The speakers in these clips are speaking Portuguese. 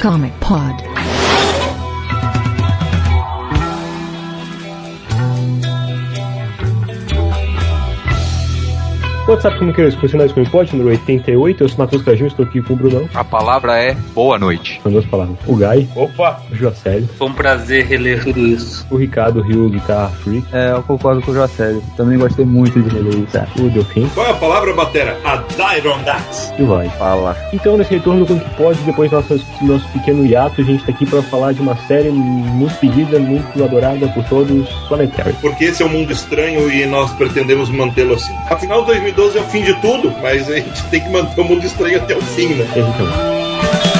Comic Pod. WhatsApp Comunicadores Profissionais com número 88. Eu sou Matheus Cajinho, estou aqui com o Brunão. A palavra é boa noite. São duas palavras. O Gai, Opa! o Joacélio, Foi um prazer reler tudo isso. o Ricardo, o Rio, Guitar Freak, É, eu concordo com o Joacélio. Também gostei muito de reler isso. o Delfim Qual é a palavra, Batera? A Dyron Dax. e o Vai. Fala. Então, nesse retorno do Comic Pod, depois do nosso, nosso pequeno hiato, a gente está aqui para falar de uma série muito pedida, muito adorada por todos, Planetary. Porque esse é um mundo estranho e nós pretendemos mantê-lo assim. Afinal, 2012 é o fim de tudo, mas a gente tem que manter o mundo estranho até o fim, né? E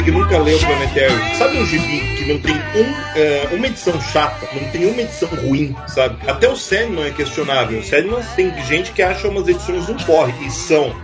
Você que nunca leu Planetary, sabe um gibi que não tem um, é, uma edição chata, não tem uma edição ruim, sabe? Até o Sandman é questionável. O Sandman tem gente que acha umas edições um porre, e são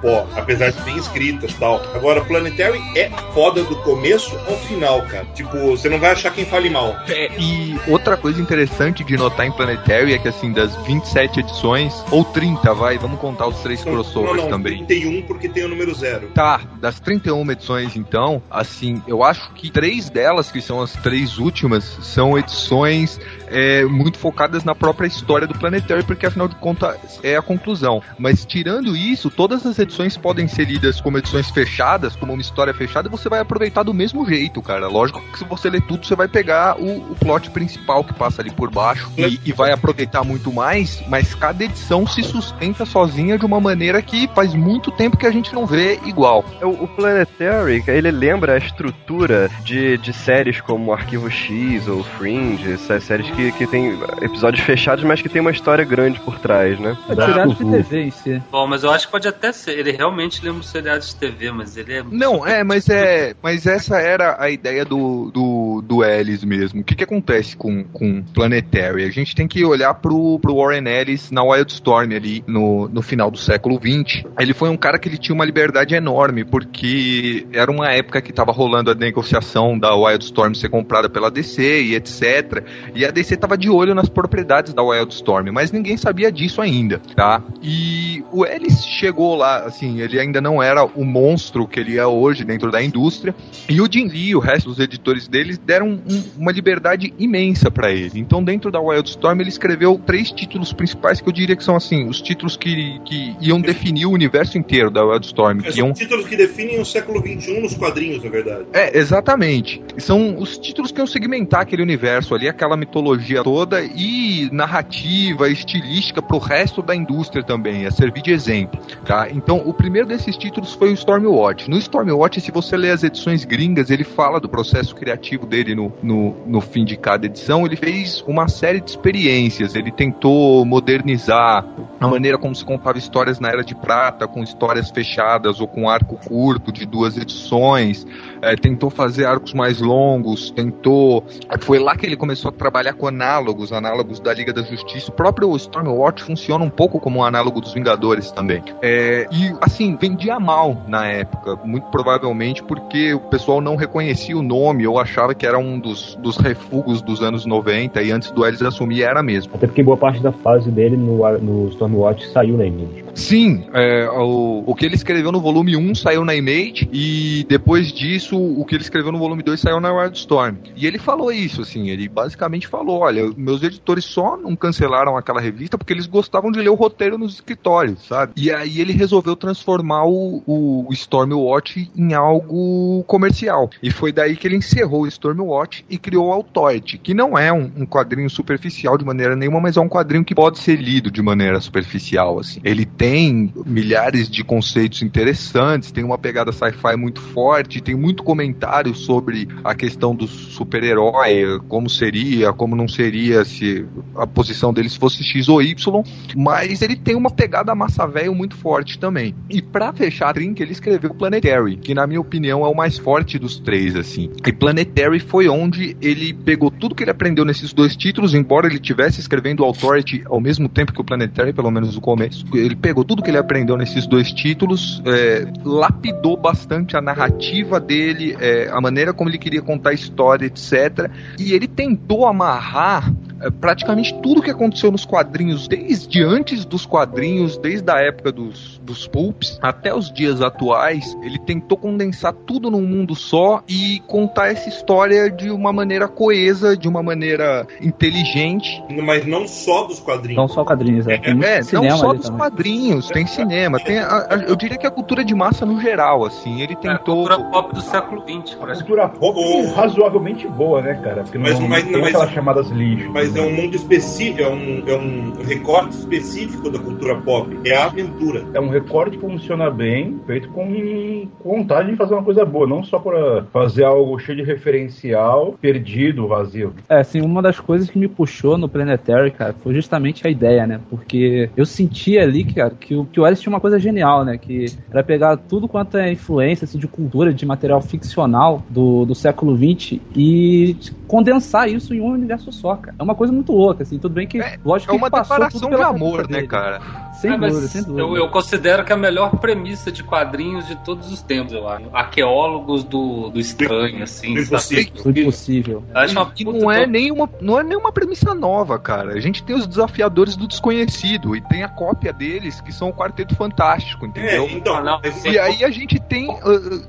porre, apesar de bem escritas e tal. Agora, Planetary é foda do começo ao final, cara. Tipo, você não vai achar quem fale mal. É, e outra coisa interessante de notar em Planetary é que, assim, das 27 edições, ou 30, vai, vamos contar os três crossovers não, não, também. 31 porque tem o número zero. Tá, das 31 edições, então, assim, eu acho que três delas, que são as três últimas, são edições é, muito focadas na própria história do Planetary, porque afinal de contas é a conclusão. Mas tirando isso, todas as edições podem ser lidas como edições fechadas, como uma história fechada, e você vai aproveitar do mesmo jeito, cara. Lógico que se você ler tudo, você vai pegar o, o plot principal que passa ali por baixo e, e vai aproveitar muito mais, mas cada edição se sustenta sozinha de uma maneira que faz muito tempo que a gente não vê igual. O, o Planetary, ele lembra a estrutura de, de séries como Arquivo X ou Fringe, essas séries que, que tem episódios fechados, mas que tem uma história grande por trás, né? É tirado de TV em si. Bom, mas eu acho que pode até ser. Ele realmente lembra um seriado de TV, mas ele é. Não, é, mas é. Mas essa era a ideia do, do, do Ellis mesmo. O que, que acontece com, com Planetary? A gente tem que olhar pro, pro Warren Ellis na Wildstorm ali no, no final do século XX. Ele foi um cara que ele tinha uma liberdade enorme, porque era uma época que tava rolando a negociação da Wildstorm ser comprada pela DC e etc. E a DC tava de olho nas propriedades da Wildstorm, mas ninguém sabia disso ainda, tá? E o Ellis chegou lá, assim, ele ainda não era o monstro que ele é hoje dentro da indústria. E o Jim Lee e o resto dos editores deles deram um- uma liberdade imensa para ele. Então, dentro da Wildstorm, ele escreveu três títulos principais que eu diria que são assim, os títulos que, que iam definir o universo inteiro da Wildstorm, que São iam títulos que definem o século XXI nos quadrinhos, na verdade. é, exatamente. São os títulos que iam segmentar aquele universo ali, aquela mitologia toda e narrativa, estilística pro resto da indústria também, a servir de exemplo, tá? Então, o primeiro desses títulos foi o Stormwatch. No Stormwatch, se você ler as edições gringas, ele fala do processo criativo dele no, no, no fim de cada edição. Ele fez uma série de experiências, ele tentou modernizar a maneira como se contava histórias na Era de Prata, com histórias fechadas ou com arco curto de duas edições, é, tentou fazer arcos mais longos, tentou. Foi lá que ele começou a trabalhar com análogos, análogos da Liga da Justiça. O próprio Stormwatch funciona um pouco como um análogo dos Vingadores também. É, e assim, vendia mal na época, muito provavelmente porque o pessoal não reconhecia o nome ou achava que era um dos, dos refugos dos anos 90 e antes do Ellis assumir era mesmo. Até porque boa parte da fase dele no, no Stormwatch saiu na Image. Sim, é, o, o que ele escreveu no volume 1 saiu na Image e depois disso o que ele escreveu no volume 2 saiu na Wildstorm. E ele falou isso, assim, ele basicamente falou, olha, meus editores só não cancelaram aquela revista porque eles gostavam de ler o roteiro nos escritórios, sabe? E aí ele resolveu transformar o, o Stormwatch em algo comercial. E foi daí que ele encerrou o Stormwatch e criou o Authority, que não é um, um quadrinho superficial de maneira nenhuma, mas é um quadrinho que pode ser lido de maneira superficial superficial, assim. Ele tem milhares de conceitos interessantes, tem uma pegada sci-fi muito forte, tem muito comentário sobre a questão do super-herói, como seria, como não seria se a posição deles fosse X ou Y, mas ele tem uma pegada massa velho muito forte também. E pra fechar a trinca, ele escreveu Planetary, que na minha opinião é o mais forte dos três, assim. E Planetary foi onde ele pegou tudo que ele aprendeu nesses dois títulos, embora ele tivesse escrevendo Authority ao mesmo tempo que o Planetary, pelo menos no começo. Ele pegou tudo que ele aprendeu nesses dois títulos, é, lapidou bastante a narrativa dele, é, a maneira como ele queria contar a história, etc. E ele tentou amarrar praticamente tudo que aconteceu nos quadrinhos, desde antes dos quadrinhos, desde a época dos, dos pulps até os dias atuais, ele tentou condensar tudo num mundo só e contar essa história de uma maneira coesa, de uma maneira inteligente. Mas não só dos quadrinhos. Não só quadrinhos, é. Tem É, cinema não só dos também. quadrinhos, tem cinema, tem a- a- eu diria que a cultura de massa no geral, assim, ele É a tentou... cultura pop do século XX, A praticamente. cultura pop ô. razoavelmente boa, né, cara? Porque Mas- não, mas- não tem mas- aquelas chamadas lixo. Mas é um mundo específico, é um, é um recorte específico da cultura pop. É a aventura. É um recorte que funciona bem, feito com, com vontade de fazer uma coisa boa, não só para fazer algo cheio de referencial, perdido, vazio. É, assim, uma das coisas que me puxou no Planetary, cara, foi justamente a ideia, né? Porque eu sentia ali, cara, que o, que o Alice tinha uma coisa genial, né? Que era pegar tudo quanto é influência, assim, de cultura, de material ficcional do, do século XX e condensar isso em um universo só, cara. É uma coisa muito louca, assim. Tudo bem que, É- lógico É uma passou declaração tudo de amor, né, cara? Sem É, mas dúvida, sem dúvida. eu, eu considero que é a melhor premissa de quadrinhos de todos os tempos, eu acho. Arqueólogos do, do estranho, assim. Do impossível. Impossível. Acho uma E não é, nenhuma, não é nenhuma premissa nova, cara. A gente tem os desafiadores do desconhecido e tem a cópia deles, que são o Quarteto Fantástico, É, entendeu? então. Ah, não. E aí a gente tem uh,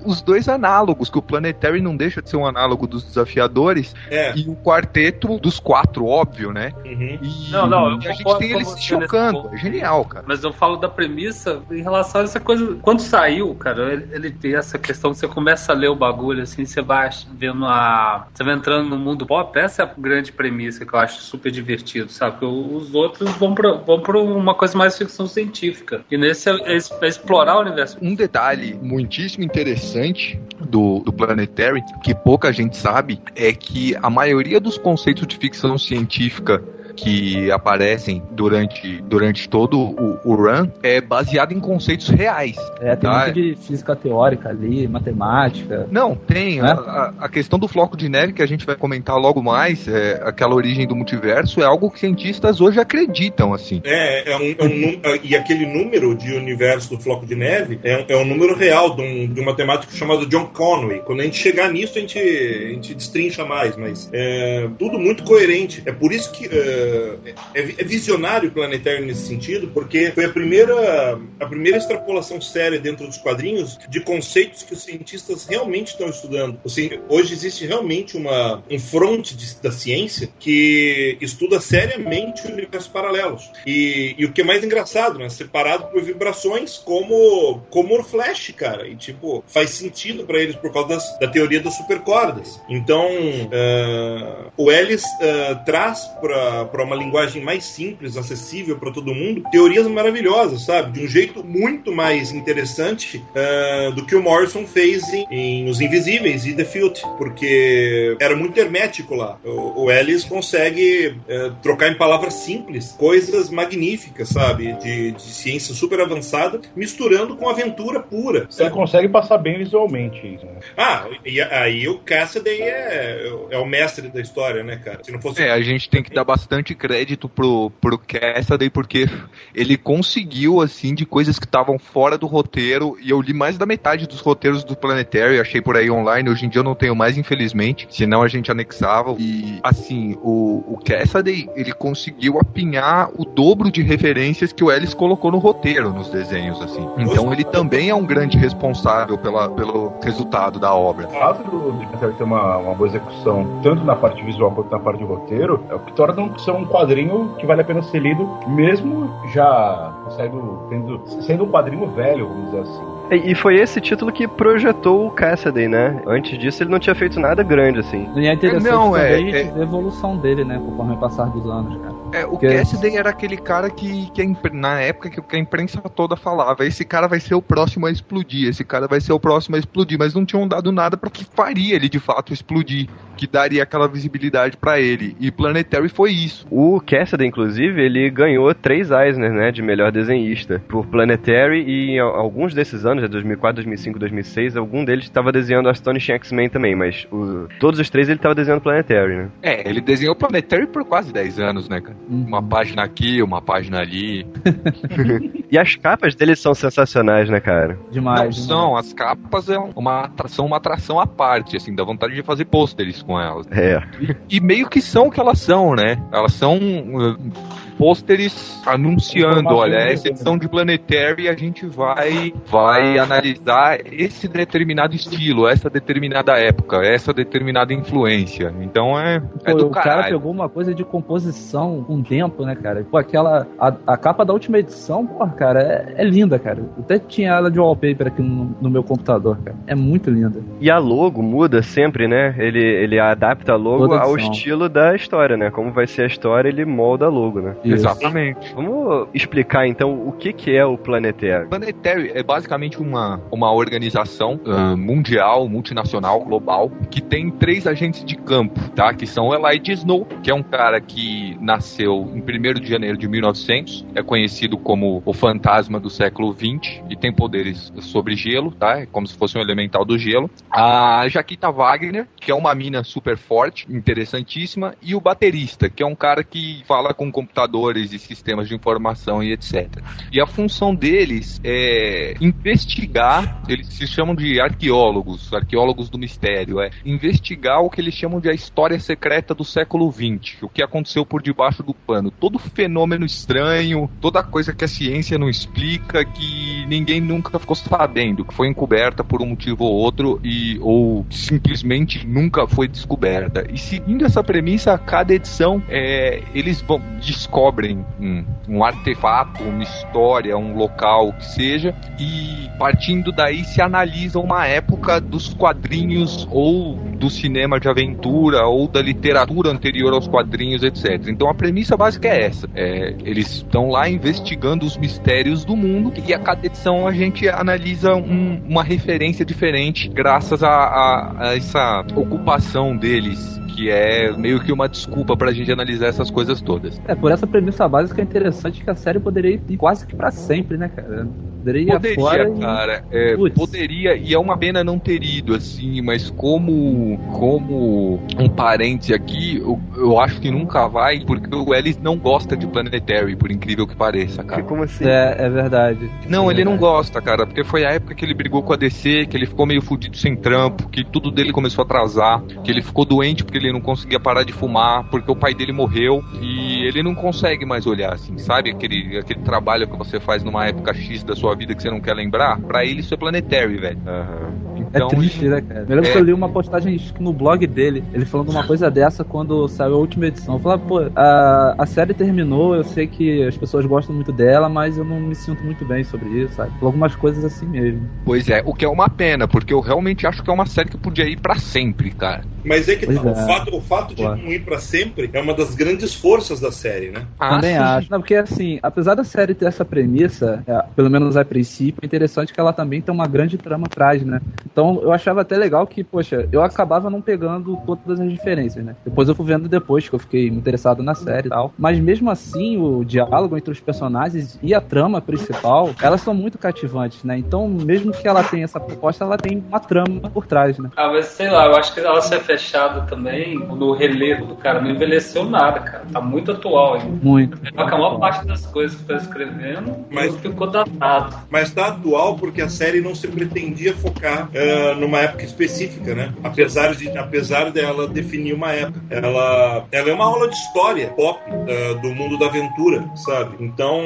os dois análogos, que o Planetary não deixa de ser um análogo dos desafiadores, É. e o quarteto dos quatro, óbvio, né? Uhum. E, Não, não, eu e a gente tem eles se chocando. É genial, cara. Mas eu falo da premissa em relação a essa coisa. Quando saiu, cara, ele, ele tem essa questão que você começa a ler o bagulho, assim, você vai vendo a. Você vai entrando no mundo pop, essa é a grande premissa que eu acho super divertido, sabe? Porque os outros vão pra, vão pra uma coisa mais ficção científica. E nesse é, é é explorar o universo. Um detalhe muitíssimo interessante do, do Planetary, que pouca gente sabe, é que a maioria dos conceitos de ficção científica científica que aparecem durante, durante todo o, o run é baseado em conceitos reais. É, tem Ah, muito de física teórica ali, matemática. Não, tem. Né? A, a- questão do floco de neve, que a gente vai comentar logo mais, é, aquela origem do multiverso, é algo que cientistas hoje acreditam, assim. É, é um, é um nú- e aquele número de universo do Floco de Neve é um, é um número real de um, de um matemático chamado John Conway. Quando a gente chegar nisso, a gente, a gente destrincha mais, mas é tudo muito coerente. É por isso que é, é, é visionário o Planetário nesse sentido, porque foi a primeira, a primeira extrapolação séria dentro dos quadrinhos de conceitos que os cientistas realmente estão estudando. Assim, hoje existe realmente uma, um fronte da ciência que estuda seriamente universos paralelos. E, e o que é mais engraçado, né? Separado por vibrações como, como o Flash, cara. E, tipo, faz sentido para eles por causa das- da teoria das supercordas. Então, ah, o Ellis ah, traz para uma linguagem mais simples, acessível para todo mundo, teorias maravilhosas, sabe? De um jeito muito mais interessante ah, do que o Morrison fez em, em Os Invisíveis e The Field, porque era muito hermético lá. O, o Ellis consegue eh, trocar em palavras simples coisas magníficas, sabe? De, de ciência super avançada, misturando com aventura pura. Ele Sabe? consegue passar bem visualmente isso, né? Ah, e aí o Cassidy é, é o mestre da história, né, cara? Se não fosse. É, a gente tem que dar bastante crédito pro, pro Cassidy, porque ele conseguiu, assim, de coisas que estavam fora do roteiro, e eu li mais da metade dos roteiros do Planetary, achei por aí online, hoje em dia eu não tenho mais, infelizmente, senão a gente anexava, e, assim, o, o Cassidy, ele conseguiu apinhar o dobro de referências que o Ellis colocou no roteiro, nos desenhos, assim. Então ele também é um grande responsável pela, pelo resultado da obra. O fato do Dictator ter uma, uma boa execução, tanto na parte visual quanto na parte de roteiro, é o que torna um, um quadrinho que vale a pena ser lido, mesmo já sendo, tendo, sendo um quadrinho velho, vamos dizer assim. E foi esse título que projetou o Cassidy, né? Antes disso ele não tinha feito nada grande, assim. E é interessante Não, é- também é- a evolução dele, né? Conforme o passar dos anos, cara. É, o Que- Cassidy era aquele cara que, que impre- na época que a imprensa toda falava, esse cara vai ser o próximo a explodir, esse cara vai ser o próximo a explodir, mas não tinham dado nada para que faria ele de fato explodir, que daria aquela visibilidade pra ele. E Planetary foi isso. O Cassidy, inclusive, ele ganhou três Eisner, né, de melhor desenhista, por Planetary e alguns desses anos, né, 2004, 2005, 2006, algum deles estava desenhando Astonishing X-Men também, mas o- todos os três ele estava desenhando Planetary, né? É, ele desenhou Planetary por quase 10 anos, né, cara? Uhum. Uma página aqui, uma página ali. E as capas dele são sensacionais, né, cara? Não Demais. são, as capas é uma atração, uma atração à parte, assim, dá vontade de fazer pôsteres com elas. É. E meio que são o que elas são, né? Elas são uh, pôsteres anunciando, olha, do essa edição de Planetary a gente vai vai analisar esse determinado estilo, essa determinada época, essa determinada influência. Então é, é Pô, do o cara caralho. pegou uma coisa de composição com tempo, né, cara? Pô, aquela. A, a capa da última edição, pô, cara, é, é linda, cara. Eu até tinha ela de wallpaper aqui no, no meu computador, cara. É muito linda. E a logo muda sempre, né? Ele, ele adapta a logo ao estilo da história, né? Como vai ser a história, ele molda a logo, né? Isso. Exatamente. Vamos explicar então o que, que é o Planetary. Planetary é basicamente uma, uma organização ah, mundial, multinacional, global, que tem três agentes de campo, tá? Que são o Elijah Snow, que é um cara que nasceu em 1 de janeiro de 1900, é conhecido como o fantasma do século 20 e tem poderes sobre gelo, tá? É como se fosse um elemental do gelo. A Jaquita Wagner, que é uma mina super forte, interessantíssima, e o baterista, que é um cara que fala com computadores e sistemas de informação e etc. E a função deles é investigar, eles se chamam de arqueólogos, arqueólogos do mistério, é investigar o que eles chamam de a história secreta do século XX, o que aconteceu por debaixo do pano, todo fenômeno estranho, toda coisa que a ciência não explica, que ninguém nunca ficou sabendo, que foi encoberta por um motivo ou outro e ou simplesmente nunca foi descoberta. E seguindo essa premissa, a cada edição é, eles vão descobrem um, um artefato, uma história, um local, o que seja, e partindo daí se analisa uma época dos quadrinhos ou do cinema de aventura ou da literatura anterior aos quadrinhos, etc. Então a premissa básica é essa. É, eles estão lá investigando os mistérios do mundo e a cada edição a gente analisa um- uma referência diferente graças a, a- a essa ocupação deles. Que é meio que uma desculpa pra gente analisar essas coisas todas. É, por essa premissa básica é interessante que a série poderia ir quase que pra sempre, né, cara? Poderia Poderia, afora e- cara. É, poderia, e é uma pena não ter ido, assim, mas como, como um parente aqui, eu, eu acho que nunca vai, porque o Ellis não gosta de Planetary, por incrível que pareça, cara. Como assim? É, é verdade. Não, É ele não verdade. gosta, cara, porque foi a época que ele brigou com a DC, que ele ficou meio fudido sem trampo, que tudo dele começou a atrasar, que ele ficou doente porque ele não conseguia parar de fumar, porque o pai dele morreu, e ele não consegue mais olhar, assim, sabe? Aquele, aquele trabalho que você faz numa época X da sua vida que você não quer lembrar, pra ele isso é Planetary, velho. É Então, triste, né, cara? Eu lembro É. que eu li uma postagem no blog dele, ele falando uma coisa dessa quando saiu a última edição. Eu falava, pô, a, a série terminou, eu sei que as pessoas gostam muito dela, mas eu não me sinto muito bem sobre isso, sabe? Falou algumas coisas assim mesmo. Pois é, o que é uma pena, porque eu realmente acho que é uma série que podia ir pra sempre, cara. Mas é que tá, é. o fato, o fato de não ir pra sempre é uma das grandes forças da série, né? Também Ah, sim. acho. Não, porque assim, apesar da série ter essa premissa, é, pelo menos a princípio, é interessante que ela também tem uma grande trama atrás, né? Então eu achava até legal que, poxa, eu acabava não pegando todas as diferenças, né? Depois eu fui vendo depois, que eu fiquei interessado na série e tal. Mas mesmo assim, o diálogo entre os personagens e a trama principal, elas são muito cativantes, né? Então, mesmo que ela tenha essa proposta, ela tem uma trama por trás, né? Ah, mas sei lá, eu acho que ela ser fechada também no relevo do cara não envelheceu nada, cara. Tá muito atual ainda. Muito. Só que a maior parte das coisas que tá escrevendo Mas- ficou datado. Mas tá atual porque a série não se pretendia focar eh, numa época específica, né? Apesar de apesar dela definir uma época. Ela, ela é uma aula de história pop eh, do mundo da aventura, sabe? Então,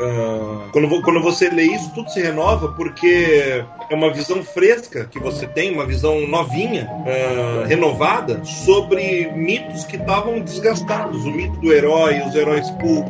eh, quando, quando você lê isso, tudo se renova porque é uma visão fresca que você tem, uma visão novinha, renovada, sobre mitos que estavam desgastados. O mito do herói, os heróis pulp,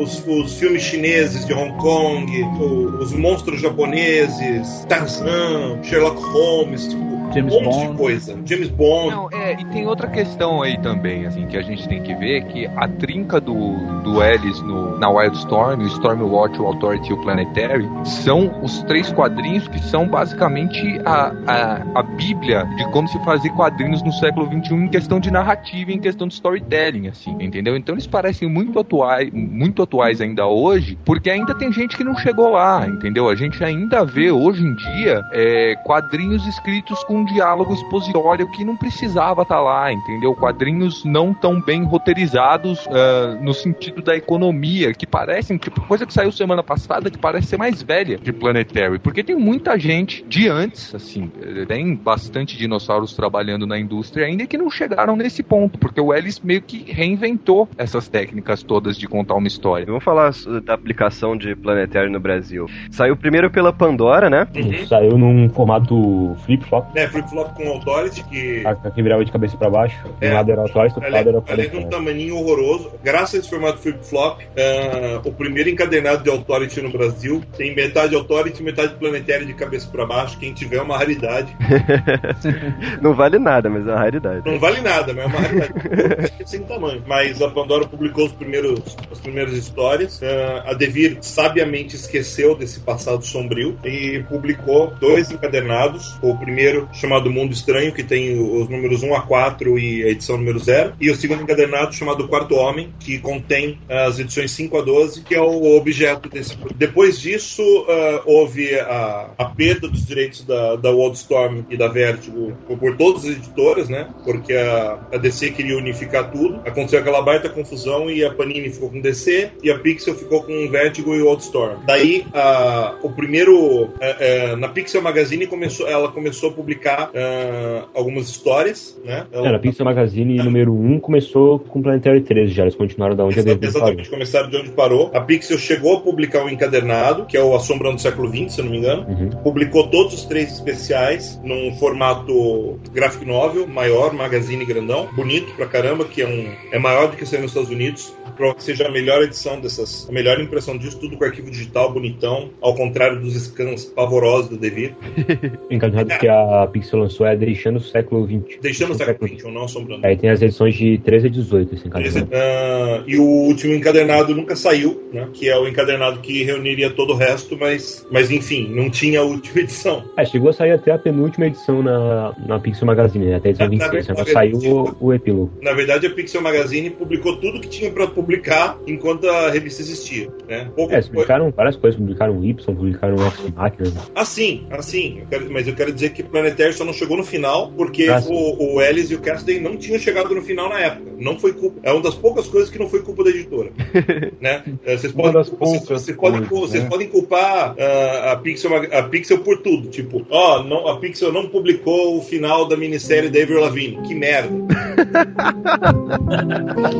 os, os filmes chineses de Hong Kong, o- os monstros japoneses, Tarzan, Sherlock Holmes. Tipo, James um monte Bond. de coisa. James Bond. Não, é, e tem outra questão aí também, assim, que a gente tem que ver, que a trinca do, do Ellis no, na Wildstorm, o Stormwatch, o Authority e o Planetary, são os três quadrinhos que são basicamente a, a, a bíblia de como se fazer quadrinhos no século XXI em questão de narrativa e em questão de storytelling, assim, entendeu? Então eles parecem muito atuais, muito atuais ainda hoje, porque ainda tem gente que não chegou lá, entendeu? A gente ainda vê hoje em dia é, quadrinhos escritos com um diálogo expositório que não precisava estar lá, entendeu? Quadrinhos não tão bem roteirizados ah, no sentido da economia, que parecem, tipo, coisa que saiu semana passada que parece ser mais velha de Planetary, porque tem muita gente de antes, assim, eh, tem bastante dinossauros trabalhando na indústria ainda que não chegaram nesse ponto, porque o Ellis meio que reinventou essas técnicas todas de contar uma história. Vamos falar da aplicação de Planetary no Brasil. Saiu primeiro pela Pandora, né? Uhum. Saiu num formato flip-flop, É, flip-flop com Authority, que a- que virava de cabeça pra baixo. É. Um lado era Authority, outro Ela lado era é, ela é de um Planetary. tamaninho horroroso. Graças a esse formato flip-flop, ah, o primeiro encadernado de Authority no Brasil tem metade Authority e metade Planetário de cabeça para baixo. Quem tiver é uma raridade. Não vale nada, mas é uma raridade. Não vale nada, mas é uma raridade. É sem tamanho. Mas a Pandora publicou os primeiros, as primeiras histórias. Ah, a Devir sabiamente esqueceu desse passado sombrio e publicou dois encadernados. O primeiro chamado Mundo Estranho, que tem os números 1 a 4 e a edição número 0. E o segundo encadernado chamado Quarto Homem, que contém as edições 5 a 12, que é o objeto desse. Depois disso, ah, houve a, a perda dos direitos da, da Wildstorm e da Vertigo por, todas as editoras, né? Porque a, a DC queria unificar tudo. Aconteceu aquela baita confusão e a Panini ficou com DC e a Pixel ficou com Vertigo e Wildstorm. Daí, a, o primeiro. é, na Pixel Magazine, começou, ela começou a publicar ah, algumas histórias, né? Ela- É, na Pixel Magazine número 1 começou com Planetary 13 já, eles continuaram da onde a Exa- parou. Exatamente, começaram de onde parou. A Pixel chegou a publicar um encadernado, que é o Assombrando do Século XX, se eu não me engano. Uhum. Publicou todos os três especiais num formato graphic novel, maior, magazine grandão, bonito pra caramba, que é, um, é maior do que saiu nos Estados Unidos. Provavelmente seja a melhor edição dessas, a melhor impressão disso, tudo com arquivo digital, bonitão, ao contrário dos scans pavorosos do Devir. Encadernado que a Pixel lançou é Deixando o Século XX. Deixando o século XXI, não assombrando. Aí tem as edições de 13 a 18 esse encadernado. Ah, e o último encadernado nunca saiu, né? Que é o encadernado que reuniria todo o resto, mas, mas enfim, não tinha a última edição. É, chegou a sair até a penúltima edição na, na Pixel Magazine, né? até a edição na 26, não verdade, saiu o, o epílogo. Na verdade, a Pixel Magazine publicou tudo que tinha pra publicar enquanto a revista existia, né? Pouco É, publicaram várias coisas, publicaram Y, publicaram X Máquinas. Assim, assim, eu quero- mas eu quero dizer que Planetary só não chegou no final porque Ah, o, o Ellis e o Cassidy não tinham chegado no final na época. Não foi culpa. É uma das poucas coisas que não foi culpa da editora. né? É, Vocês Uma podem, das vocês, poucas vocês podem, coisas, vocês né? podem culpar ah, a, Pixel, a Pixel por tudo. Tipo, ó, não, a Pixel não publicou o final da minissérie da Avril Lavigne. Que merda.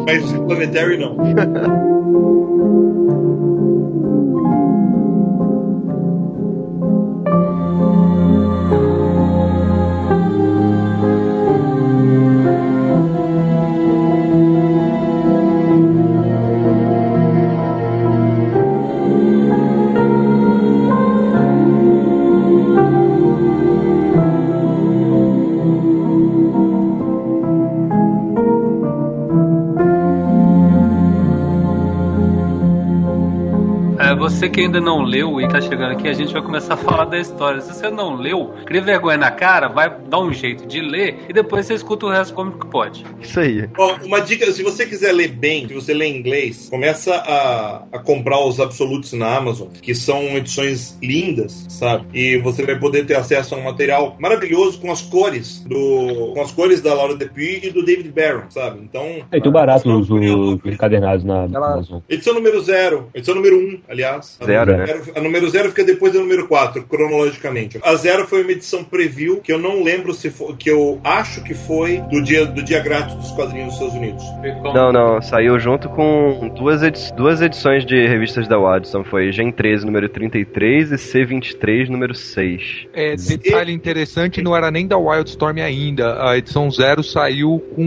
mas Planetary não. É, você que ainda não leu e tá chegando aqui, a gente vai começar a falar da história. Se você não leu, cria vergonha na cara, vai dar um jeito de ler e depois você escuta o resto como que pode. Isso aí. Ó, uma dica, se você quiser ler bem, se você lê em inglês, começa a, a comprar os Absolutes na Amazon, que são edições lindas, sabe? E você vai poder ter acesso a um material maravilhoso com as cores do com as cores da Laura Depuy e do David Barron, sabe? Então, É, e tudo barato os, Não, os encadernados na Amazon. edição número zero, edição número um, aliás. A Zero, número né? A número zero fica depois da número 4, cronologicamente. A zero foi uma edição preview que eu não lembro se foi, que eu acho que foi do dia do dia grátis dos quadrinhos dos Estados Unidos. Não, não, saiu junto com duas, edi- duas edições de revistas da Watson. Foi Gen 13, número 33 e C23, número 6. É, detalhe interessante, não era nem da Wildstorm ainda. A edição zero saiu com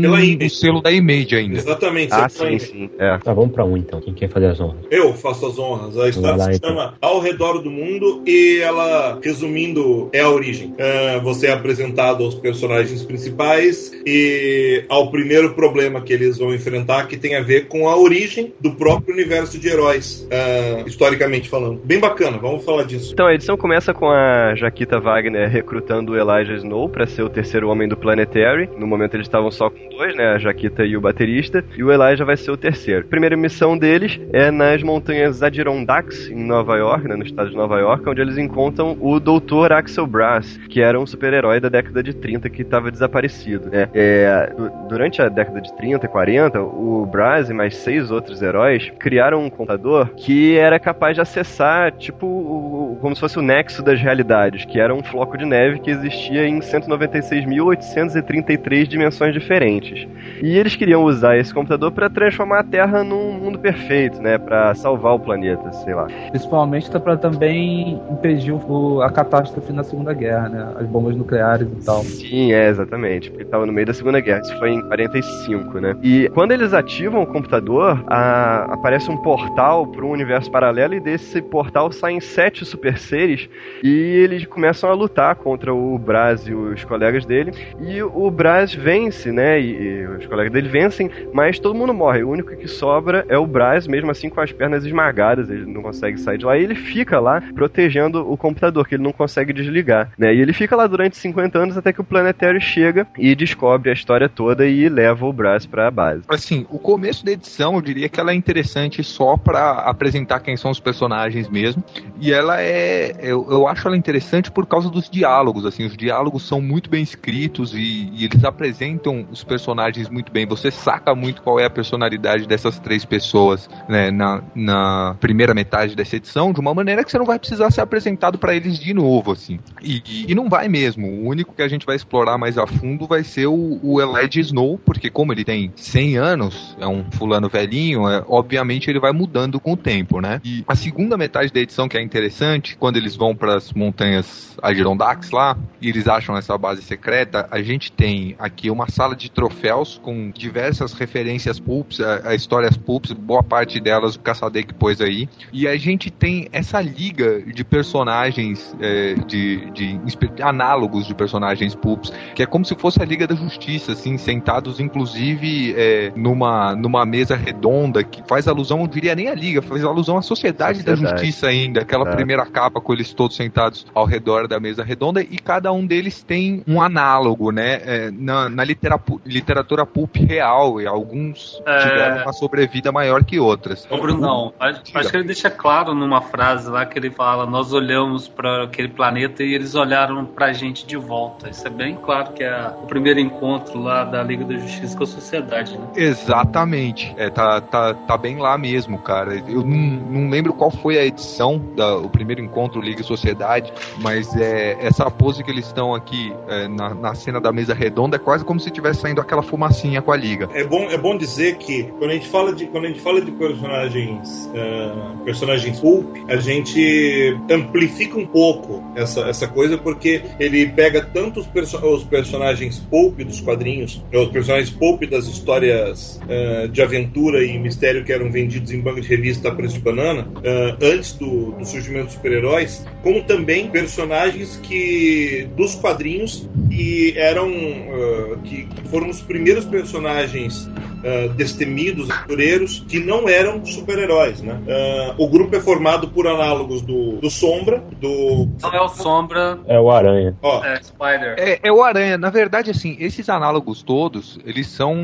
o selo da Image ainda. Exatamente. Ah, sim, sim. É. Tá, vamos pra um então. Quem quer fazer as honras? Eu faço as honras. A história lá, se então. chama Ao Redor do Mundo e ela, resumindo, é a origem. Ah, você é apresentado aos personagens principais e ao primeiro problema que eles vão enfrentar que tem a ver com a origem do próprio universo de heróis, ah, historicamente falando. Bem bacana, vamos falar disso. Então a edição começa com a Jaquita Wagner recrutando o Elijah Snow pra ser o terceiro homem do Planetary. No momento eles estavam só com dois, né? A Jaquita e o baterista. E o Elijah vai ser o terceiro. A primeira missão deles é nas montanhas Adirondacks, em Nova York, né, no estado de Nova York, onde eles encontram o Dr. Axel Brass, que era um super-herói da década de 30 que estava desaparecido. né? É, du- durante a década de 30 e 40, o Brass e mais seis outros heróis criaram um computador que era capaz de acessar, tipo, o- como se fosse o nexo das realidades, que era um floco de neve que existia em 196.833 dimensões diferentes. E eles queriam usar esse computador para transformar a Terra num mundo perfeito, né, para salvar o planeta, sei lá. Principalmente tá pra também impedir o- a catástrofe na Segunda Guerra, né? As bombas nucleares e tal. Sim, é, exatamente. Porque tava no meio da Segunda Guerra. Isso foi em 45, né? E quando eles ativam o computador, a- aparece um portal para um universo paralelo e desse portal saem sete super seres e eles começam a lutar contra o Braz e os colegas dele. E o Braz vence, né? E, e os colegas dele vencem, mas todo mundo morre. O único que sobra é o Braz, mesmo assim com as pernas esmagadas. Ele não consegue sair de lá. E ele fica lá protegendo o computador, que ele não consegue desligar, né? E ele fica lá durante 50 anos até que o Planetário chega e descobre a história toda e leva o Braz pra base. Assim, o começo da edição eu diria que ela é interessante só pra apresentar quem são os personagens mesmo. E ela é. Eu, eu acho ela interessante por causa dos diálogos. Assim, os diálogos são muito bem escritos e, e eles apresentam os personagens muito bem. Você saca muito qual é a personalidade dessas três pessoas né, na, na primeira metade dessa edição, de uma maneira que você não vai precisar ser apresentado pra eles de novo, assim. E, e- não vai mesmo. O único que a gente vai explorar mais a fundo vai ser o, o Snow, porque como ele tem 100 anos, é um fulano velhinho, é, obviamente ele vai mudando com o tempo, né? E a segunda metade da edição que é interessante, quando eles vão para as montanhas Adirondacks lá, e eles acham essa base secreta, a gente tem aqui uma sala de troféus com diversas referências pulps, a, a histórias pulps, boa parte delas o Caçadec pôs aí, e a gente tem essa liga de personagens, é, de, de inspe- análogos de personagens pulps, que é como se fosse a Liga da Justiça, assim, sentados inclusive é, numa, numa mesa redonda, que faz alusão, eu diria nem a Liga, faz alusão à Sociedade, da Sociedade. Justiça ainda, aquela Exato. primeira capa com eles todos sentados ao redor da mesa redonda, e cada um deles tem um análogo, né, é, na, na litera- literatura pulp real, e alguns É. tiveram uma sobrevida maior que outras. Ô, Brunão, acho, acho que ele deixa claro numa frase lá que ele fala: Nós olhamos para aquele planeta e eles olharam pra gente de volta. Isso é bem claro que é o primeiro encontro lá da Liga da Justiça com a sociedade, né? Exatamente. É, tá, tá, tá bem lá mesmo, cara. Eu não, não lembro qual foi a edição, da, o primeiro encontro Liga e Sociedade, mas é, essa pose que eles estão aqui é, na, na cena da mesa redonda é quase como se estivesse saindo aquela fumacinha com a Liga. É bom, é bom dizer que quando a gente fala de, quando a gente fala de personagens, ah, personagens pulp, a gente amplifica um pouco essa, essa coisa porque ele pega tanto os, perso os personagens pulp dos quadrinhos, os personagens pulp das histórias ah, de aventura e mistério que eram vendidos em banca de revista a preço de banana, ah, antes do, do surgimento dos super-heróis, como também personagens que dos quadrinhos que eram ah, que foram os primeiros personagens ah, destemidos, aventureiros, que não eram super-heróis, né? Ah, o grupo é formado por análogos do, do Sombra, do... Não é o Sombra, É o Aranha. Ó, é Spider. É, é o Aranha. Na verdade, assim, esses análogos todos, eles são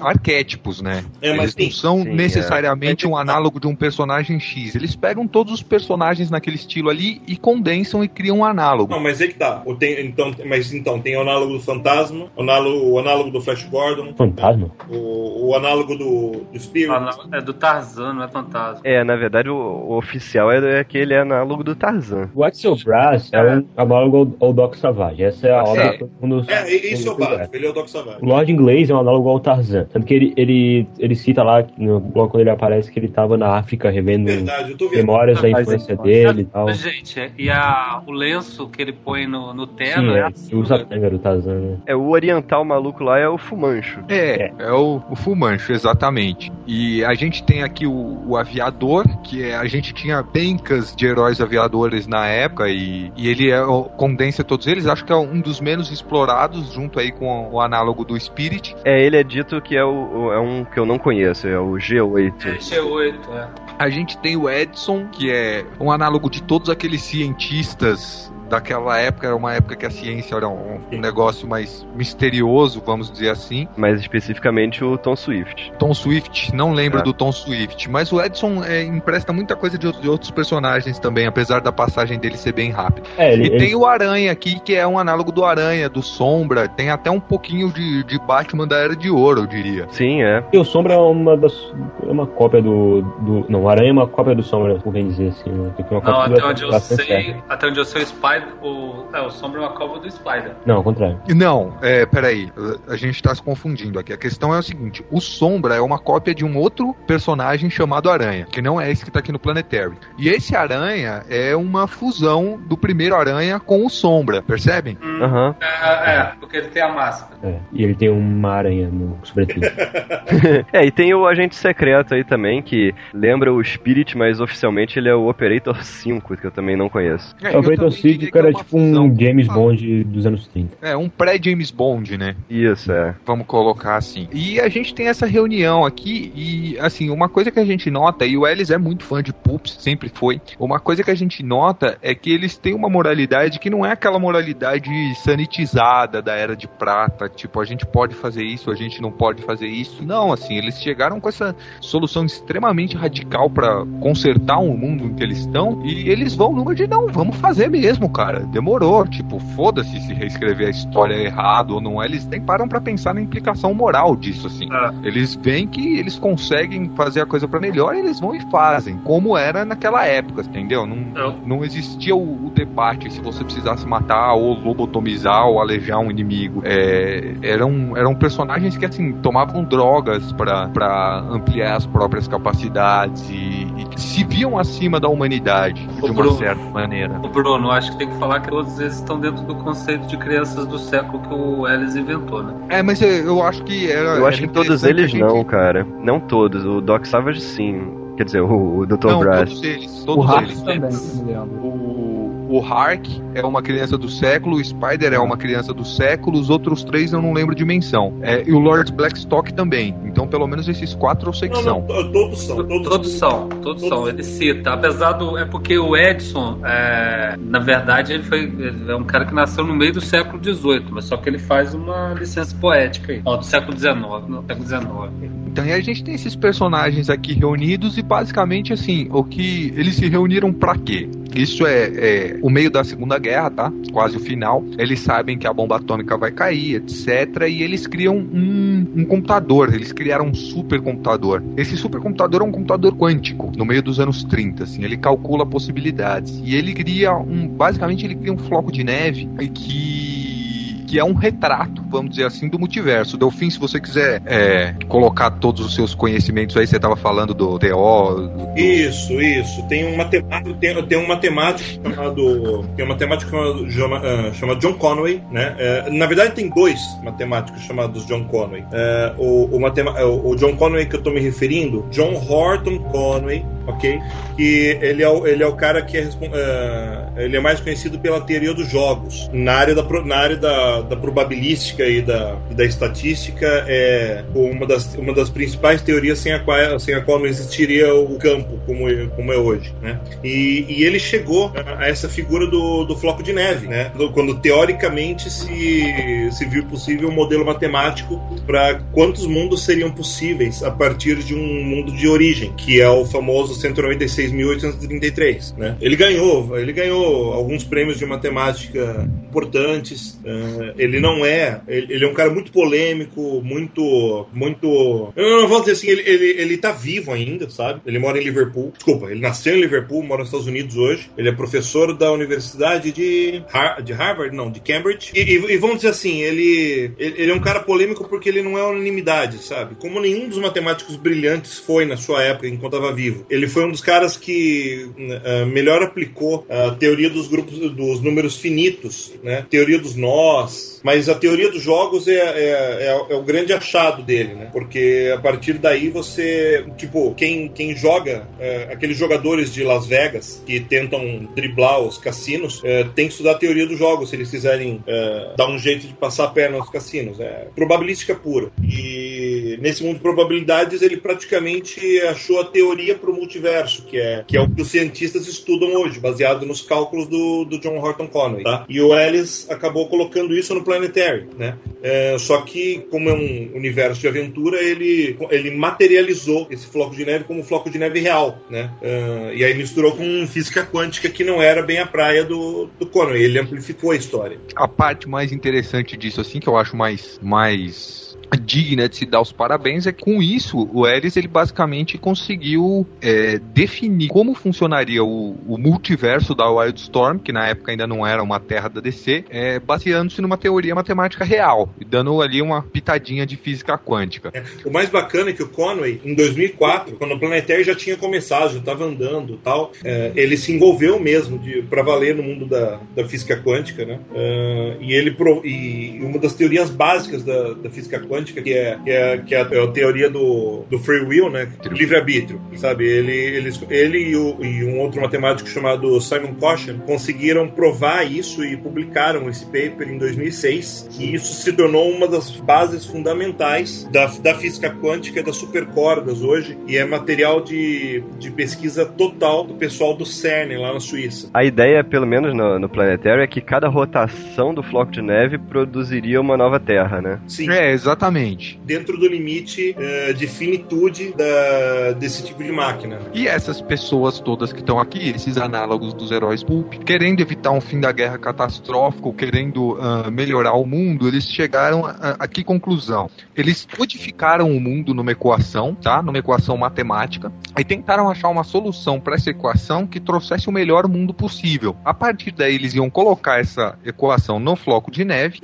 arquétipos, né? É, mas eles não sim, são sim, necessariamente um análogo de um personagem X. Eles pegam todos os personagens naquele estilo ali e condensam e criam um análogo. Não, mas é que tá. Tem, então, mas então, tem o análogo do Fantasma, o análogo, o análogo do Flash Gordon, Fantasma? o, o análogo do, do Spirit. Ah, É do Tarzan, não é fantasma. É, na verdade, o, o oficial é, é aquele análogo do Tarzan. O Axel Brass é um análogo ao, ao Doc Savage. Essa é a obra que todo mundo. É, isso é o básico, ele é o Doc Savage. O Lord Inglês é um análogo ao Tarzan. Tanto que ele, ele, ele cita lá, no, logo quando ele aparece, que ele tava na África revendo Verdade, memórias da Mas- infância dele e tal. Gente, e a, o lenço que ele põe no, no terno Sim, é é, assim, usa a tanga do Tarzan, né? É, o oriental maluco lá é o Fumancho. É, é, o, o É, Mancho, exatamente. E a gente tem aqui o, o aviador, que é, a gente tinha pencas de heróis aviadores na época, e, e ele é, o- condensa todos eles. Acho que é um dos menos explorados, junto aí com o análogo do Spirit. É, ele é dito que é, o, é um que eu não conheço, é o G8. G8, é. A gente tem o Edson, que é um análogo de todos aqueles cientistas daquela época. Era uma época que a ciência era um, um negócio mais misterioso, vamos dizer assim. Mais especificamente o Tom Swift. Tom Swift, não lembro É. do Tom Swift, mas o Edson é, empresta muita coisa de, outros- de outros personagens também, apesar da passagem dele ser bem rápida. É, ele, E ele- tem o Aranha aqui, que é um análogo do Aranha, do Sombra, tem até um pouquinho de, de Batman da Era de Ouro, eu diria. Sim, é. E o Sombra é uma das. É uma cópia do. do não, o Aranha é uma cópia do Sombra, por bem dizer assim. Né? Porque uma Não, cópia até do- onde eu sei, até onde eu sei, o Spider, Spider. O, é, o Sombra é uma cova do Spider. Não, ao contrário. Não, é, peraí. A gente tá se confundindo aqui. A questão é o seguinte: o Sombra é uma cópia de um outro personagem chamado Aranha, que não é esse que tá aqui no Planetary. E esse Aranha é uma fusão do primeiro Aranha com o Sombra, percebem? Uhum. É, é, porque ele tem a máscara. É, e ele tem uma aranha no sobretudo. é, e tem o agente secreto aí também, que lembra o Spirit, mas oficialmente ele é o Operator 5, que eu também não conheço. É, é Operator 6 que era é tipo um James ah. Bond dos anos 30. É, um pré-James Bond, né? Isso, é. Vamos colocar assim. E a gente tem essa reunião aqui e, assim, uma coisa que a gente nota, e o Ellis é muito fã de Pups, sempre foi, uma coisa que a gente nota é que eles têm uma moralidade que não é aquela moralidade sanitizada da Era de Prata, tipo, a gente pode fazer isso, a gente não pode fazer isso. Não, assim, eles chegaram com essa solução extremamente radical para consertar o um mundo em que eles estão e eles vão numa de não, vamos fazer mesmo, cara. Demorou, tipo, foda-se se reescrever a história errado ou não é, eles nem param pra pensar na implicação moral disso, assim. Ah. Eles veem que eles conseguem fazer a coisa pra melhor e eles vão e fazem, como era naquela época, entendeu? Não, Eu- não existia o, o debate se você precisasse matar ou lobotomizar ou alejar um inimigo. É, eram, eram personagens que, assim, tomavam drogas pra ampliar as próprias capacidades e, e se viam acima da humanidade, de Ô, uma Bruno. certa maneira. Bruno, acho que tem que falar que todos eles estão dentro do conceito de crianças do século que o Ellis inventou, né? É, mas eu, eu acho que era. Eu acho era que todos eles gente- não, cara. Não todos. O Doc Savage sim. Quer dizer, o, o Dr. Não, Brass. todos eles. O Todos Hark eles. também. O, o Hark é uma criança do século, o Spider é uma criança do século, os outros três eu não lembro dimensão. É, e o Lord Blackstock também. Então, pelo menos esses quatro eu sei que são. todos são. Todos, Todos são, todos são. Ele cita, apesar do. É porque o Edson, é, na verdade, ele foi. ele é um cara que nasceu no meio do século XVIII, mas só que ele faz uma licença poética aí. Ó, do século XIX, no século XIX. Então, e a gente tem esses personagens aqui reunidos e basicamente assim, o que eles se reuniram pra quê? Isso é, é o meio da Segunda Guerra, tá? Quase o final. Eles sabem que a bomba atômica vai cair, etc. E eles criam um, um computador. Eles criaram um supercomputador. Esse supercomputador é um computador quântico, no meio dos anos 30, assim. Ele calcula possibilidades. E ele cria um. Basicamente, ele cria um floco de neve que que é um retrato, vamos dizer assim, do multiverso. Delfim, se você quiser é, colocar todos os seus conhecimentos aí, você estava falando do TO. do- Isso, isso. Tem um matemático, tem, tem um matemático chamado. Tem chamado John Conway, né? É, na verdade, tem dois matemáticos chamados John Conway. É, o, o, o, John Conway que eu tô me referindo, John Horton Conway, ok? Que ele é o, ele é o cara que é, ele é mais conhecido pela teoria dos jogos. Na área da, na área da, da probabilística e da, da estatística, é uma das, uma das principais teorias sem a qual, sem a qual não existiria o campo como como é hoje, né? E, e ele chegou a, essa figura do, do floco de neve, né? Do- Quando teoricamente se, se viu possível um modelo matemático para quantos mundos seriam possíveis a partir de um mundo de origem, que é o famoso 196.833, né? Ele ganhou, ele ganhou alguns prêmios de matemática importantes. eh, ele não é, ele, ele é um cara muito polêmico, muito, muito. Eu não vou dizer assim, ele, ele, ele tá vivo ainda, sabe? Ele mora em Liverpool. Desculpa, ele nasceu em Liverpool, mora nos Estados Unidos hoje. Ele é professor da Universidade de, Har- de Harvard, não, de Cambridge. E, e- e vamos dizer assim, ele, ele, é um cara polêmico porque ele não é unanimidade, sabe? Como nenhum dos matemáticos brilhantes foi na sua época, enquanto estava vivo. Ele foi um dos caras que ah, melhor aplicou a teoria dos grupos, dos números finitos, né? Teoria dos nós, mas, a teoria dos jogos é, é, é, é o grande achado dele, né? Porque a partir daí você, tipo, quem, quem joga, é, aqueles jogadores de Las Vegas que tentam driblar os cassinos, é, tem que estudar a teoria dos jogos se eles quiserem é, dar um jeito de passar a perna nos cassinos. É probabilística pura. E nesse mundo de probabilidades ele praticamente achou a teoria para o multiverso, que é, que é o que os cientistas estudam hoje, baseado nos cálculos do, do John Horton Conway. Tá? E o Ellis acabou colocando isso no Planetary. Né? É, só que, como é um universo de aventura, ele, ele materializou esse floco de neve como um floco de neve real. Né? É, e aí misturou com física quântica, que não era bem a praia do, do Conway. Ele amplificou a história. A parte mais interessante disso, assim, que eu acho mais, mais digna de se dar os parabéns é que com isso o Eris ele basicamente conseguiu é, definir como funcionaria o, o, multiverso da Wildstorm, que na época ainda não era uma terra da DC, é, baseando-se numa teoria matemática real e dando ali uma pitadinha de física quântica. É, o mais bacana é que o Conway, em 2004, quando o Planetary já tinha começado, já estava andando tal, é, ele se envolveu mesmo para valer no mundo da, da física quântica, né? É, e ele e uma das teorias básicas da, da física quântica quântica, que é, que é, que é a teoria do, do free will, né? Livre-arbítrio, sabe? Ele, ele, ele e, o, e, um outro matemático chamado Simon Cauchy conseguiram provar isso e publicaram esse paper em 2006, e isso se tornou uma das bases fundamentais da, da física quântica e das supercordas hoje, e é material de, de pesquisa total do pessoal do CERN lá na Suíça. A ideia, pelo menos no, no Planetário, é que cada rotação do floco de neve produziria uma nova Terra, né? Sim. É, exatamente Exatamente. Dentro do limite uh, de finitude da, desse tipo de máquina. E essas pessoas todas que estão aqui, esses análogos dos heróis pulp, querendo evitar um fim da guerra catastrófico, querendo uh, melhorar o mundo, eles chegaram a, a, que conclusão? Eles codificaram o mundo numa equação, tá? Numa equação matemática, e tentaram achar uma solução para essa equação que trouxesse o melhor mundo possível. A partir daí, eles iam colocar essa equação no floco de neve,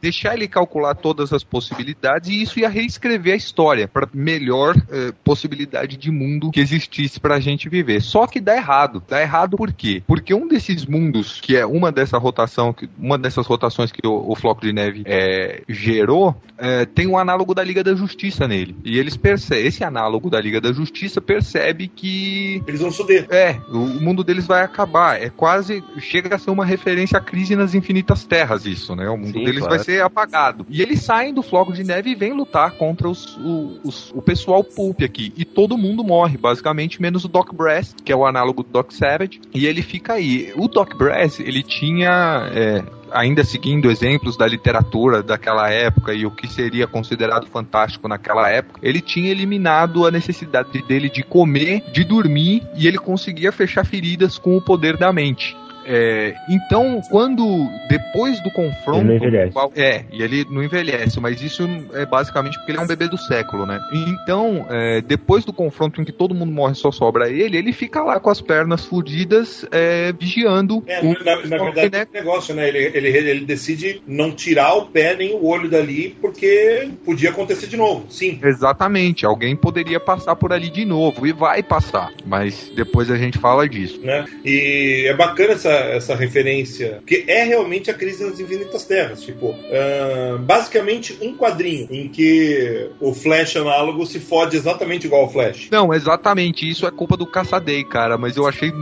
deixar ele calcular todas as possibilidades e isso ia reescrever a história para melhor eh, possibilidade de mundo que existisse para a gente viver. Só que dá errado. Dá errado por quê? Porque um desses mundos, que é uma dessa rotação, uma dessas rotações que o, o Floco de Neve eh, gerou, eh, tem um análogo da Liga da Justiça nele. E eles percebem, esse análogo da Liga da Justiça percebe que. Eles vão foder. É, o mundo deles vai acabar. É quase. Chega a ser uma referência à crise nas infinitas terras, isso, né? O mundo Sim, deles claro. vai ser apagado. E eles saem do Floco de Neve e vem lutar contra os, o, os, o pessoal pulp aqui. E todo mundo morre, basicamente, menos o Doc Brass, que é o análogo do Doc Savage. E ele fica aí. O Doc Brass, ele tinha. É, ainda seguindo exemplos da literatura daquela época e o que seria considerado fantástico naquela época, ele tinha eliminado a necessidade dele de comer, de dormir e ele conseguia fechar feridas com o poder da mente. É, então, quando depois do confronto. Ele não envelhece. qual- é, e ele não envelhece, mas isso é basicamente porque ele é um bebê do século, né? Então, é, depois do confronto em que todo mundo morre e só sobra ele, ele fica lá com as pernas fudidas, é, vigiando É, o. na, na verdade, é um negócio, né? Ele, ele, ele decide não tirar o pé nem o olho dali, porque podia acontecer de novo. Sim. Exatamente, alguém poderia passar por ali de novo e vai passar, mas depois a gente fala disso. Né? E é bacana essa, essa referência, porque é realmente a crise nas infinitas terras. Tipo, ah, basicamente um quadrinho em que o Flash análogo se fode exatamente igual ao Flash. Não, exatamente, isso é culpa do Caçadei, cara, mas eu achei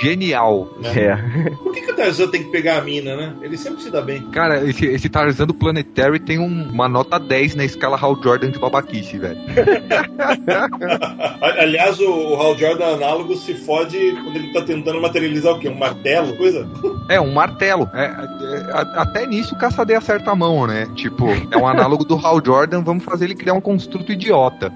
genial. É. Por que, que o Tarzan tem que pegar a mina, né? Ele sempre se dá bem. Cara, esse, esse Tarzan do Planetary tem um- uma nota 10 na escala Hal Jordan de babaquice, velho. Aliás, o, o Hal Jordan análogo se fode quando ele tá tentando materializar o quê? Um martelo? Coisa? É, um martelo. É, é, a- até nisso o Caçadei acerta a mão, né? Tipo, é um análogo do Hal Jordan, vamos fazer ele criar um construto idiota.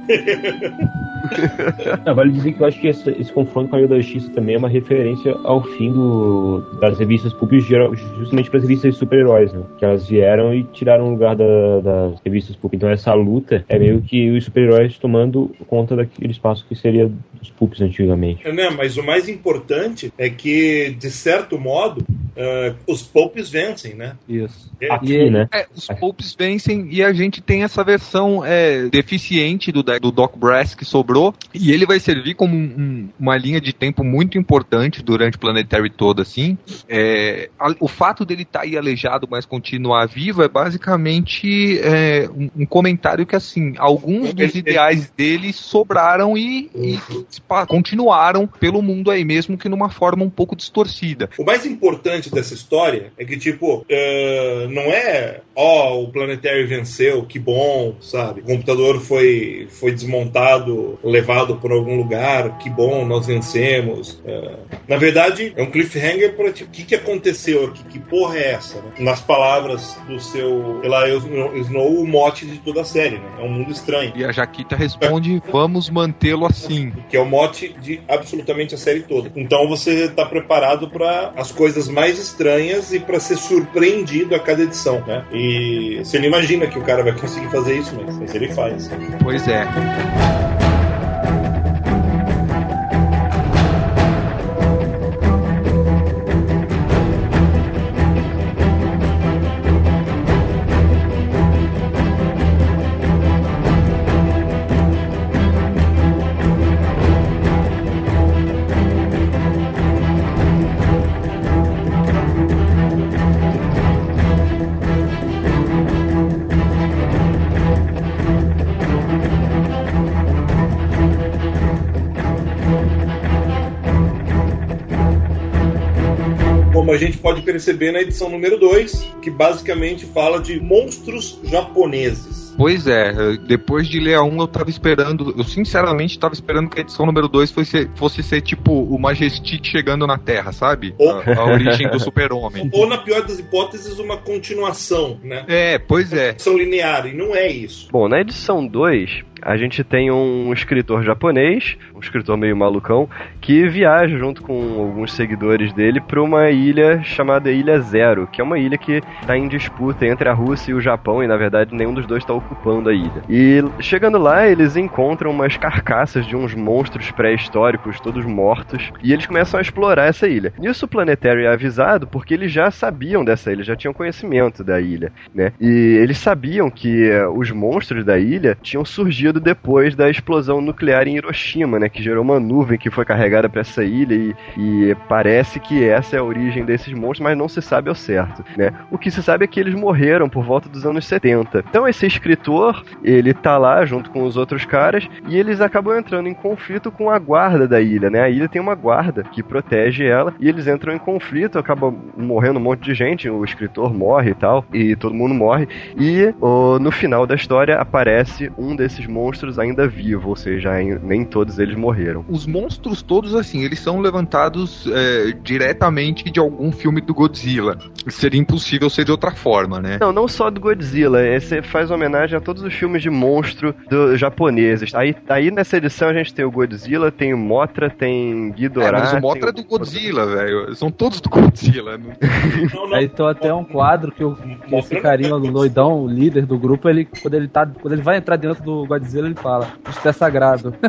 Não, vale dizer que eu acho que esse, esse confronto com a Liga da Justiça também é uma referência ao fim do, das revistas geral- justamente para as revistas de super-heróis, né? Que elas vieram e tiraram o lugar da- das revistas pulp. Então essa luta é meio que os super-heróis tomando conta daquele espaço que seria dos pulps antigamente. É, né? Mas o mais importante é que, de certo modo, ah, os Popes vencem, né? Isso. Aqui, E- né? É, os Popes vencem e a gente tem essa versão é, deficiente do, do Doc Brass que sobrou. E ele vai servir como um- um- uma linha de tempo muito importante durante o Planetary todo, assim. É, a- o fato dele estar aí aleijado, mas continuar vivo, é basicamente é, um, um comentário que, assim, alguns dos ideais dele sobraram e, e spa- continuaram pelo mundo aí, mesmo que numa forma um pouco distorcida. O mais importante dessa história é que, tipo, eh, não é, ó, o Planetary venceu, que bom, sabe? O computador foi, foi desmontado, levado por algum lugar, que bom, nós vencemos. Eh, na verdade, é um cliffhanger para tipo, o que, que aconteceu aqui? Que porra é essa? né? Nas palavras do seu Elias Snow, o mote de toda a série, né? É um mundo estranho. E a Jaquita responde: vamos mantê-lo assim. que é o mote de absolutamente a série toda. Então você está preparado para as coisas mais estranhas e para ser surpreendido a cada edição, né? E você não imagina que o cara vai conseguir fazer isso, mas, mas ele faz. Pois é. Pode perceber na edição número 2, que basicamente fala de monstros japoneses. Pois é, eh, depois de ler a 1 eu tava esperando, eu sinceramente tava esperando que a edição número 2 fosse, fosse ser tipo o Majestic chegando na Terra, sabe? Oh. A, a origem do super-homem. Ou, na pior das hipóteses, uma continuação, né? É, pois é. São linear, e não é isso. Bom, na edição 2, a gente tem um escritor japonês, um escritor meio malucão, que viaja junto com alguns seguidores dele para uma ilha chamada Ilha Zero, que é uma ilha que está em disputa entre a Rússia e o Japão, e na verdade nenhum dos dois está ocupando a ilha. E chegando lá, eles encontram umas carcaças de uns monstros pré-históricos, todos mortos, e eles começam a explorar essa ilha. Nisso o Planetary é avisado porque eles já sabiam dessa ilha, já tinham conhecimento da ilha, né? E eles sabiam que eh, os monstros da ilha tinham surgido depois da explosão nuclear em Hiroshima, né? Que gerou uma nuvem que foi carregada para essa ilha e, e parece que essa é a origem desses monstros, mas não se sabe ao certo, né? O que se sabe é que eles morreram por volta dos anos 70. Então esse ele tá lá junto com os outros caras e eles acabam entrando em conflito com a guarda da ilha, né? A ilha tem uma guarda que protege ela e eles entram em conflito, acaba morrendo um monte de gente, o escritor morre e tal, e todo mundo morre. E ó, no final da história aparece um desses monstros ainda vivo, ou seja, nem todos eles morreram. Os monstros todos, assim, eles são levantados é, diretamente de algum filme do Godzilla. Seria impossível ser de outra forma, né? Não, não só do Godzilla, esse faz homenagem a todos os filmes de monstro do, japoneses. Aí, aí nessa edição a gente tem o Godzilla, tem o Mothra, tem É, Ghidorah. mas o Mothra é do Godzilla, velho. São todos do Godzilla. Não, não. Aí tem até um quadro que, o, que esse carinha do doidão, o líder do grupo, ele quando ele tá quando ele vai entrar dentro do Godzilla, ele fala: "Isto é sagrado".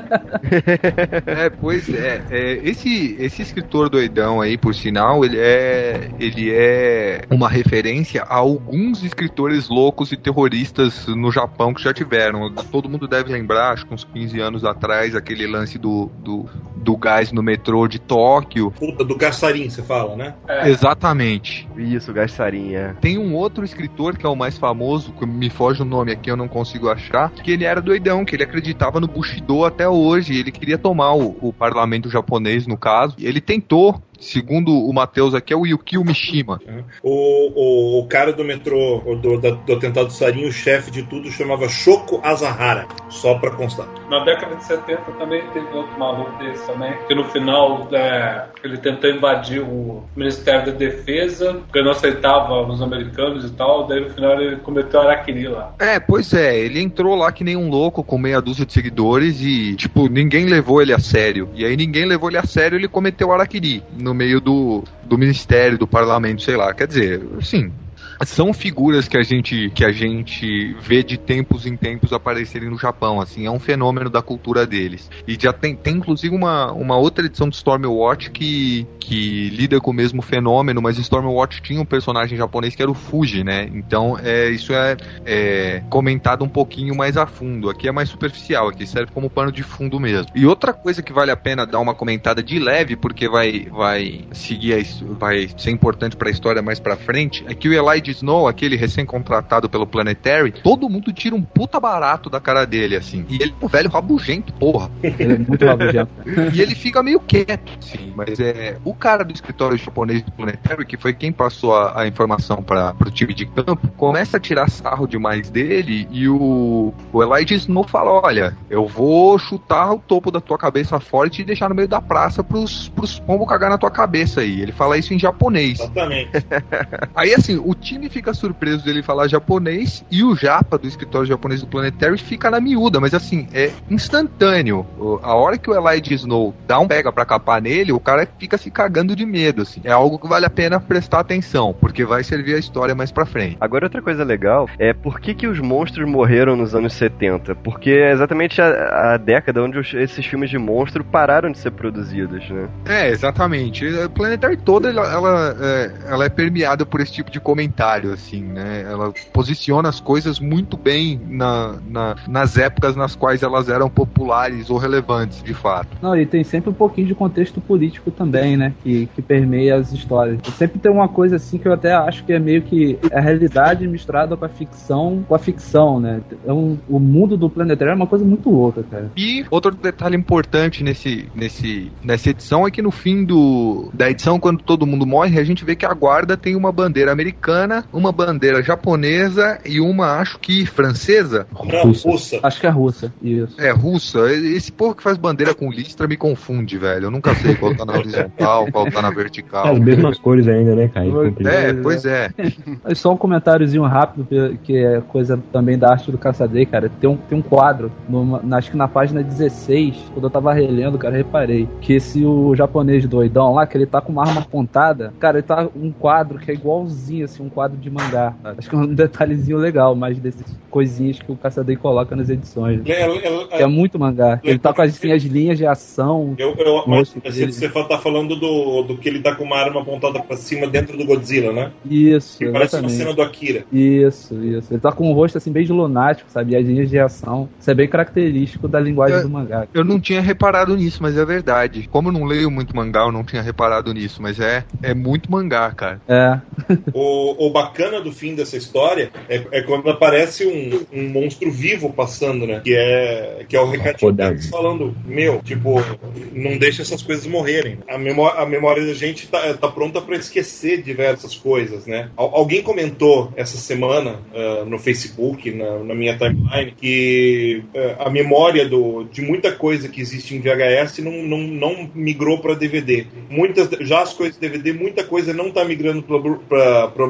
É, pois é, é, esse, esse escritor doidão aí, por sinal, ele é, ele é uma referência a alguns escritores loucos e terroristas no Japão que já tiveram. Todo mundo deve lembrar, acho que uns 15 anos atrás, aquele lance do, do, do gás no metrô de Tóquio. Puta, do caçarim, você fala, né? É. Exatamente. Isso, Gastarinha. Tem um outro escritor que é o mais famoso, que me foge o nome aqui, eu não consigo achar, que ele era doidão, que ele acreditava no Bushido até hoje, ele queria tomar o, o parlamento japonês, no caso. Ele tentou, segundo o Matheus aqui, é o Yukio Mishima. O, o, o cara do metrô, do, da- do atentado do Sarin, o chefe de tudo, chamava Shoko Azahara. Só pra constar. Na década de 70 também teve outro maluco desse também, que no final é, ele tentou invadir o Ministério da Defesa, porque não aceitava os americanos e tal, daí no final ele cometeu araquiri lá. É, pois é, ele entrou lá que nem um louco com meia dúzia de seguidores e, tipo, ninguém levou ele a sério. E aí ninguém levou ele a sério ele cometeu araquiri no meio do, do ministério, do parlamento, sei lá. Quer dizer, assim, são figuras que a gente que a gente vê de tempos em tempos aparecerem no Japão, assim, é um fenômeno da cultura deles. E já tem, tem inclusive uma, uma outra edição de Stormwatch que, que lida com o mesmo fenômeno, mas Stormwatch tinha um personagem japonês que era o Fuji, né? Então é, isso é, é comentado um pouquinho mais a fundo. Aqui é mais superficial, aqui serve como pano de fundo mesmo. E outra coisa que vale a pena dar uma comentada de leve, porque vai, vai seguir, a, vai ser importante pra história mais pra frente, é que o Elijah Snow, aquele recém-contratado pelo Planetary, todo mundo tira um puta barato da cara dele, assim. E ele é um velho rabugento, porra. Ele é muito rabugento. E ele fica meio quieto, assim, mas é o cara do escritório japonês do Planetary, que foi quem passou a, a informação para pro time de campo, começa a tirar sarro demais dele e o, o Elijah Snow fala: Olha, eu vou chutar o topo da tua cabeça forte e deixar no meio da praça pros, pros pombos cagar na tua cabeça aí. Ele fala isso em japonês. Exatamente. Aí assim, o time fica surpreso dele falar japonês e o japa do escritório japonês do Planetary fica na miúda, mas assim, é instantâneo. O- A hora que o Elijah Snow dá um pega pra capar nele, o cara fica se cagando de medo, assim. É algo que vale a pena prestar atenção, porque vai servir a história mais pra frente. Agora, outra coisa legal é por que, que os monstros morreram nos anos 70? Porque é exatamente a, a década onde os- esses filmes de monstro pararam de ser produzidos, né? É, exatamente. A Planetary toda, ela, ela, é, ela é permeada por esse tipo de comentário, assim, né? Ela posiciona as coisas muito bem na, na- nas épocas nas quais elas eram populares ou relevantes, de fato. Não, e tem sempre um pouquinho de contexto político também, né? Que, que permeia as histórias. E sempre tem uma coisa assim que eu até acho que é meio que a realidade misturada com a ficção, com a ficção, né? Então, o mundo do planetário é uma coisa muito louca, cara. E outro detalhe importante nesse, nesse, nessa edição é que no fim do, da edição, quando todo mundo morre, a gente vê que a guarda tem uma bandeira americana, uma bandeira japonesa e uma, acho que francesa. Russa. russa. Acho que é russa, isso. É, russa. Esse povo que faz bandeira com listra me confunde, velho. Eu nunca sei qual tá na horizontal, qual tá na vertical. As mesmas cores ainda, né, cara? Comprido. É, pois é. Mas só um comentáriozinho rápido, que- é coisa também da arte do Caçadei, cara. Tem um, tem um quadro, numa- na- acho que na página 16, quando eu tava relendo, cara, reparei que esse o japonês doidão lá, que ele tá com uma arma apontada, cara, ele tá um quadro que é igualzinho, assim, um quadro de mangá. Acho que é um detalhezinho legal, mas desses coisinhas que o Caçadei coloca nas edições. Que é muito mangá. Ele tá com assim, as linhas de ação. Eu, eu, mas ele- você tá falando do, do que ele tá com uma arma apontada pra cima dentro do Godzilla, né? Isso, Que parece uma cena do Akira. Isso, isso. Ele tá com um rosto assim bem de lunático, sabe? E as linhas de ação. Isso é bem característico da linguagem É. do mangá. Eu não tinha reparado nisso, mas é verdade. Como eu não leio muito mangá, eu não tinha reparado nisso, mas é, é muito mangá, cara. É. O, o bacana do fim dessa história é, é quando aparece um, um monstro vivo passando, né? Que é, que é o recadinho deles falando, meu, tipo, não deixa essas coisas morrerem. A memória, a memória da gente tá, tá pronta pra esquecer diversas coisas, né? Al- alguém comentou essa semana ah, no Facebook, na, na minha timeline, que ah, a memória do, de muita coisa que existe em VHS não, não, não migrou pra DVD. Muitas, já as coisas DVD, muita coisa não tá migrando pra, Blu- pra, pra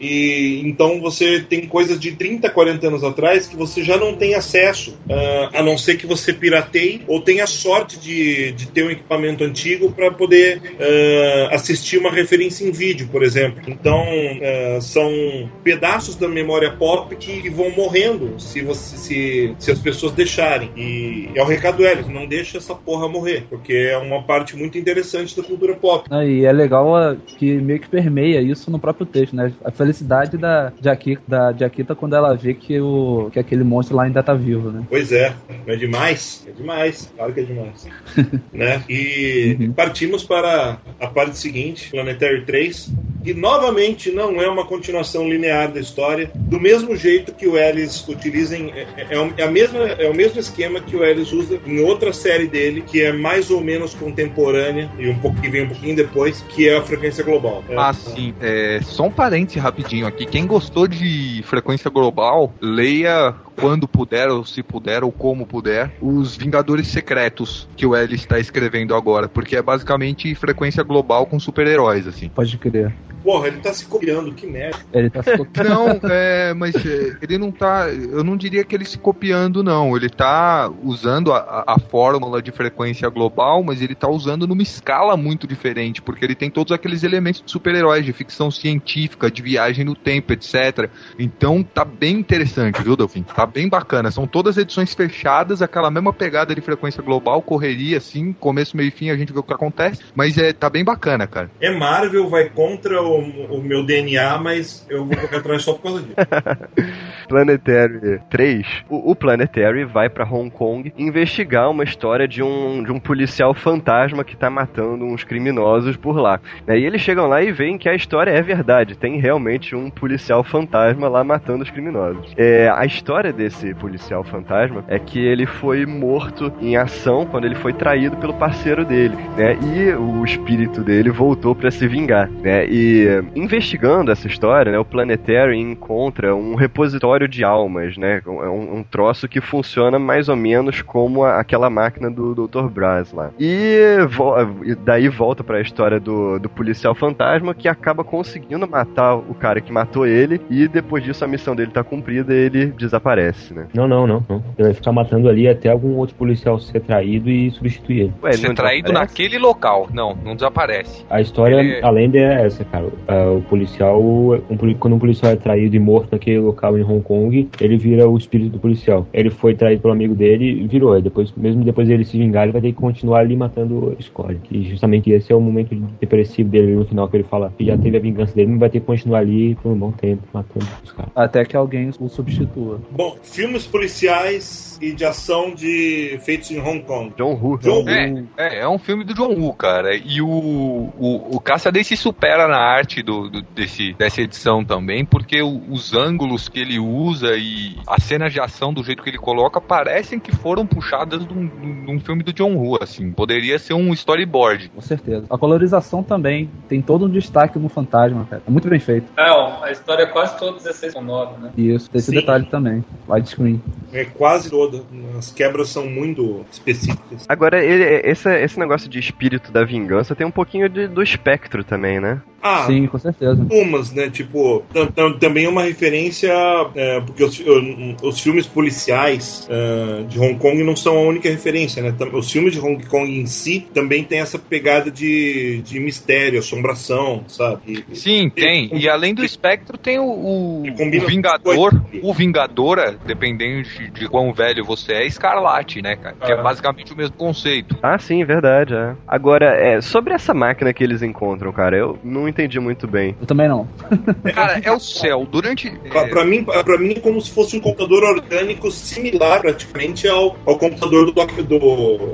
E então você tem coisas de 30, 40 anos atrás que você já não tem acesso, ah, a não ser que você pirateie ou tenha sorte de, de ter um equipamento antigo para poder ah, assistir uma referência em vídeo, por exemplo. Então, ah, são pedaços da memória pop que vão morrendo se, você, se, se as pessoas deixarem. E é o recado Hélio, não deixa essa porra morrer, porque é uma parte muito interessante da cultura pop. Ah, E é legal que meio que permeia isso no próprio texto, né? A felicidade da Jaquita, da Jaquita quando ela vê que, o, que aquele monstro lá ainda tá vivo, né? Pois é, é demais? É demais, claro que é demais. né? E partimos para a parte seguinte, Planetary 3, que novamente não é uma continuação linear da história, do mesmo jeito que o Ellis utiliza em, é, é, é a mesma, é o mesmo esquema que o Ellis usa em outra série dele, que é mais ou menos contemporânea e um pouco que vem um pouquinho depois, que é a frequência global. É, Ah, sim. É, só um rapidinho aqui. Quem gostou de frequência global, leia quando puder, ou se puder, ou como puder, os Vingadores Secretos que o Ellis está escrevendo agora, porque é basicamente frequência global com super-heróis, assim. Pode crer. Porra, ele tá se copiando, que merda. Ele tá se copiando. Não, é, mas é, ele não tá. Eu não diria que ele se copiando, não. Ele tá usando a, a- a fórmula de frequência global, mas ele tá usando numa escala muito diferente, porque ele tem todos aqueles elementos de super-heróis, de ficção científica, de viagem no tempo, etc. Então tá bem interessante, viu, Delfim? Tá bem bacana. São todas edições fechadas, aquela mesma pegada de frequência global, correria, assim, começo, meio e fim, a gente vê o que acontece, mas é, tá bem bacana, cara. É Marvel, vai contra o, o meu DNA, mas eu vou correr atrás só por causa disso. Planetary 3, o, o Planetary vai pra Hong Kong investigar uma história de um, de um policial fantasma que tá matando uns criminosos por lá. Né, E eles chegam lá e veem que a história é verdade, tem realmente um policial fantasma lá matando os criminosos. É, a história desse policial fantasma é que ele foi morto em ação quando ele foi traído pelo parceiro dele, né? E o espírito dele voltou pra se vingar, né? E investigando essa história, né, o Planetary encontra um repositório de almas, né? É um, um troço que funciona mais ou menos como a- aquela máquina do Dr. Braz lá. E, vo- daí volta pra história do, do policial fantasma que acaba conseguindo matar o cara que matou ele e depois disso a missão dele tá cumprida e ele desaparece, né? Não, não, não, não. Ele vai ficar matando ali até algum outro policial ser traído e substituir ele. Ué, Ser traído desaparece? naquele local. Não, não desaparece. A história, Ele- a lenda é essa, cara. O policial, um quando um policial é traído e morto naquele local em Hong Kong, ele vira o espírito do policial. Ele foi traído pelo amigo dele e virou. Aí Depois, mesmo depois dele se vingar, ele vai ter que continuar ali matando o Scully. Que justamente esse é o momento depressivo dele no final, que ele fala que já teve a vingança dele, mas vai ter que continuar ali por um bom tempo, matando os caras. Até que alguém o substitua. Bom, filmes policiais e de ação de feitos em Hong Kong. John Woo. John Woo. É, é, é um filme do John Woo, cara. E o, o, o Caçadei se supera na arte do, do- desse, dessa edição também, porque o- os ângulos que ele usa e as cenas de ação do jeito que ele coloca parecem que foram puxadas de um, de um filme do John Woo, assim. Poderia ser um storyboard. Com certeza. A colorização também tem todo um destaque no fantasma, cara. É muito bem feito. É, ó, a história é quase toda 16 com 9, né? Isso, tem esse Sim. detalhe também. Widescreen. É quase toda. As quebras são muito específicas. Agora, ele, esse, esse negócio de espírito da vingança tem um pouquinho de- do espectro também, né? Ah, Sim, com certeza. umas, né? Tipo, tam- tam- também é uma referência, é, porque os, os filmes policiais é, de Hong Kong não são a única referência, né? Os filmes de Hong Kong em si também tem essa pegada de, de mistério, assombração, sabe? E- Sim, tem. E além do espectro, tem o, o, o Vingador. O Vingadora, dependendo de, de quão velho você é, Escarlate, né, cara? Que é Ah. basicamente o mesmo conceito. Ah, sim, verdade. É. Agora, é, sobre essa máquina que eles encontram, cara, eu não entendi muito bem. Eu também não. Cara, é o céu. Durante. Pra, é, pra mim, pra mim é como se fosse um computador orgânico similar praticamente ao, ao computador do Doc, do,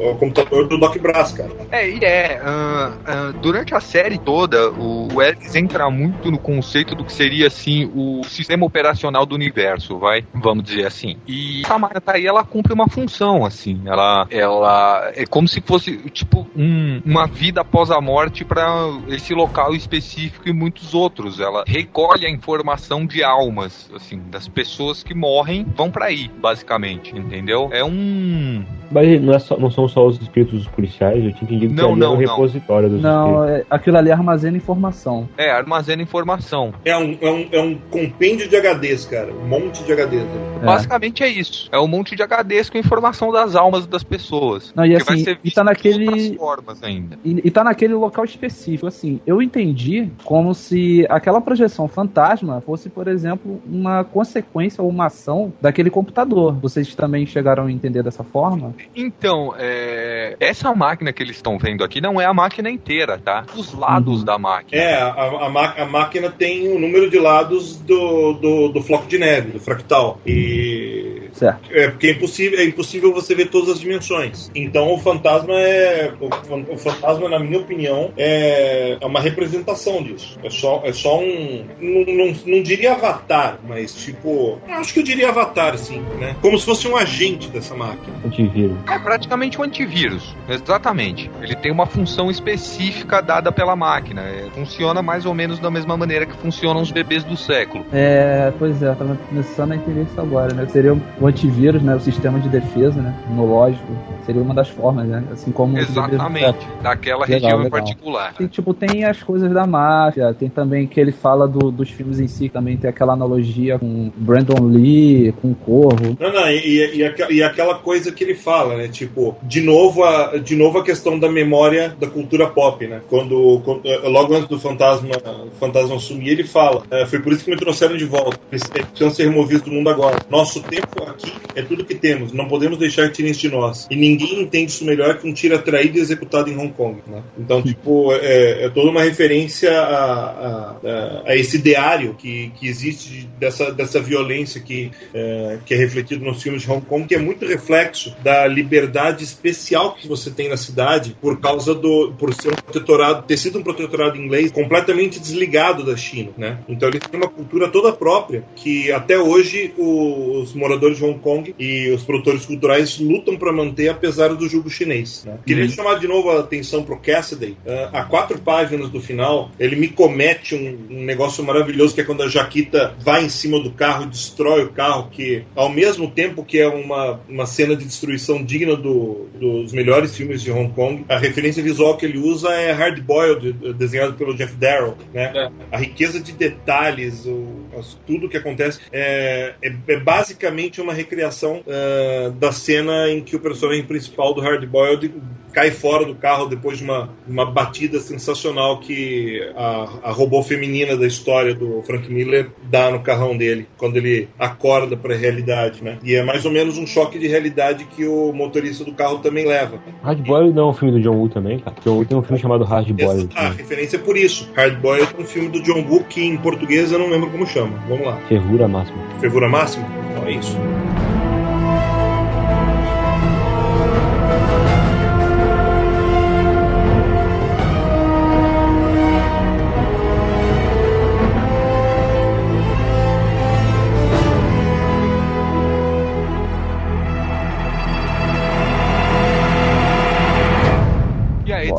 ao computador do Doc Brass, cara. É, e é. ah, ah, durante a série toda, o, o Ellis entra muito no conceito do que seria, assim, o sistema operacional do universo, vai? Vamos dizer assim. E a máquina tá aí, ela cumpre uma função, assim. Ela, ela é como se fosse, tipo, um- uma vida após a morte para esse local específico e muitos outros. Ela recolhe a informação de almas, assim, das pessoas que morrem, vão para aí, basicamente, entendeu? É um. Mas não, é só- não são só os espíritos dos policiais, eu tinha entendido que Não, ali não, era o não. repositório dos Não, espíritos. é- aquilo ali armazena informação. É, armazena informação. É um, é, um, é um compêndio de HDs, cara. Um monte de HDs. né? É. Basicamente é isso. É um monte de HDs com informação das almas das pessoas. Não, e que vai assim, ser e tá naquele- formas ainda. E, e tá naquele local específico. Assim, eu entendi como se aquela projeção fantasma fosse, por exemplo, uma consequência ou uma ação daquele computador. Vocês também chegaram a entender dessa forma? Então, é, essa máquina que eles estão vendo aqui não é a máquina inteira, tá? Os lados Uhum. da máquina. É, a, a, a máquina tem o número de lados do, do, do floco de neve, do fractal. E. Certo. É porque é impossível, é impossível você ver todas as dimensões. Então o fantasma é. O, o fantasma, na minha opinião, é, é uma representação disso. É só, é só um. Não, não, não diria avatar, mas tipo. Acho que eu diria avatar, sim, né? Como se fosse um agente dessa máquina. Antivírus. É praticamente um antivírus, exatamente. Ele tem uma função específica dada pela máquina. É, funciona mais ou menos da mesma maneira que funcionam os bebês do século. É, pois é, eu tava começando a entender isso agora, né? Seria o antivírus, né? O sistema de defesa, né? Imunológico. Seria uma das formas, né? Assim como. o antivírus- Exatamente, daquela Legal, região em legal. particular. Tem, tipo, tem as coisas da máfia, tem também que ele fala do- dos filmes em si, também tem aquela analogia com Brandon Lee, com o Corvo. Não, não, e, e, aque- e aquela coisa que ele fala, né? Tipo, de novo a, de novo a questão da memória da cultura pop, né? Quando, quando- logo antes do fantasma, o fantasma sumir, ele fala: eh, foi por isso que me trouxeram de volta. Eles precisam ser removidos do mundo agora. Nosso tempo aqui é tudo que temos. Não podemos deixar tirem de nós. E ninguém entende isso melhor que um tiro atraído e executado em Hong Kong, né? Então, tipo, é, é toda uma referência a, a- a- esse ideário que, que existe de- dessa, dessa violência que, é, que é refletido nos filmes de Hong Kong, que é muito reflexo da liberdade especial que você tem na cidade por causa do por ser um protetorado, ter sido um protetorado inglês completamente desligado da China, né? Então ele tem uma cultura toda própria que até hoje os moradores de Hong Kong e os produtores culturais lutam para manter apesar do jugo chinês. né? Queria chamar de novo a atenção pro Cassidy. Ah, a quatro páginas do final, ele me comete um, um negócio maravilhoso que é quando a Jaquita vai em cima do carro e destrói o carro, que ao mesmo tempo que é uma, uma cena de destruição digna do- dos melhores filmes de Hong Kong, a referência visual que ele usa é Hard Boiled, desenhado pelo Jeff Darrow, né? É. A riqueza de detalhes, o, tudo que acontece é, é- é basicamente uma recriação ah, da cena em que o personagem principal do Hard Boiled cai fora do carro depois de uma, uma batida sensacional que a, a robô feminina da história do Frank Miller dá no carrão dele, quando ele acorda para a realidade, né? E é mais ou menos um choque de realidade que o motorista do carro também leva. Hard Boiled não é um filme do John Woo também, cara. John Woo tem um filme chamado Hard Boiled. Essa, a referência é por isso. Hard Boiled é um filme do John Woo que em português eu não lembro como chama. Vamos lá. Fervura máxima. Fervura máxima? Então é isso. E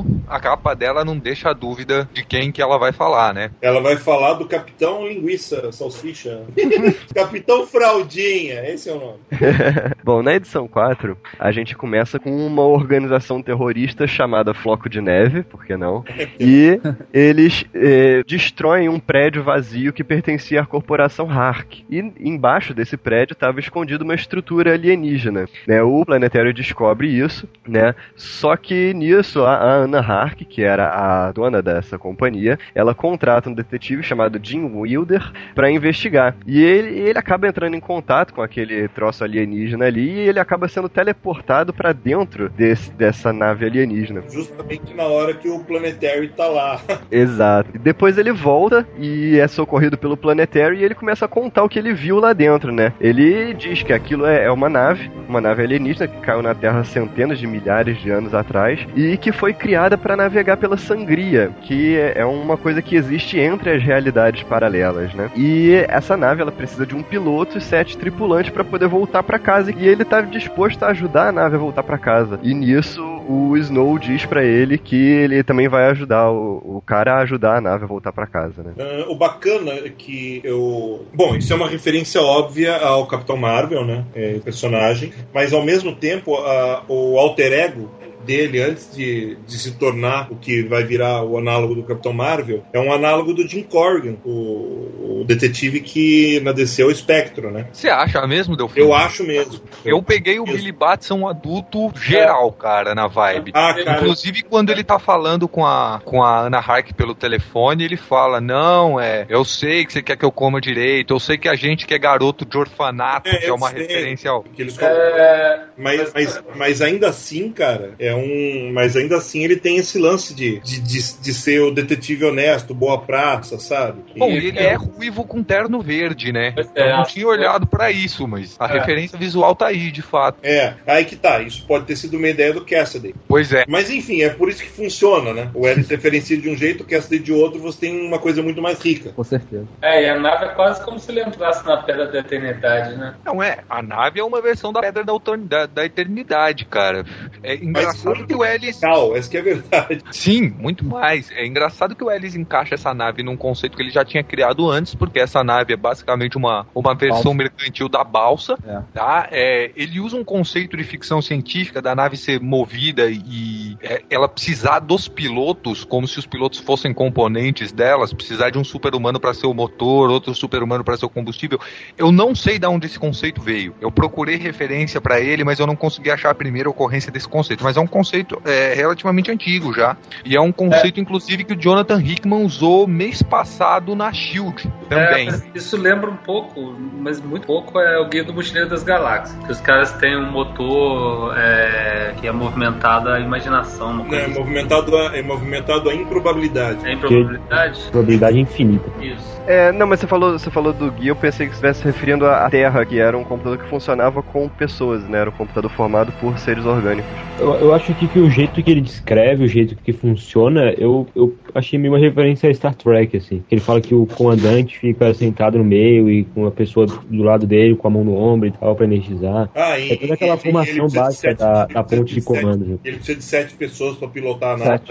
a edição 4, a capa dela não deixa a dúvida de quem que ela vai falar, né? Ela vai falar do Capitão Linguiça, Salsicha. Capitão Fraldinha, esse é o nome. Bom, na edição 4, a gente começa com uma organização terrorista chamada Floco de Neve, por que não? E eles eh, destroem um prédio vazio que pertencia à corporação Hark. E embaixo desse prédio estava escondida uma estrutura alienígena. Né? O planetário descobre isso, né? Só que nisso, a, a Anna Hark, que era a dona dessa companhia, ela contrata um detetive chamado Jim Wilder para investigar. E ele, ele acaba entrando em contato com aquele troço alienígena ali e ele acaba sendo teleportado para dentro desse, dessa nave alienígena. Justamente na hora que o Planetary tá lá. Exato. E depois ele volta e é socorrido pelo Planetary e ele começa a contar o que ele viu lá dentro, né? Ele diz que aquilo é é uma nave, uma nave alienígena que caiu na Terra centenas de milhares de anos atrás e que foi criada para navegar pela sangria, que é uma coisa que existe entre as realidades paralelas, né? E essa nave ela precisa de um piloto e sete tripulantes para poder voltar para casa e ele tá disposto a ajudar a nave a voltar para casa. E nisso o Snow diz para ele que ele também vai ajudar o, o cara a ajudar a nave a voltar para casa, né? Ah, o bacana é que eu. Bom, isso é uma referência óbvia ao Capitão Marvel, né? É, personagem. Mas ao mesmo tempo, a- o alter ego dele, antes de, de se tornar o que vai virar o análogo do Capitão Marvel, é um análogo do Jim Corrigan, o, o detetive que na DC é o Espectro, né? Você acha mesmo, Delfim? Eu acho mesmo. Eu peguei o Billy Batson adulto geral, cara, na vibe. Ah, cara. Inclusive, quando ele tá falando com a, com a Ana Hark pelo telefone, ele fala: Não, é, eu sei que você quer que eu coma direito, eu sei que a gente que é garoto de orfanato, É, que é eu uma sei. referência ao. Que eles É, Mas, mas, mas ainda assim, cara, é um. Mas ainda assim ele tem esse lance de, de, de, de ser o detetive honesto, boa praça, sabe? Bom, E- ele é ruivo com terno verde, né? É, Eu não acho tinha olhado pra isso, mas a É. referência visual tá aí, de fato. É, aí que tá. Isso pode ter sido uma ideia do Cassidy. Pois é. Mas enfim, é por isso que funciona, né? O Ellis referencia de um jeito, o Cassidy de outro, você tem uma coisa muito mais rica. Com certeza. é, e a nave é quase como se ele entrasse na Pedra da Eternidade, né? Não é, a nave é uma versão da Pedra da, da- da Eternidade, cara. É engraçado engraçado que o Ellis. Legal, essa que é a verdade. Sim, muito mais. É engraçado que o Ellis encaixa essa nave num conceito que ele já tinha criado antes, porque essa nave é basicamente uma, uma versão Balsa. mercantil da balsa. É. Tá? É, ele usa um conceito de ficção científica da nave ser movida e é, ela precisar dos pilotos, como se os pilotos fossem componentes delas, precisar de um super-humano para ser o motor, outro super-humano para ser o combustível. Eu não sei de onde esse conceito veio. Eu procurei referência para ele, mas eu não consegui achar a primeira ocorrência desse conceito. Mas é um conceito é, relativamente antigo já. E é um conceito, inclusive, que o Jonathan Hickman usou mês passado na Shield também. É, isso lembra um pouco, mas muito pouco, é o Guia do Mochileiro das Galáxias. Que os caras têm um motor é, que é movimentado a imaginação. Uma coisa é, assim. movimentado a, é movimentado a improbabilidade. É improbabilidade? Probabilidade infinita. Isso. É, não, mas você falou, você falou do guia, eu pensei que você estivesse referindo à Terra, que era um computador que funcionava com pessoas, né? Era um computador formado por seres orgânicos. Eu, eu acho aqui que o jeito que ele descreve, o jeito que funciona, eu, eu achei meio uma referência a Star Trek, assim. Ele fala que o comandante fica sentado no meio e com a pessoa do lado dele, com a mão no ombro e tal, pra energizar. Ah, e, É toda aquela e- formação de básica sete- da- da ponte de sete- comando? Ele precisa de sete pessoas pra pilotar a nave.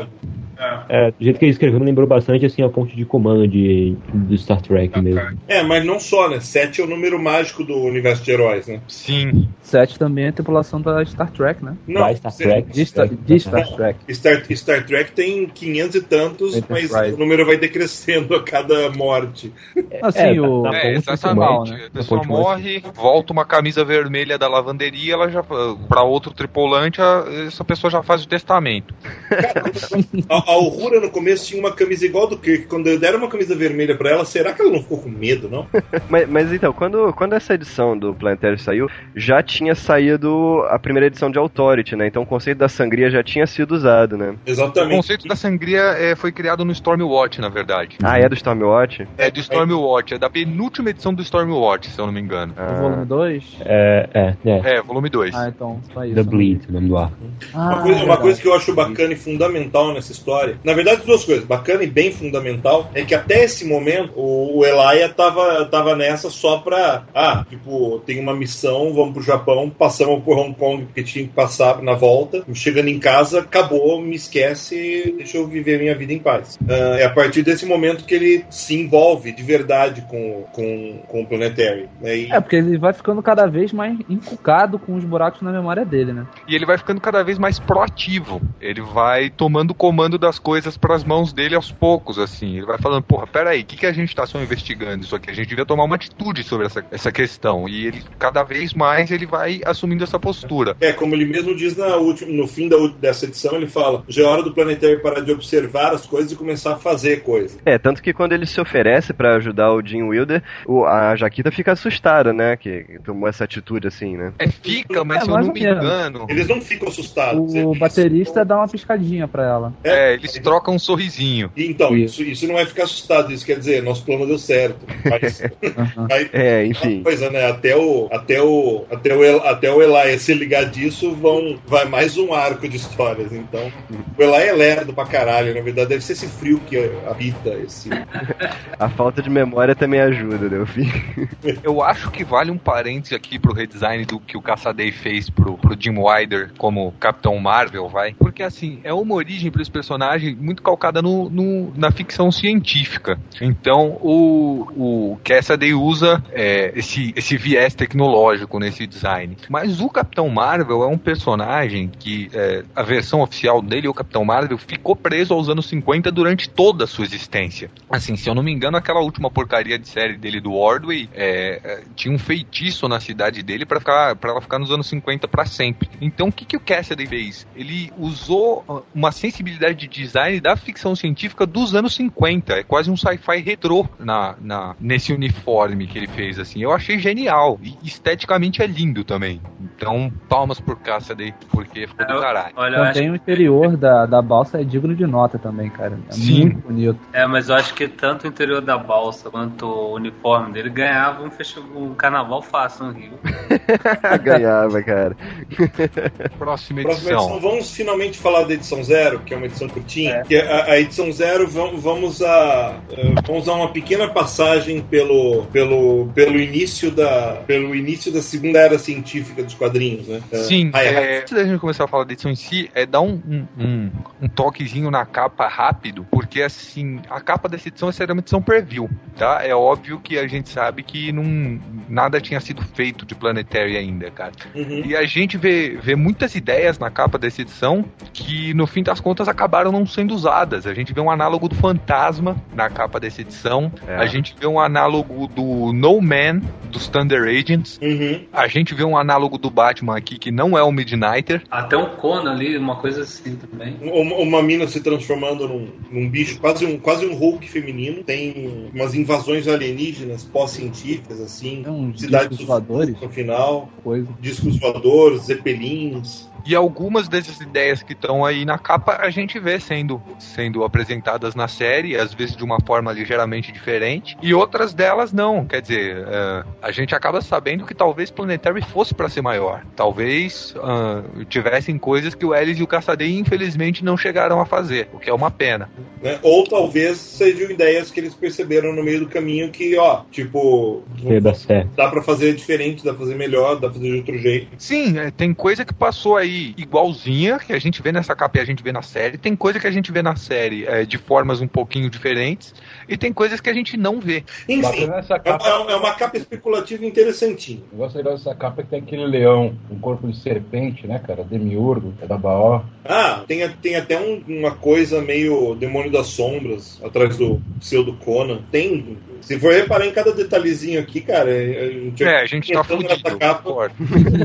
Sete. É, do jeito que ele escreveu, me lembrou bastante, assim, a ponte de comando de, do Star Trek mesmo. É, mas não só, né? Sete é o número mágico do universo de heróis, né? Sim. 7 também é a tripulação da Star Trek, né? Não, Vai, Star Trek. De Star, de Star Trek. Star, Star Trek tem 500 e tantos, mas Enterprise. o número vai decrescendo a cada morte. Assim, É, o. tá- tá É, de exatamente. comando, né? A pessoa morre, volta uma camisa vermelha da lavanderia, ela já para outro tripulante, a- essa pessoa já faz o testamento. A, a Uhura no começo tinha uma camisa igual do Kirk. Quando deram uma camisa vermelha pra ela, será que ela não ficou com medo, não? Mas, mas então, quando, quando essa edição do Planetário saiu, já tinha saído a primeira edição de Authority, né? Então o conceito da sangria já tinha sido usado, né? O Exatamente. conceito da sangria é, foi criado no Stormwatch, na verdade. Ah, é do Stormwatch? É do Stormwatch, é da penúltima edição do Stormwatch, se eu não me engano. O Ah, volume 2? É, é, é. É, volume 2. Ah, então, só isso. The Bleed, o nome do arco. Ah, Uma coisa, uma verdade. coisa que eu acho bacana e fundamental nessa história, na verdade, duas coisas, bacana e bem fundamental, é que até esse momento o, o Elia tava, tava nessa só pra, ah, tipo, tem uma missão, vamos pro Japão, passamos por Hong Kong porque tinha que passar na volta, chegando em casa, acabou, me esquece, deixa eu viver minha vida em paz. Ah, é a partir desse momento que ele se envolve de verdade com, com, com o Planetary. Né? E- É, porque ele vai ficando cada vez mais encucado com os buracos na memória dele, né? E ele vai ficando cada vez mais proativo. Ele vai tomando o comando das coisas pras mãos dele aos poucos, assim. Ele vai falando, porra, peraí, o que, que a gente tá só investigando isso aqui? A gente devia tomar uma atitude sobre essa, essa questão. E ele, cada vez mais, ele vai assumindo essa postura. É, como ele mesmo diz na última, no fim da, dessa edição, ele fala: já é hora do Planetário parar de observar as coisas e começar a fazer coisa. É, tanto que quando ele se oferece pra ajudar o Jim Wilder, o- a Jaquita fica assustada, né? Que que tomou essa atitude assim, né? É, fica, mas É, se eu não me engano. Eles não ficam assustados. O eles- baterista dá uma piscadinha pra ela. É, eles trocam um sorrisinho. Então, isso, isso não vai ficar assustado, isso quer dizer, nosso plano deu certo. Mas, mas É, enfim. Pois é, né? Até o, até o, até o, até o Elias se ligar disso, vão, vai mais um arco de histórias. Então, o Elias é lerdo pra caralho, na verdade, deve ser esse frio que habita esse. A falta de memória também ajuda, Delfim. Eu acho que vale um parêntese aqui pro redesign do que o Caçadei fez pro, pro Jim Wilder como Capitão Marvel, vai. Porque assim, é uma origem para esse personagem muito calcada no, no- na ficção científica. Então o, o Cassidy usa é, esse, esse viés tecnológico nesse design. Mas o Capitão Marvel é um personagem que é, a versão oficial dele, o Capitão Marvel, ficou preso aos anos 50 durante toda a sua existência. Assim, se eu não me engano, aquela última porcaria de série dele do Ordway é, é, tinha um feitiço na cidade dele para ficar para ela ficar nos anos 50 para sempre. Então, o que, que o Cassidy fez? Ele usou ah, uma sensibilidade de design da ficção científica dos anos 50. É quase um sci-fi retrô na, na, nesse uniforme que ele fez, assim. Eu achei genial. E esteticamente é lindo também. Então, palmas por Cassidy, porque ficou do caralho. Olha, eu acho Também o interior da, da balsa é digno de nota também, cara. É Sim. muito bonito. É, mas eu acho que tanto o interior da balsa quanto o uniforme dele ganhava um, festival, um carnaval fácil no Rio. Ganhava, cara. Próxima Próxima edição. edição, vamos finalmente falar da edição zero, que é uma edição curtinha. Que a, a edição zero, vamos, vamos, a, eh, vamos a uma pequena passagem pelo, pelo, pelo, início da, pelo início da segunda era científica dos quadrinhos né? Sim, Ah, é, antes da gente começar a falar da edição em si, é dar um, um, um, um toquezinho na capa rápido, porque assim, a capa dessa edição é uma edição preview, tá? É óbvio que a gente sabe que não, nada tinha sido feito de Planetary ainda, cara. Uhum. E a gente vê, vê muitas ideias na capa dessa edição que, no fim das contas, acabaram não sendo usadas. A gente vê um análogo do Fantasma na capa dessa edição. É. A gente vê um análogo do No Man, dos Thunder Agents. Uhum. A gente vê um análogo do Batman aqui que não é o Midnighter. Até um Conan ali, uma coisa assim também. Uma, uma mina se transformando num, num bicho, quase um, quase um Hulk feminino. Tem umas invasões alienígenas pós-científicas, assim. Uns Cidades discos voadores, no final. coisa. Discos voadores, zeppelins. E algumas dessas ideias que estão aí na capa a gente vê sendo, sendo apresentadas na série, às vezes de uma forma ligeiramente diferente, e outras delas não. Quer dizer, é, a gente acaba sabendo que talvez Planetary fosse para ser maior. Talvez ah, tivessem coisas que o Ellis e o Caçadei infelizmente não chegaram a fazer, o que é uma pena. Né? Ou talvez sejam ideias que eles perceberam no meio do caminho que, ó, tipo, dá pra fazer diferente, dá pra fazer melhor, dá pra fazer de outro jeito. Sim, é, tem coisa que passou aí igualzinha, que a gente vê nessa capa e a gente vê na série. Tem coisa que a gente vê na série é, de formas um pouquinho diferentes. E tem coisas que a gente não vê. Enfim, é, capa. é- é uma capa especulativa interessantinha. O negócio legal dessa capa é que tem aquele leão com corpo de serpente, né, cara? Demiurgo, é da Baó. Ah, tem, tem até um- uma coisa meio Demônio das Sombras atrás do pseudo Conan. Tem. Se for reparar em cada detalhezinho aqui, cara, a gente É, a gente tá entrando nessa fudido. capa.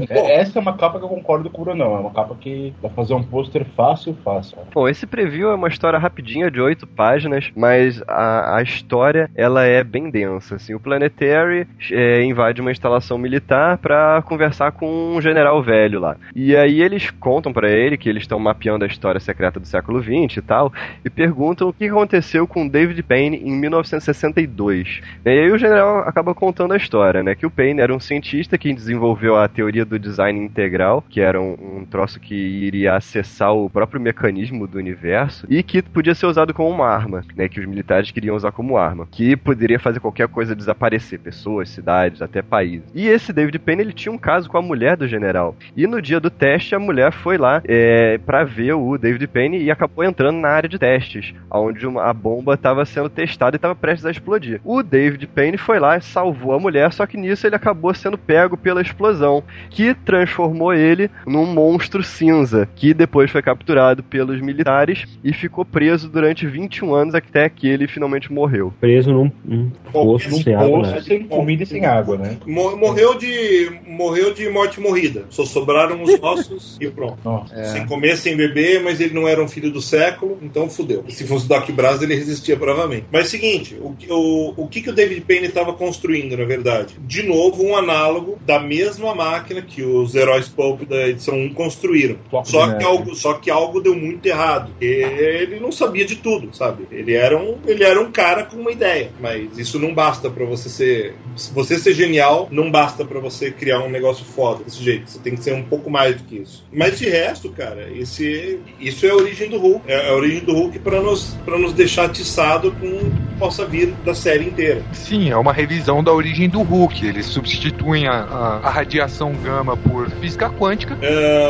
É, essa é uma capa que eu concordo com o Brunão. É uma capa que dá pra fazer um pôster fácil, fácil. Bom, esse preview é uma história rapidinha de oito páginas, mas a, a história ela é bem densa. Assim, o Planetary é, invade uma instalação militar pra conversar com um general velho lá. E aí eles contam pra ele que eles estão mapeando a história secreta do século XX e tal, e perguntam o que aconteceu com David Payne em 1962. E aí o general acaba contando a história, né? Que o Payne era um cientista que desenvolveu a teoria do design integral, que era um, um troço que iria acessar o próprio mecanismo do universo e que podia ser usado como uma arma, né? Que os militares queriam usar como arma, que poderia fazer qualquer coisa desaparecer, pessoas, cidades, até países. E esse David Payne ele tinha um caso com a mulher do general. E no dia do teste a mulher foi lá é, para ver o David Payne e acabou entrando na área de testes, onde uma, a bomba estava sendo testada e estava prestes a explodir. O David Payne foi lá e salvou a mulher, só que nisso ele acabou sendo pego pela explosão, que transformou ele num monstro cinza, que depois foi capturado pelos militares e ficou preso durante 21 anos até que ele finalmente morreu. Preso num, num poço num sem água, Poço né? sem comida e sem água, né? Mo- Morreu de, morreu de morte morrida. Só sobraram os ossos e pronto. Nossa. Sem comer, sem beber, mas ele não era um filho do século, então fudeu. Se fosse Doc Braz, ele resistia bravamente. Mas seguinte, o, que- o, o que, que o David Payne estava construindo, na verdade? De novo, um análogo da mesma máquina que os heróis Pulp da edição 1 construíram. Floco Só que, algo, só que algo deu muito errado. Ele não sabia de tudo, sabe? Ele era um, ele era um cara com uma ideia. Mas isso não basta pra você ser. Se você ser genial, não basta pra você criar um negócio foda desse jeito. Você tem que ser um pouco mais do que isso. Mas de resto, cara, esse, isso é a origem do Hulk. É a origem do Hulk pra nos, pra nos deixar atiçado com o que possa vir da série inteira. Sim, é uma revisão da origem do Hulk. Eles substituem a, a- a radiação gama por física quântica,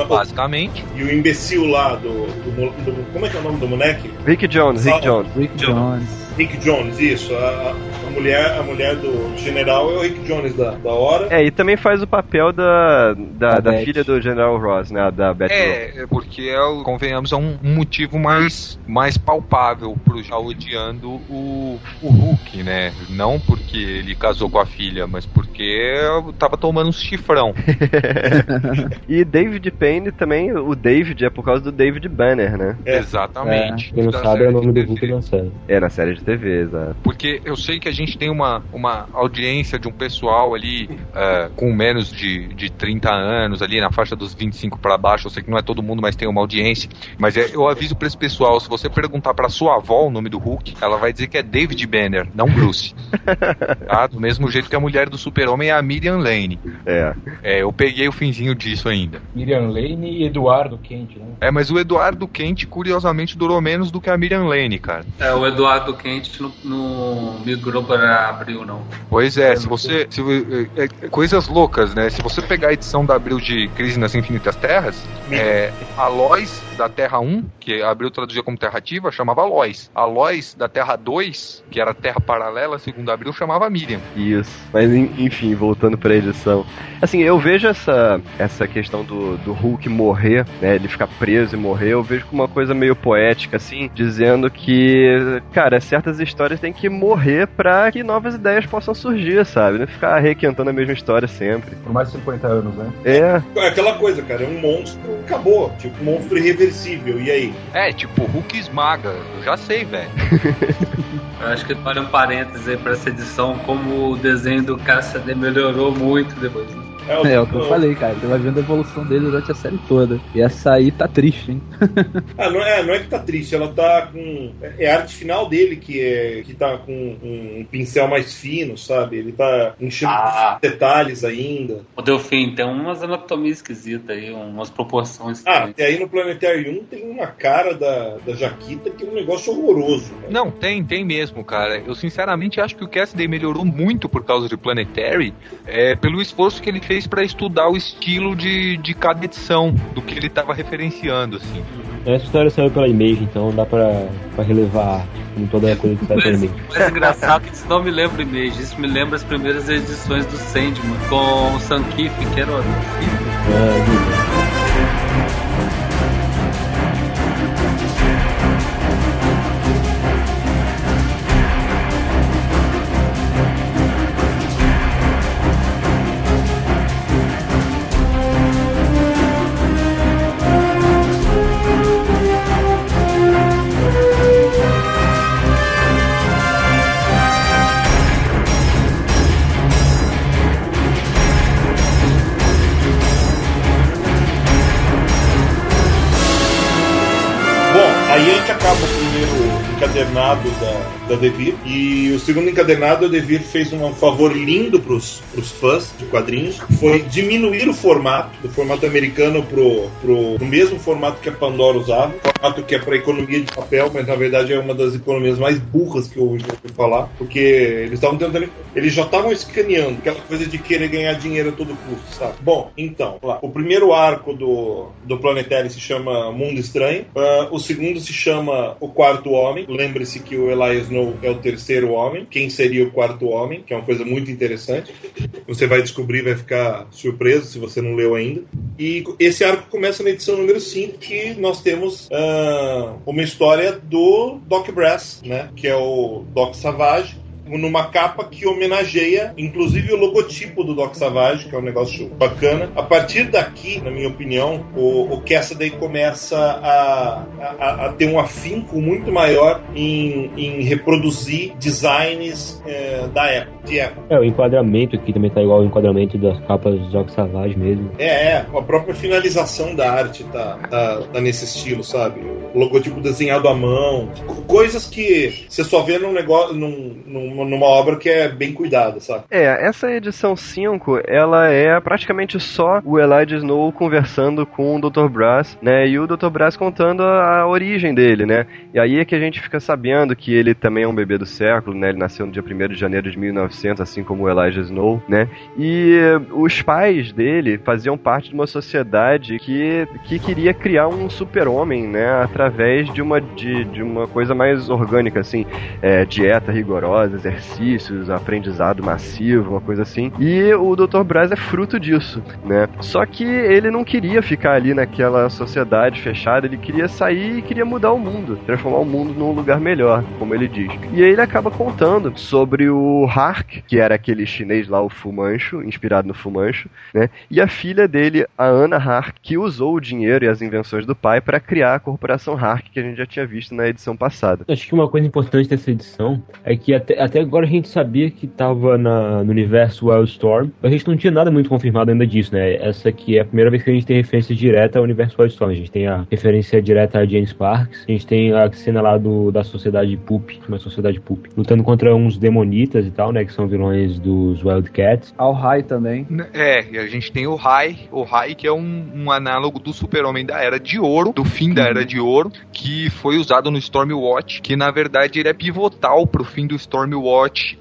o- basicamente. e o imbecil lá do, do, do- Como é que é o nome do moleque? Rick Jones, Rick Jones. Rick Jones. Rick Jones, isso. A, a mulher, a mulher do general é o Rick Jones da, da hora. É, e também faz o papel da, da, Da filha do General Ross, né? Da Beth. É, é porque, é, convenhamos, é um, motivo mais, mais palpável pro já odiando o, o Hulk, né? Não porque ele casou com a filha, mas porque tava tomando um chifrão. E David Payne também, o David é por causa do David Banner, né? É. Exatamente. Quem não sabe é o nome do Hulk na série. É, na série de TV, exato. Porque eu sei que a gente tem uma, uma audiência de um pessoal ali é, com menos de, de 30 anos, ali na faixa dos 25 para baixo. Eu sei que não é todo mundo, mas tem uma audiência. Mas é, eu aviso pra esse pessoal: se você perguntar pra sua avó o nome do Hulk, ela vai dizer que é David Banner, não Bruce. tá? Do mesmo jeito que a mulher do Super-Homem é a Miriam Lane. É. É, eu peguei o finzinho disso ainda. Miriam Lane e Eduardo Kent, né? É, mas o Eduardo Kent, curiosamente, durou menos do que a Miriam Lane, cara. É, o Eduardo Kent gente não, não migrou para abril, não. Pois é, se você. Se, é, é, coisas loucas, né? Se você pegar a edição da Abril de Crise nas Infinitas Terras, é, a Lois da Terra 1, que a Abril traduzia como Terra Ativa, chamava Lois. A Lois da Terra 2, que era Terra Paralela, segundo a Abril, chamava Miriam. Isso. Mas en- enfim, voltando pra edição. Assim, eu vejo essa, essa questão do, do Hulk morrer, né? Ele ficar preso e morrer, eu vejo como uma coisa meio poética, assim, dizendo que, cara, certas histórias têm que morrer pra que novas ideias possam surgir, sabe? Não ficar requentando a mesma história sempre. Por mais de 50 anos, né? É, É aquela coisa, cara, é um monstro, acabou. Tipo, um monstro irreversível. E aí? É, tipo, Hulk esmaga. Eu já sei, velho. Eu acho que vale um parênteses aí pra essa edição, como o desenho do Cassidy melhorou muito depois. É, o que eu falei, cara. Você vai vendo a evolução dele durante a série toda. E essa aí tá triste, hein? Ah, não é, não é que tá triste, ela tá com. É a arte final dele que é que tá com um pincel mais fino, sabe? Ele tá enchendo Ah. de detalhes ainda. O Delfim tem umas anatomias esquisitas aí, umas proporções Ah, e aí no Planetary 1 tem uma cara da, da Jaquita que é um negócio horroroso. cara. Não, tem, tem mesmo, cara. Eu sinceramente acho que o Cassidy melhorou muito por causa de Planetary, é, pelo esforço que ele fez pra estudar o estilo de, de cada edição, do que ele tava referenciando, assim. Essa história saiu pela Image, então dá pra, pra relevar arte, como toda a coisa que sai pela Image. mas engraçado que isso não me lembra Image, isso me lembra as primeiras edições do Sandman, com o Sam que era o Ah, encadernado da, da Devir. E o segundo encadernado, a Devir fez um favor lindo pros, pros fãs de quadrinhos. Foi diminuir o formato, do formato americano pro, pro, pro mesmo formato que a Pandora usava. Que é para economia de papel, mas na verdade é uma das economias mais burras que eu ouvi falar. Porque eles estavam tentando. Eles já estavam escaneando aquela coisa de querer ganhar dinheiro a todo custo, sabe? Bom, então, lá, o primeiro arco do, do Planetário se chama Mundo Estranho. Ah, o segundo se chama O Quarto Homem. Lembre-se que o Elias Snow é o terceiro homem. Quem seria o quarto homem? Que é uma coisa muito interessante. Você vai descobrir, vai ficar surpreso se você não leu ainda. E esse arco começa na edição número 5, que nós temos ah, uma história do Doc Brass, né? Que é o Doc Savage numa capa que homenageia, inclusive, o logotipo do Doc Savage, que é um negócio bacana. A partir daqui, na minha opinião, o, o Cassidy começa a, a, a ter um afinco muito maior em, em reproduzir designs eh, da época. É, o enquadramento aqui também tá igual ao enquadramento das capas do Jogo Savage mesmo. É, é, a própria finalização da arte tá, tá, tá nesse estilo, sabe? O logotipo desenhado à mão, co- coisas que você só vê num negócio, num, num- numa obra que é bem cuidada, sabe? É, essa edição 5, ela é praticamente só o Elijah Snow conversando com o Dr. Brass, né? E o Dr. Brass contando a, a origem dele, né? E aí é que a gente fica sabendo que ele também é um bebê do século, né? Ele nasceu no dia 1 de janeiro de 1900, assim como o Elijah Snow, né? E eh, os pais dele faziam parte de uma sociedade que, que queria criar um super-homem, né? Através de uma, de, de uma coisa mais orgânica, assim. É, dieta rigorosa, exercícios, aprendizado massivo, uma coisa assim. E o Dr. Braz é fruto disso, né? Só que ele não queria ficar ali naquela sociedade fechada, ele queria sair e queria mudar o mundo, transformar o mundo num lugar melhor, como ele diz. E aí ele acaba contando sobre o Hark, que era aquele chinês lá, o Fumancho, inspirado no Fumancho, né? E a filha dele, a Anna Hark, que usou o dinheiro e as invenções do pai para criar a corporação Hark, que a gente já tinha visto na edição passada. Acho que uma coisa importante dessa edição é que até, até Até agora a gente sabia que tava na, no universo Wildstorm, mas a gente não tinha nada muito confirmado ainda disso, né? Essa aqui é a primeira vez que a gente tem referência direta ao universo Wildstorm. A gente tem a referência direta a Jane Sparks, a gente tem a cena lá do, da sociedade Poop, uma sociedade Poop, lutando contra uns demonitas e tal, né? Que são vilões dos Wildcats. Ao High também. É, e a gente tem o Rai, o Rai que é um, um análogo do Super-Homem da Era de Ouro, do fim da Era de Ouro, que foi usado no Stormwatch, que na verdade ele é pivotal pro fim do Stormwatch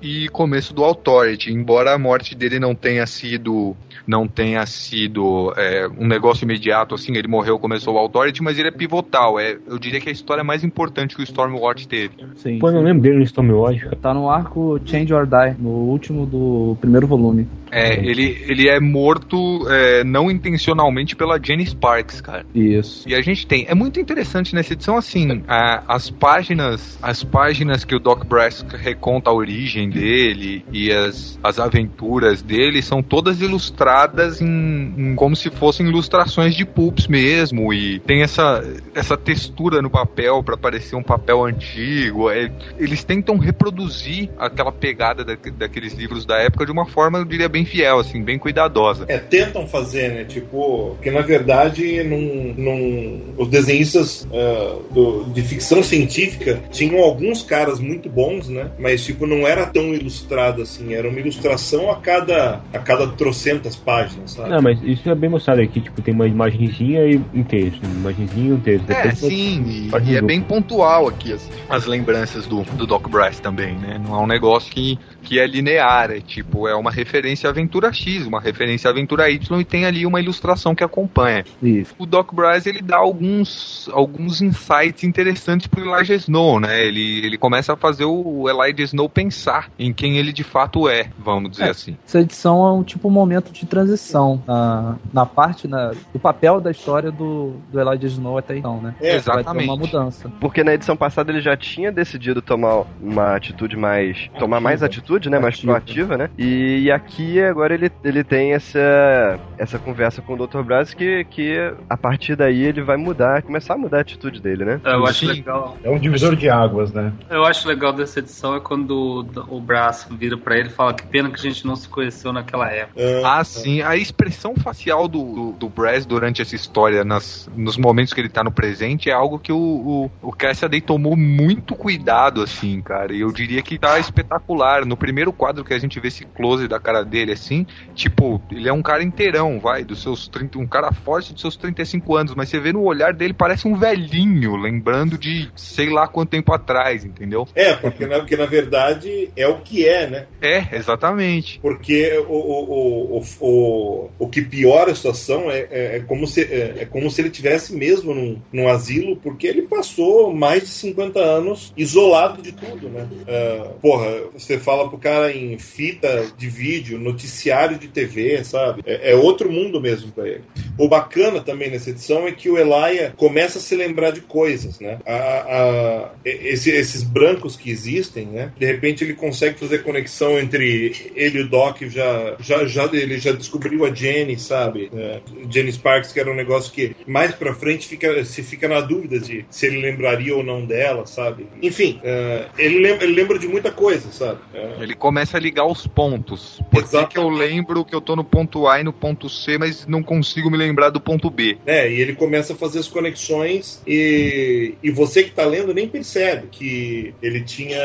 e começo do Authority, embora a morte dele não tenha sido não tenha sido é, um negócio imediato, assim, ele morreu, começou o Authority, mas ele é pivotal, é, eu diria que é a história mais importante que o Stormwatch teve. Sim. Pô, eu não lembro dele no Stormwatch. Tá no arco Change or Die, no último do primeiro volume. É, ele, ele é morto é, não intencionalmente pela Jenny Sparks, cara. Isso. E a gente tem. É muito interessante nessa edição, assim, a- as páginas. As páginas que o Doc Brass reconta origem dele e as, as aventuras dele são todas ilustradas em, em como se fossem ilustrações de pulps mesmo. E tem essa, essa textura no papel para parecer um papel antigo. É, eles tentam reproduzir aquela pegada da- daqueles livros da época de uma forma, eu diria, bem fiel, assim, bem cuidadosa. É, tentam fazer, né? Tipo, porque na verdade num, num- os desenhistas ah, do- de ficção científica tinham alguns caras muito bons, né? Mas tipo, não era tão ilustrado assim, era uma ilustração a cada, a cada trocentas páginas, sabe? Não, mas isso é bem mostrado aqui, tipo, tem uma imagenzinha e um texto, uma imagenzinha e um texto. É, Depois- sim, e, e é bem pontual aqui as, as lembranças do, do Doc Brass também, né? Não é um negócio que, que é linear, é tipo, é uma referência à Aventura X, uma referência à Aventura Y e tem ali uma ilustração que acompanha. Isso. O Doc Brass, ele dá alguns, alguns insights interessantes pro Elijah Snow, né? Ele, ele começa a fazer o Elijah Snow pensar em quem ele de fato é, vamos dizer É. assim. Essa edição é um tipo um momento de transição na, na parte na, do papel da história do, do Elijah Snow até então, né? É, exatamente. uma mudança. Porque na edição passada ele já tinha decidido tomar uma atitude mais. tomar mais atitude, né? Mais Ativa. proativa, né? E, e aqui agora ele, ele tem essa, essa conversa com o Dr. Braz que, que a partir daí ele vai mudar, começar a mudar a atitude dele, né? Eu acho Sim. legal. É um divisor de águas, né? Eu acho legal dessa edição é quando o, o braço vira pra ele e fala que pena que a gente não se conheceu naquela época. Ah, Ah, sim. A expressão facial do, do, do Brass durante essa história, nas, nos momentos que ele tá no presente, é algo que o, o, o Cassidy tomou muito cuidado, assim, cara. E eu diria que tá espetacular. No primeiro quadro que a gente vê esse close da cara dele, assim, tipo, ele é um cara inteirão, vai, dos seus 30, um cara forte dos seus 35 anos, mas você vê no olhar dele, parece um velhinho, lembrando de sei lá quanto tempo atrás, entendeu? É, porque na, porque na verdade é o que é, né? É, exatamente. Porque o, o, o, o, o, o que piora a situação é, é, é como se, é, é como se ele tivesse mesmo num, num asilo, porque ele passou mais de 50 anos isolado de tudo, né? Ah, porra, você fala pro cara em fita de vídeo, noticiário de TV, sabe? É, é outro mundo mesmo pra ele. O bacana também nessa edição é que o Elijah começa a se lembrar de coisas, né? A, a- esse- esses brancos que existem, né? De repente ele consegue fazer conexão entre ele e o Doc, já, já, já ele já descobriu a Jenny, sabe? É, Jenny Sparks, que era um negócio que mais pra frente fica, se fica na dúvida de se ele lembraria ou não dela, sabe? Enfim, é, ele, lembra, ele lembra de muita coisa, sabe? É, Ele começa a ligar os pontos. Por que, Exato. que eu lembro que eu tô no ponto A e no ponto C, mas não consigo me lembrar do ponto B? É, e ele começa a fazer as conexões e, e você que tá lendo nem percebe que ele tinha.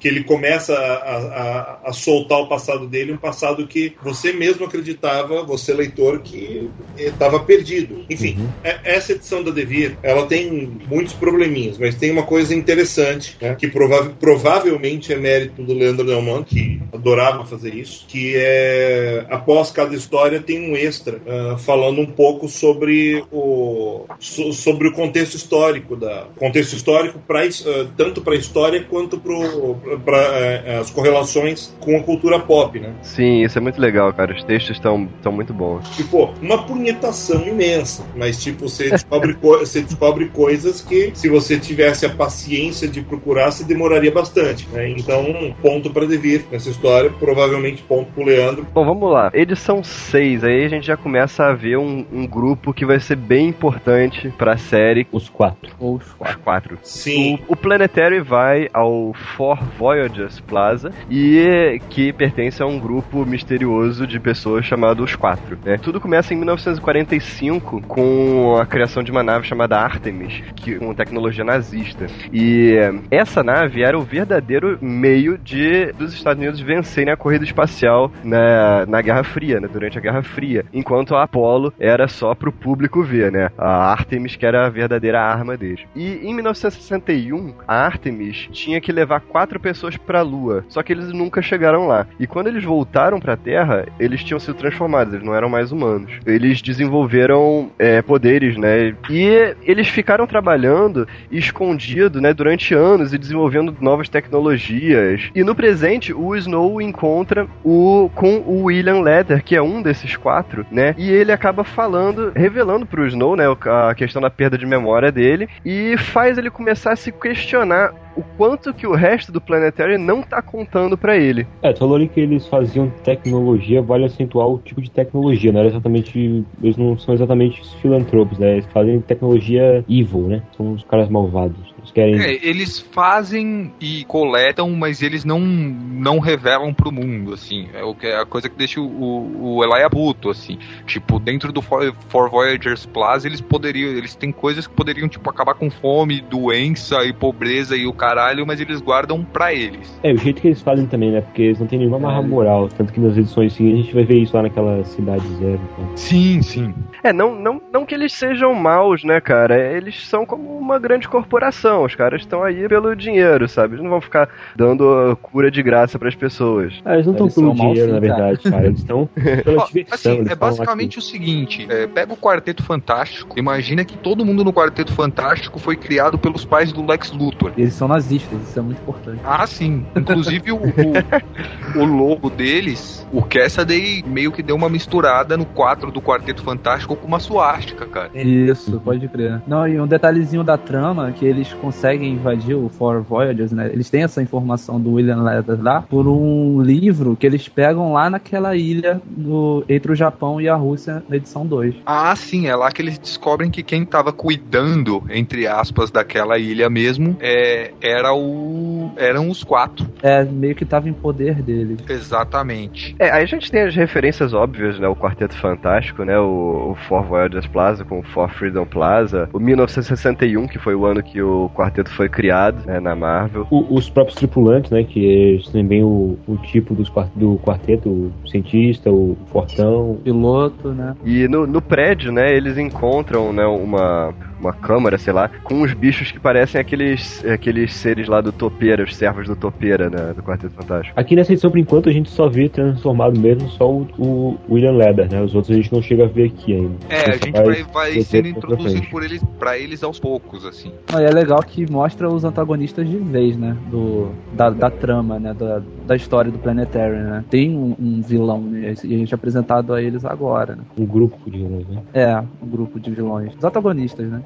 que ele começa a, a, a soltar o passado dele, um passado que você mesmo acreditava, você leitor, que estava perdido. Enfim, é- essa edição da Devir, ela tem muitos probleminhas, mas tem uma coisa interessante, né, que prova- provavelmente é mérito do Leandro Neumann, que adorava fazer isso, que é após cada história tem um extra ah, falando um pouco sobre o so- sobre o contexto histórico da contexto histórico pra, his- ah, tanto para a história quanto para as correlações com a cultura pop, né? Sim, isso é muito legal, cara. Os textos estão muito bons. Tipo, uma punhetação imensa. Mas, tipo, você descobre, co- você descobre coisas que, se você tivesse a paciência de procurar, você demoraria bastante. Né? Então, ponto para devir nessa história. Provavelmente ponto pro Leandro. Bom, vamos lá. Edição 6, aí a gente já começa a ver um, um grupo que vai ser bem importante pra série. Os quatro. Ou os Os quatro. quatro. Sim. O, o Planetary vai ao For Voyagers Plaza e que pertence a um grupo misterioso de pessoas chamado Os Quatro. né? Tudo começa em 1945 com a criação de uma nave chamada Artemis, que, com tecnologia nazista. E eh, essa nave era o verdadeiro meio de dos Estados Unidos vencerem a corrida espacial na, na Guerra Fria, né, durante a Guerra Fria, enquanto a Apollo era só pro público ver, né? A Artemis que era a verdadeira arma deles. E em 1961, a Artemis tinha que levar quatro pessoas pra Lua, só que eles nunca chegaram lá. E quando eles voltaram pra Terra, eles tinham sido transformados, eles não eram mais humanos. Eles desenvolveram é, poderes, né? E eles ficaram trabalhando escondido, né, durante anos e desenvolvendo novas tecnologias. E no presente, o Snow encontra o com o William Leather, que é um desses quatro, né? E ele acaba falando, revelando pro Snow, né, a questão da perda de memória dele e faz ele começar a se questionar o quanto que o resto do Planetary não tá contando pra ele. É, tu falou ali que eles faziam tecnologia, vale acentuar o tipo de tecnologia, não era exatamente. Eles não são exatamente os filantropos, né? Eles fazem tecnologia evil, né? São os caras malvados. Eles querem. É, eles fazem e coletam, mas eles não, não revelam pro mundo, assim. É o que é a coisa que deixa o, o, Eli puto, assim. Tipo, dentro do For, For Voyagers Plus, eles poderiam. Eles têm coisas que poderiam, tipo, acabar com fome, doença e pobreza e o caralho, mas eles guardam pra eles. É, o jeito que eles fazem também, né? Porque eles não têm nenhuma marra moral. Tanto que nas edições seguintes a gente vai ver isso lá naquela cidade zero. Então. Sim, sim. É, não, não, não que eles sejam maus, né, cara? Eles são como uma grande corporação. Os caras estão aí pelo dinheiro, sabe? Eles não vão ficar dando cura de graça pras pessoas. Ah, eles não estão pelo dinheiro, na verdade, cara. Eles estão pela Ó, diversão. assim, eles é basicamente o seguinte: é, pega o Quarteto Fantástico, imagina que todo mundo no Quarteto Fantástico foi criado pelos pais do Lex Luthor. Eles são nazistas, isso é muito importante. Ah, sim. Inclusive o, o, o logo deles, o Cassaday meio que deu uma misturada no 4 do Quarteto Fantástico com uma suástica, cara. Isso, pode crer. Não, e um detalhezinho da trama, que eles conseguem invadir o For Voyagers, né? Eles têm essa informação do William Leather lá por um livro que eles pegam lá naquela ilha no, entre o Japão e a Rússia na edição 2. Ah, sim, é lá que eles descobrem que quem tava cuidando, entre aspas, daquela ilha mesmo, é, era o. eram os quatro. É, meio que tava em poder deles. Exatamente. É, aí a gente tem as referências óbvias, né? O Quarteto Fantástico, né? O, o For Voyagers Plaza com o For Freedom Plaza. O 1961, que foi o ano que o quarteto foi criado, né? Na Marvel. O- os próprios tripulantes, né? Que eles têm bem o, o tipo dos, do quarteto, o cientista, o fortão. Piloto, né? E no, no prédio, né? Eles encontram, né? Uma, uma câmara, sei lá, com uns bichos que parecem aqueles, aqueles seres lá do Topeira, os servos do Topeira, né? Do Quarteto Fantástico. Aqui nessa edição, por enquanto, a gente só vê transformado mesmo só o, o William Leather, né? Os outros a gente não chega a ver aqui ainda. É, a gente vai, vai sendo introduzido por eles, pra eles aos poucos, assim. Não, e é legal que mostra os antagonistas de vez, né? Do, da, da trama, né? Da, da história do Planetary, né? Tem um, um vilão, né? E a gente é apresentado a eles agora, né? Um grupo de vilões, né? É, um grupo de vilões. Os antagonistas, né?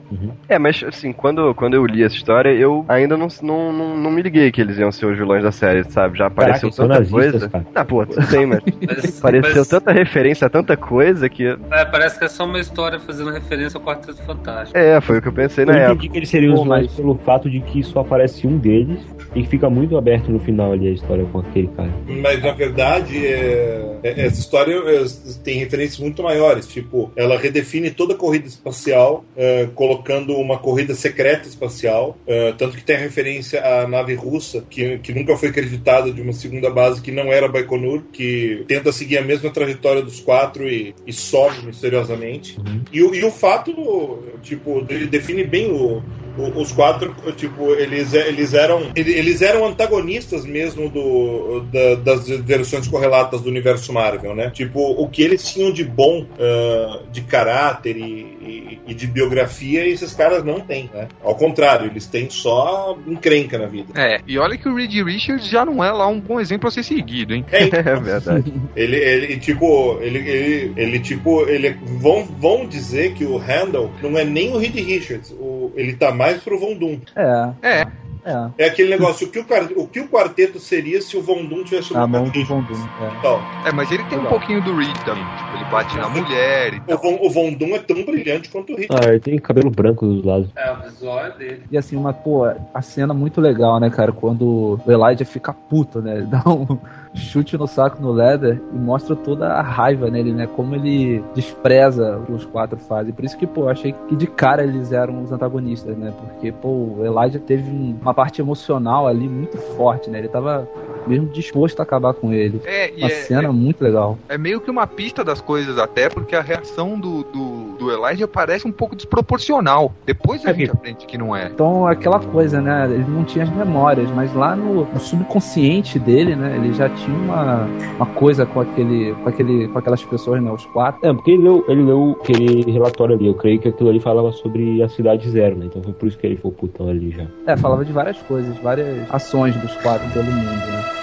É, mas assim, quando, quando eu li essa história, eu ainda não, não, não, não me liguei que eles iam ser os vilões da série, sabe? Já apareceu são tanta coisa. cara. Ah, pô, tudo bem, mas Mas- apareceu mas- tanta referência a tanta coisa que. é, parece que é só uma história fazendo referência ao Quarteto Fantástico. É, foi o que eu pensei na Eu época. entendi que eles seriam os vilões mas- pelo fato de que só aparece um deles e que fica muito aberto no final ali a história com aquele cara. Mas na verdade, é- é- essa história é, tem referências muito maiores. Tipo, ela redefine toda a corrida espacial, é, colocando uma corrida secreta espacial. é, tanto que tem a referência à nave russa, que, que nunca foi acreditada de uma segunda base que não era Baikonur, que tenta seguir a mesma trajetória dos quatro e, e some misteriosamente. E, o- e o fato, tipo, ele define bem o- os quatro, tipo, eles, eles eram ele- eles eram antagonistas mesmo do, da- das versões correlatas do universo Marvel, né? Tipo, o que eles tinham de bom ah, de caráter e, e- e de biografia, esses caras não têm, né? Ao contrário, eles têm só encrenca na vida. É, e olha que o Reed Richards já não é lá um bom exemplo a ser seguido, hein? É, É verdade. Ele, ele tipo, ele, ele, ele, tipo, ele vão, vão dizer que o Handel não é nem o Reed Richards, o, ele tá mais pro Von Doom. É. É, É, É aquele negócio, o que o, o que o quarteto seria se o Von Doom tivesse a uma mão do? Von Doom. É. Então, É, mas ele tem um Legal. pouquinho do Reed também. Tipo, ele bate na mulher e o, Von, o Von Doom é tão brilhante quanto o Hit. Ah, ele tem cabelo branco dos lados. É, o visual é dele. E assim, uma, pô, a cena muito legal, né, cara? Quando o Elijah fica puto, né? Ele dá um chute no saco no Leather e mostra toda a raiva nele, né? Como ele despreza os quatro fazem. Por isso que, pô, eu achei que de cara eles eram os antagonistas, né? Porque, pô, o Elijah teve um- uma parte emocional ali muito forte, né? Ele tava mesmo disposto a acabar com ele. É, Uma é, cena muito legal. é meio que uma pista das coisas, até porque a reação do, do, do Elijah parece um pouco desproporcional. Depois a É gente que- aprende que não é. Então, aquela coisa, né? Ele não tinha as memórias, mas lá no, no subconsciente dele, né? Ele já tinha uma, uma coisa com aquele, com aquele, com aquelas pessoas, né? Os quatro. É, porque ele leu, ele leu aquele relatório ali. Eu creio que aquilo ali falava sobre a cidade zero, né? Então foi por isso que ele ficou putão ali já. É, falava de várias coisas, várias ações dos quatro pelo mundo, né?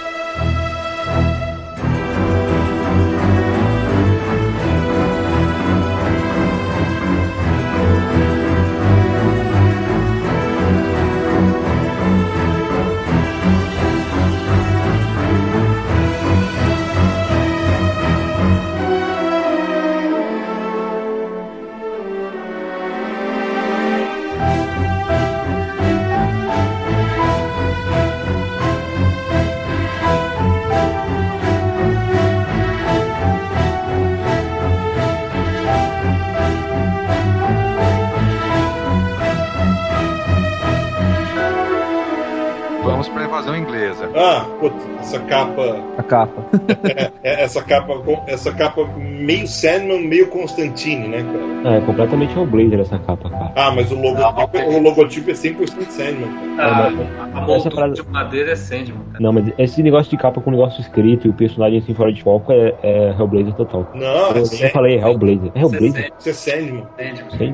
Essa capa. A capa. é, essa capa. Essa capa meio Sandman, meio Constantine, né, cara? Ah, é completamente Hellblazer essa capa, cara. Ah, mas o logotipo, o logotipo é 100% Sandman, cara. A, mas- a moldura parada- de madeira é Sandman, cara. Não, mas esse negócio de capa com negócio escrito e o personagem assim fora de foco é, é Hellblazer total. Não, Eu é Sandman. falei Hellblazer. É Hellblazer? Isso é Sandman. Sandman. Sei.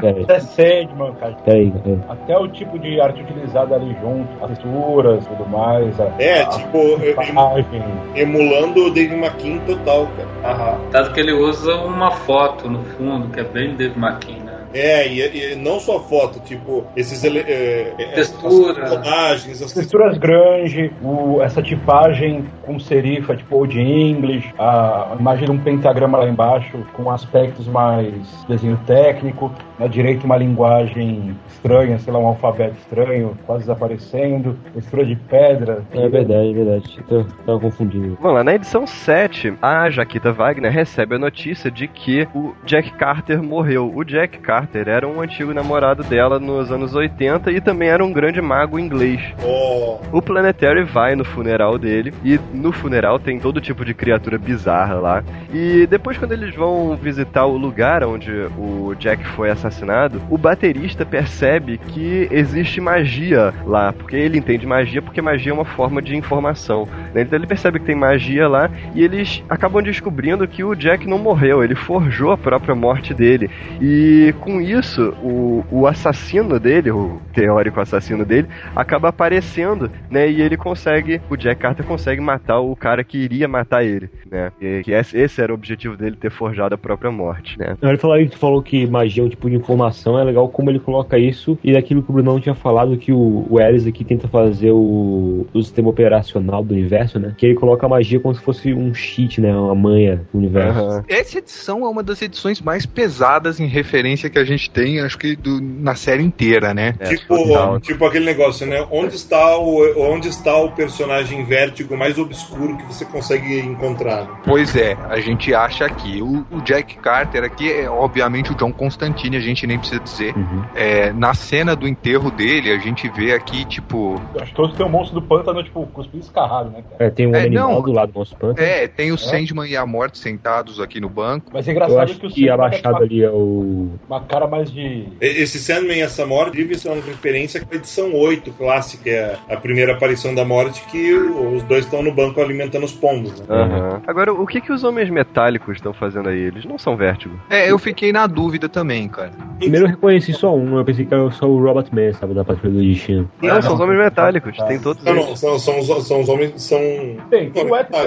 Pera aí, É Sandman, cara. pera aí. pera aí. Até o tipo de arte utilizada ali junto, as texturas e tudo mais. A, É, a tipo, eu- imagem. Emulando o Dave McKean total, cara. Aham. Tanto que ele usa uma foto no fundo, que é bem Dave McKean, né? É, e, e não só foto, tipo, esses ele, é, é, Textura. as personagens, as As texturas grande, o, essa tipagem com serifa, tipo Old English, a imagem de um pentagrama lá embaixo, com aspectos mais desenho técnico, na direita uma linguagem estranha, sei lá, um alfabeto estranho, quase desaparecendo, textura de pedra. É verdade, é verdade. Eu tava confundindo. Vamos lá, na edição 7, a Jaquita Wagner recebe a notícia de que o Jack Carter morreu. O Jack Carter era um antigo namorado dela nos anos 80 e também era um grande mago inglês. Oh, O Planetary vai no funeral dele e no funeral tem todo tipo de criatura bizarra lá. E depois quando eles vão visitar o lugar onde o Jack foi assassinado, o baterista percebe que existe magia lá, porque ele entende magia porque magia é uma forma de informação. né? Então ele percebe que tem magia lá e eles acabam descobrindo que o Jack não morreu, ele forjou a própria morte dele. E com isso, o, o assassino dele, o teórico assassino dele, acaba aparecendo, né? E ele consegue, o Jack Carter consegue matar o cara que iria matar ele, né? E, que esse, esse era o objetivo dele, ter forjado a própria morte, né? Ele falou que falou que magia é um tipo de informação, é legal como ele coloca isso, e daquilo que o Brunão tinha falado que o, o Ares aqui tenta fazer o, o sistema operacional do universo, né? Que ele coloca a magia como se fosse um cheat, né? Uma manha do universo. Aham. Essa edição é uma das edições mais pesadas em referência que a gente tem, acho que do- na série inteira, né? É, tipo, total. tipo aquele negócio, né? Onde está, o, onde está o personagem vértigo mais obscuro que você consegue encontrar? né? Pois é, a gente acha aqui. O, o Jack Carter aqui é obviamente o John Constantine, a gente nem precisa dizer. Uhum. É, na cena do enterro dele, a gente vê aqui, tipo. Acho que todos têm o monstro do pântano, tipo, cuspido escarrado, né, cara? É, tem um É, homem animal não. do lado do nosso pântano. É, tem o Sandman e a Morte sentados aqui no banco. Mas é Eu engraçado acho que o que Sandman abaixado tem ali é o. cara mais de. Esse Sandman e essa morte, são referência com a edição 8 clássica, é a primeira aparição da morte, que os dois estão no banco alimentando os pombos. Né? Aham. Agora, o que que os homens metálicos estão fazendo aí? Eles não são vértigo. É, eu fiquei na dúvida também, cara. Primeiro eu reconheci só um, eu pensei que era só o Robot Man, sabe, da Patrulha do Destino. Não, são os homens metálicos, Tá. tem todos Não, eles. não, são, são, os- são os homens. São. Tem, tem o Não, Edson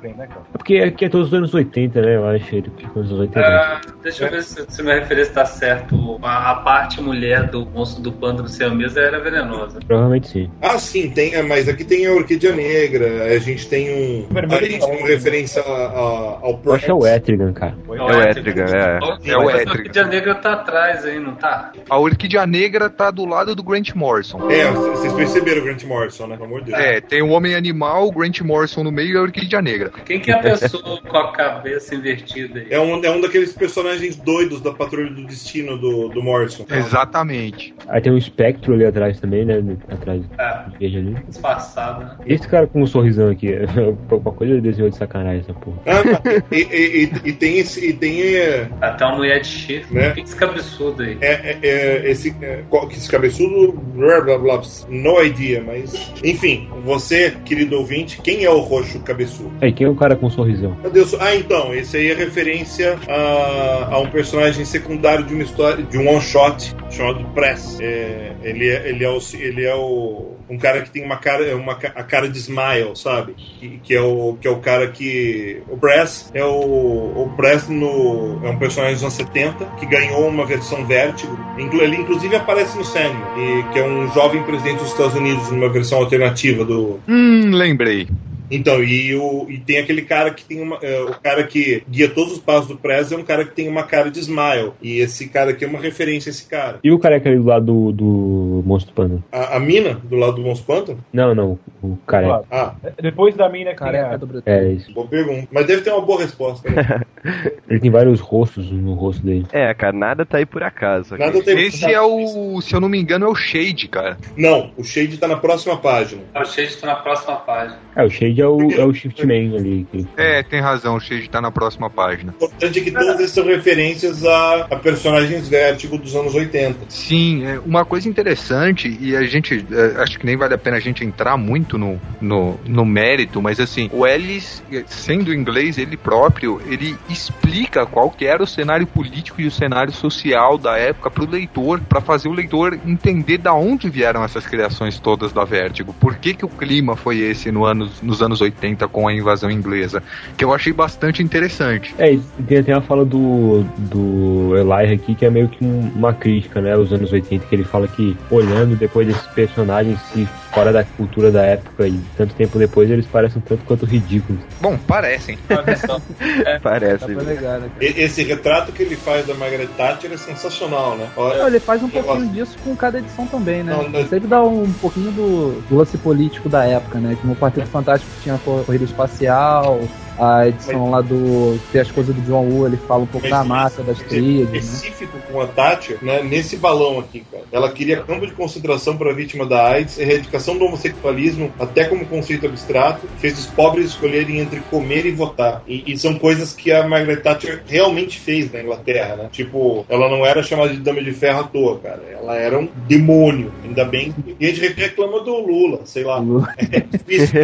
frente, né, cara? É porque aqui é todos os anos 80, né? Eu acho ele nos anos 80. Ah, deixa eu ver se, se minha referência tá certo. A, a parte mulher do monstro do pântano siamesa era venenosa. Provavelmente sim. Ah, sim, tem, é, mas aqui tem a Orquídea Negra, a gente tem um. A gente tem uma referência a- a- ao Eu acho que é o. Etrigan, cara. É o Etrigan, é. É o Mas a Etrigan. Orquídea Negra tá atrás aí, não tá? A Orquídea Negra tá do lado do Grant Morrison. É, vocês perceberam o Grant Morrison, né? Pelo amor de Deus. É, tem o Homem Animal, o Grant Morrison no meio e a Orquídea Negra. Quem que é a pessoa com a cabeça invertida aí? É um, é um daqueles personagens doidos da Patrulha do Destino do, do Morrison. Exatamente. Aí tem um espectro ali atrás também, né? Atrás do veja ali. disfarçado, né? Esse cara com um sorrisão aqui? Alguma coisa ele desenhou de sacanagem essa porra. Ah, e, e- e- e tem esse. E tem. É, Até uma mulher de chifre. Né? Que esse cabeçudo aí. é, é, esse. É, qual- que esse cabeçudo. Blá, blá, blá, no idea, mas. Enfim, você, querido ouvinte, quem é o roxo cabeçudo? Aí, quem é o cara com um sorrisão? Meu Deus. Ah, então, esse aí é referência a, a um personagem secundário de uma história, de um one shot chamado Press. É, ele, é, ele é o. Ele é o um cara que tem uma cara, uma, ca- a cara de smile, sabe? Que, que é o que é o cara que o Press é o o Press no é um personagem dos anos 70 que ganhou uma versão Vertigo. Ele inclusive aparece no Sandman, e que é um jovem presidente dos Estados Unidos numa versão alternativa do Hum, lembrei. Então, e, o, e tem aquele cara que tem uma. é, o cara que guia todos os passos do Press é um cara que tem uma cara de smile. E esse cara aqui é uma referência a esse cara. E o careca ali do lado do, do Monstro Panda? A, a mina, do lado do Monstro Pântano? Não, não, o careca. Ah, Depois da mina Careca do Brasil. É isso. boa pergunta. Mas deve ter uma boa resposta. né? Ele tem vários rostos no rosto dele. É, cara, nada tá aí por acaso. Nada tem Esse é o, se eu não me engano, é o Shade, cara. Não, o Shade tá na próxima página. O Shade tá na próxima página. É, o Shade é o, é o Shift Man ali. que- É, tem razão, o Shade tá na próxima página. O importante é que todas essas são referências a, a personagens Vertigo dos anos 80. Sim, é uma coisa interessante, e a gente, é, acho que nem vale a pena a gente entrar muito no, no, no mérito, mas assim, o Ellis, sendo inglês ele próprio, ele explica qual que era o cenário político e o cenário social da época pro leitor, para fazer o leitor entender da onde vieram essas criações todas da Vertigo, por que que o clima foi esse no anos, nos anos 80 com a invasão inglesa, que eu achei bastante interessante. É, tem até uma fala do, do Eli aqui que é meio que um- uma crítica, né, aos anos 80, que ele fala que olhando depois desses personagens se fora da cultura da época e tanto tempo depois eles parecem tanto quanto ridículos. Bom, parecem. Olha só. Parece. Dá pra negar, né? Esse retrato que ele faz da Margaret Thatcher é sensacional, né? Olha, Não, ele faz um pouquinho gosto. disso com cada edição também, né? Não, não- Sempre dá um pouquinho do, do lance político da época, né? Como o Quarteto Fantástico tinha corrida espacial, a edição lá do. Tem as coisas do John Woo, ele fala um pouco Mas da massa, das trilhas, né? específico com a Thatcher, né, nesse balão aqui, cara. Ela queria campo de concentração para vítima da AIDS, erradicação do homossexualismo, até como conceito abstrato, fez os pobres escolherem entre comer e votar. E, e são coisas que a Margaret Thatcher realmente fez na Inglaterra, né? Tipo, ela não era chamada de dama de ferro à toa, cara. Ela era um demônio. Ainda bem. que- E a gente reclama do Lula, sei lá. É difícil.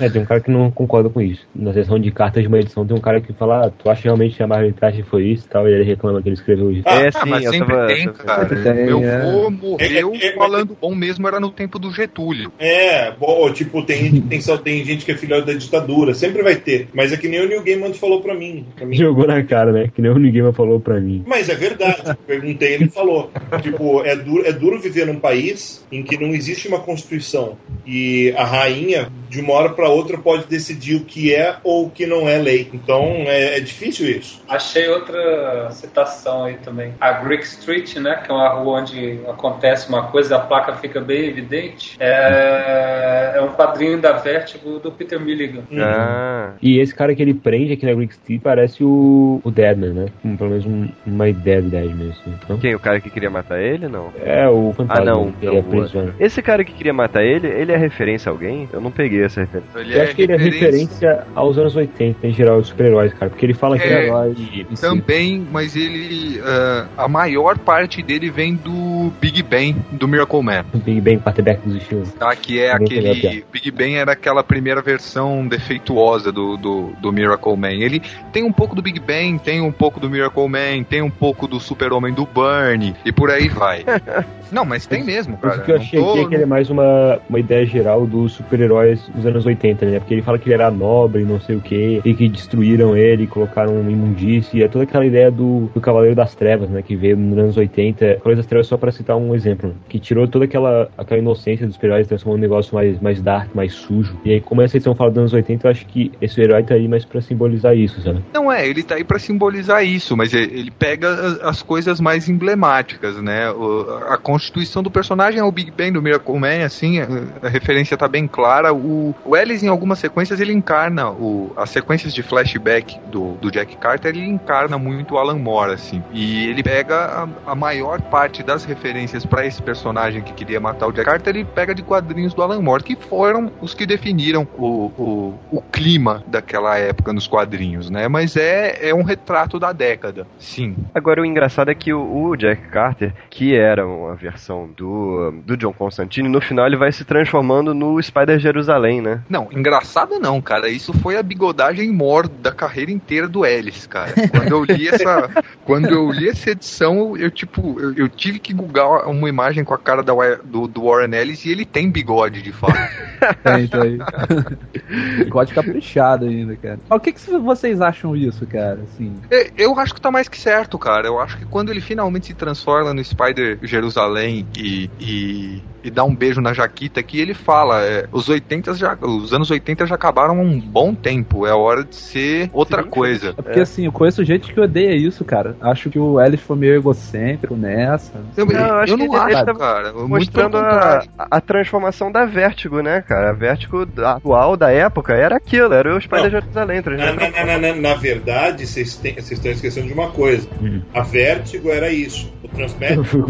É, tem um cara que não concorda com isso. Na seção de cartas de uma edição tem um cara que fala, ah, tu acha realmente que a Thatcher foi isso e tal, e ele reclama que ele escreveu isso. Ah, é, Ah, sim, mas eu sempre tava. tem, cara. Tem, Meu é. avô morreu É, é, é, falando bom mesmo era no tempo do Getúlio. É, bom, tipo, tem gente que tem, só tem gente que é filhote da ditadura, sempre vai ter. Mas é que nem o Neil Gaiman falou pra mim. Pra mim. Jogou na cara, né? Que nem o Ninguém falou pra mim. Mas é verdade. Perguntei, ele falou. Tipo, é duro, é duro viver num país em que não existe uma constituição e a rainha, de uma hora pra outra, pode decidir o que é ou o que não é lei. Então é, é difícil isso. Achei outra citação aí também. A Greek Street, né? Que é uma rua onde acontece uma coisa, a placa fica bem evidente. É, é um quadrinho da Vertigo do Peter Milligan. Ah, E esse cara que ele prende aqui na Greek City parece o, o Deadman, né? Um, pelo menos um- uma ideia do Deadman, assim. Então, quem? O cara que queria matar ele? Não. é o fantasma. Ah, não. que não, ele é o-. Esse cara que queria matar ele, ele é referência a alguém? Eu não peguei essa referência. Ele Eu acho que ele é referência aos anos 80, em geral, os super-heróis, cara. Porque ele fala que É, herói. Também, mas ele. ah, a maior parte dele vem do Big Bang, do Miracle Man. O Big Bang quarterback dos estilos. Tá, que é Ninguém aquele. Big Bang era aquela primeira versão defeituosa do, do, do Miracle Man. Ele tem um pouco do Big Bang, tem um pouco do Miracle Man, tem um pouco do Super-Homem do Burn, e por aí vai. Não, mas tem mesmo, cara. o que eu Não achei tô- aqui é que ele é mais uma, uma ideia geral dos super-heróis dos anos 80, né? Porque ele fala que ele era nobre, não sei o que, e que destruíram ele, colocaram um imundície. E é toda aquela ideia do, do Cavaleiro das Trevas, né? Que veio nos anos 80. Cavaleiro das Trevas, só pra citar um exemplo, que tirou toda aquela, aquela inocência dos super-heróis, transformou um negócio mais, mais dark, mais sujo. E aí, como essa edição fala dos anos 80, eu acho que esse herói tá aí mais pra simbolizar isso, sabe? Não é, ele tá aí pra simbolizar isso, mas ele pega as, as coisas mais emblemáticas, né? A constituição do personagem é o Big Bang do Miracle Man, assim, a, referência tá bem clara. O, o Ellis, em algumas sequências, ele encarna o, as sequências de flashback do, do Jack Carter, ele encarna muito o Alan Moore, assim. E ele pega a, a maior parte das referências pra esse personagem que queria matar o Jack Carter, ele pega de quadrinhos do Alan Moore, que foram os que definiram o, o, o clima daquela época nos quadrinhos, né? Mas é, é um retrato da década, sim. Agora, o engraçado é que o, o Jack Carter, que era uma versão do, do John Constantine, no final ele vai se transformando no Spider Jerusalém, né? Não, engraçado não, cara. Isso foi a bigodagem mor da carreira inteira do Ellis, cara. Quando eu li essa, quando eu li essa edição, eu tipo, eu, eu tive que googar uma imagem com a cara da, do, do Warren Ellis e ele tem bigode de fato. Tem, tem. Pode caprichado ainda, cara. Mas o que, que vocês acham isso, cara? Assim, É, Eu acho que tá mais que certo, cara. Eu acho que quando ele finalmente se transforma no Spider Jerusalém e, e, e dá um beijo na Jaquita aqui, ele fala: é, os 80 já, os anos 80 já acabaram um bom tempo. É hora de ser outra coisa. é porque assim, eu conheço gente que odeia isso, cara. Acho que o Ellis foi meio egocêntrico nessa. Eu, Não, eu acho eu que não ele- ele acho, tá cara. Muito Mostrando a, a transformação da Vertigo, né, cara? A Vertigo da- atual da época era aquilo, era o Spider Não. Jerusalém. Na, transformando- na, na, na, na verdade, vocês estão esquecendo de uma coisa. Uhum. A Vertigo era isso. O Transmet, Foi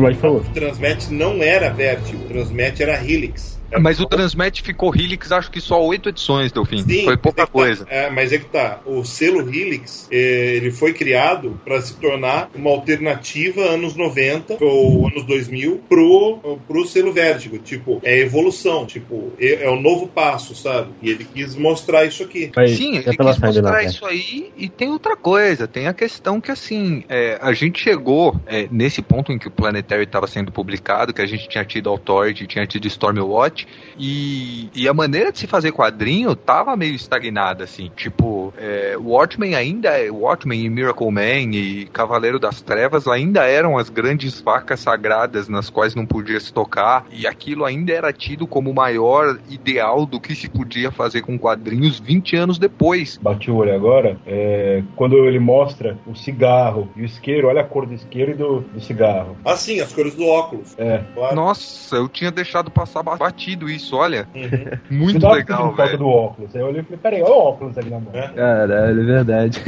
Transmet não era Vertigo. Transmet era Helix. Era Mas o Transmet ficou Helix, acho que só oito edições, Delfim. Sim, Foi pouca é tá- coisa. é, mas é que tá. O selo Helix, eh, ele foi criado para se tornar uma alternativa anos 90 ou anos 2000 pro, pro selo Vértigo. Tipo, é evolução. Tipo, é, é o novo passo, sabe? E ele quis mostrar isso aqui. Sim, ele quis mostrar Vertigo. isso aí e tem outra coisa, tem a questão que assim, é, a gente chegou é, nesse ponto em que o Planetary estava sendo publicado, que a gente tinha tido Authority, tinha tido Stormwatch, e, e a maneira de se fazer quadrinho tava meio estagnada, assim, tipo, é, Watchmen ainda, é- Watchmen e Miracle Man e Cavaleiro das Trevas ainda eram as grandes facas sagradas nas quais não podia se tocar, e aquilo ainda era tido como o maior ideal do que se podia fazer com quadrinhos 20 anos depois. Bati o olho agora, é, quando ele mostra o cigarro e o isqueiro, olha a cor do isqueiro e do, do cigarro. Ah, sim, as cores do óculos. É. Claro. Nossa, eu tinha deixado passar batido isso, olha. Uhum. Muito legal, velho. do óculos. Aí eu olhei e falei, peraí, olha o óculos ali na mão. É. Caralho, é verdade.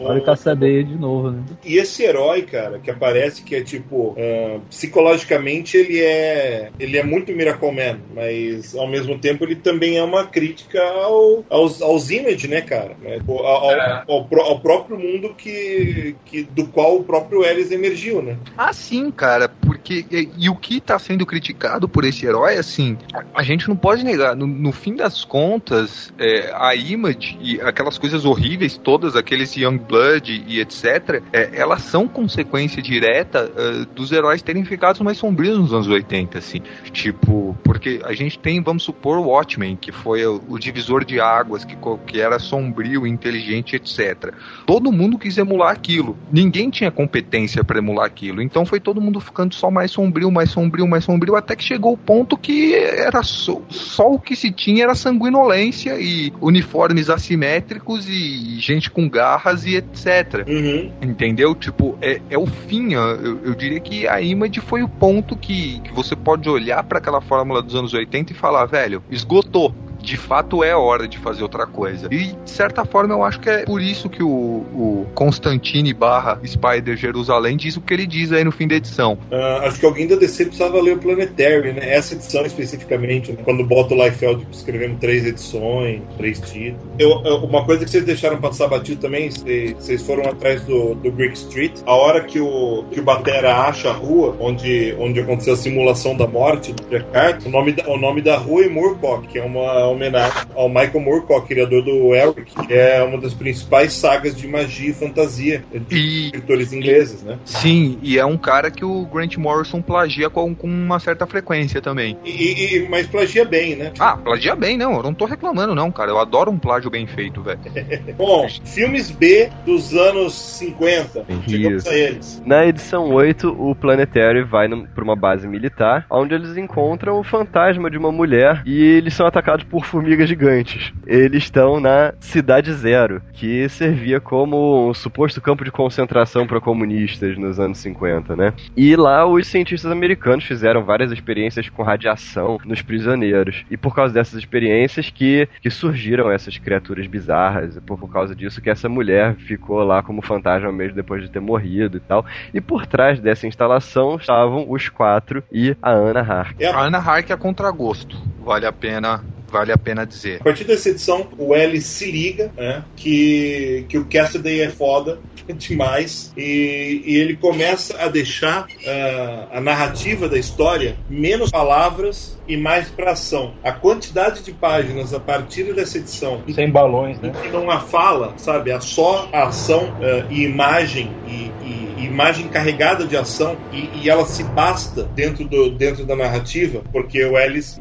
Olha o Caçadeia de novo, né? E esse herói, cara, que aparece que é tipo, ah, psicologicamente ele é ele é muito Miracle Man, mas ao mesmo tempo ele também é uma crítica ao, aos, aos image, né, cara? Né? Ao, ao- É. ao ao próprio mundo que, que do qual o próprio Eris emergiu, né? Ah, sim, cara, porque. E, e o que tá sendo criticado por esse herói, assim, a, gente não pode negar. No, no fim das contas, é, a Image e aquelas coisas horríveis, todas, aqueles Young Blood e etc., é, elas são consequência direta ah, dos heróis terem ficado mais sombrios nos anos 80, assim. Tipo, porque a gente tem, vamos supor, o Watchmen, que foi o, o divisor de águas, que, que era sombrio, inteligente, etc. Todo mundo quis emular aquilo. Ninguém tinha competência para emular aquilo. Então foi todo mundo ficando só mais sombrio, mais sombrio, mais sombrio, até que chegou o ponto que era só, só o que se tinha era sanguinolência e uniformes assimétricos e gente com garras e etc. Uhum. Entendeu? Tipo, é, é o fim. Eu, eu diria que a Image foi o ponto que, que você pode olhar para aquela fórmula dos anos 80 e falar, velho, esgotou. De fato é hora de fazer outra coisa. E de certa forma eu acho que é por isso que o, o Constantine barra Spider Jerusalém diz o que ele diz aí no fim da edição. Ah, acho que alguém da DC precisava ler o Planetary, né? Essa edição especificamente, né? quando bota o Liefeld escrevendo três edições, três títulos. Eu, eu- uma coisa que vocês deixaram passar batido também, vocês foram atrás do, do Greek Street. A hora que o, que o Batera acha a rua onde, onde aconteceu a simulação da morte do Jack o nome da, o nome da rua é Moorcock, que é uma homenagem ao Michael Moorcock, criador do Elric, que é uma das principais sagas de magia e fantasia de E escritores ingleses, né? sim, e é um cara que o Grant Morrison plagia com, com uma certa frequência também. E, e- mas plagia bem, né? Ah, plagia bem, não, eu não tô reclamando não, cara. Eu adoro um plágio bem feito, velho. Bom, filmes B dos anos 50. Chegamos a eles. Na edição 8, o Planetary vai para uma base militar, onde eles encontram o fantasma de uma mulher e eles são atacados por formigas gigantes. Eles estão na Cidade Zero, que servia como um suposto campo de concentração para comunistas nos anos 50, né? E lá os cientistas americanos fizeram várias experiências com radiação nos prisioneiros. E por causa dessas experiências que, que surgiram essas criaturas bizarras, e por, por causa disso que essa mulher ficou lá como fantasma mesmo depois de ter morrido e tal. E por trás dessa instalação estavam os quatro e a Ana Hark. É a A Ana Hark é contra-gosto. Vale a pena, vale a pena dizer. A partir dessa edição, o L se liga, né, que, que o Cassidy é foda demais e, e ele começa a deixar ah, a narrativa da história menos palavras e mais para ação. A quantidade de páginas a partir dessa edição Sem balões, né? que não há fala, sabe, há só a ação ah, e imagem e, e- imagem carregada de ação e, e ela se basta dentro, do, dentro da narrativa, porque o Ellis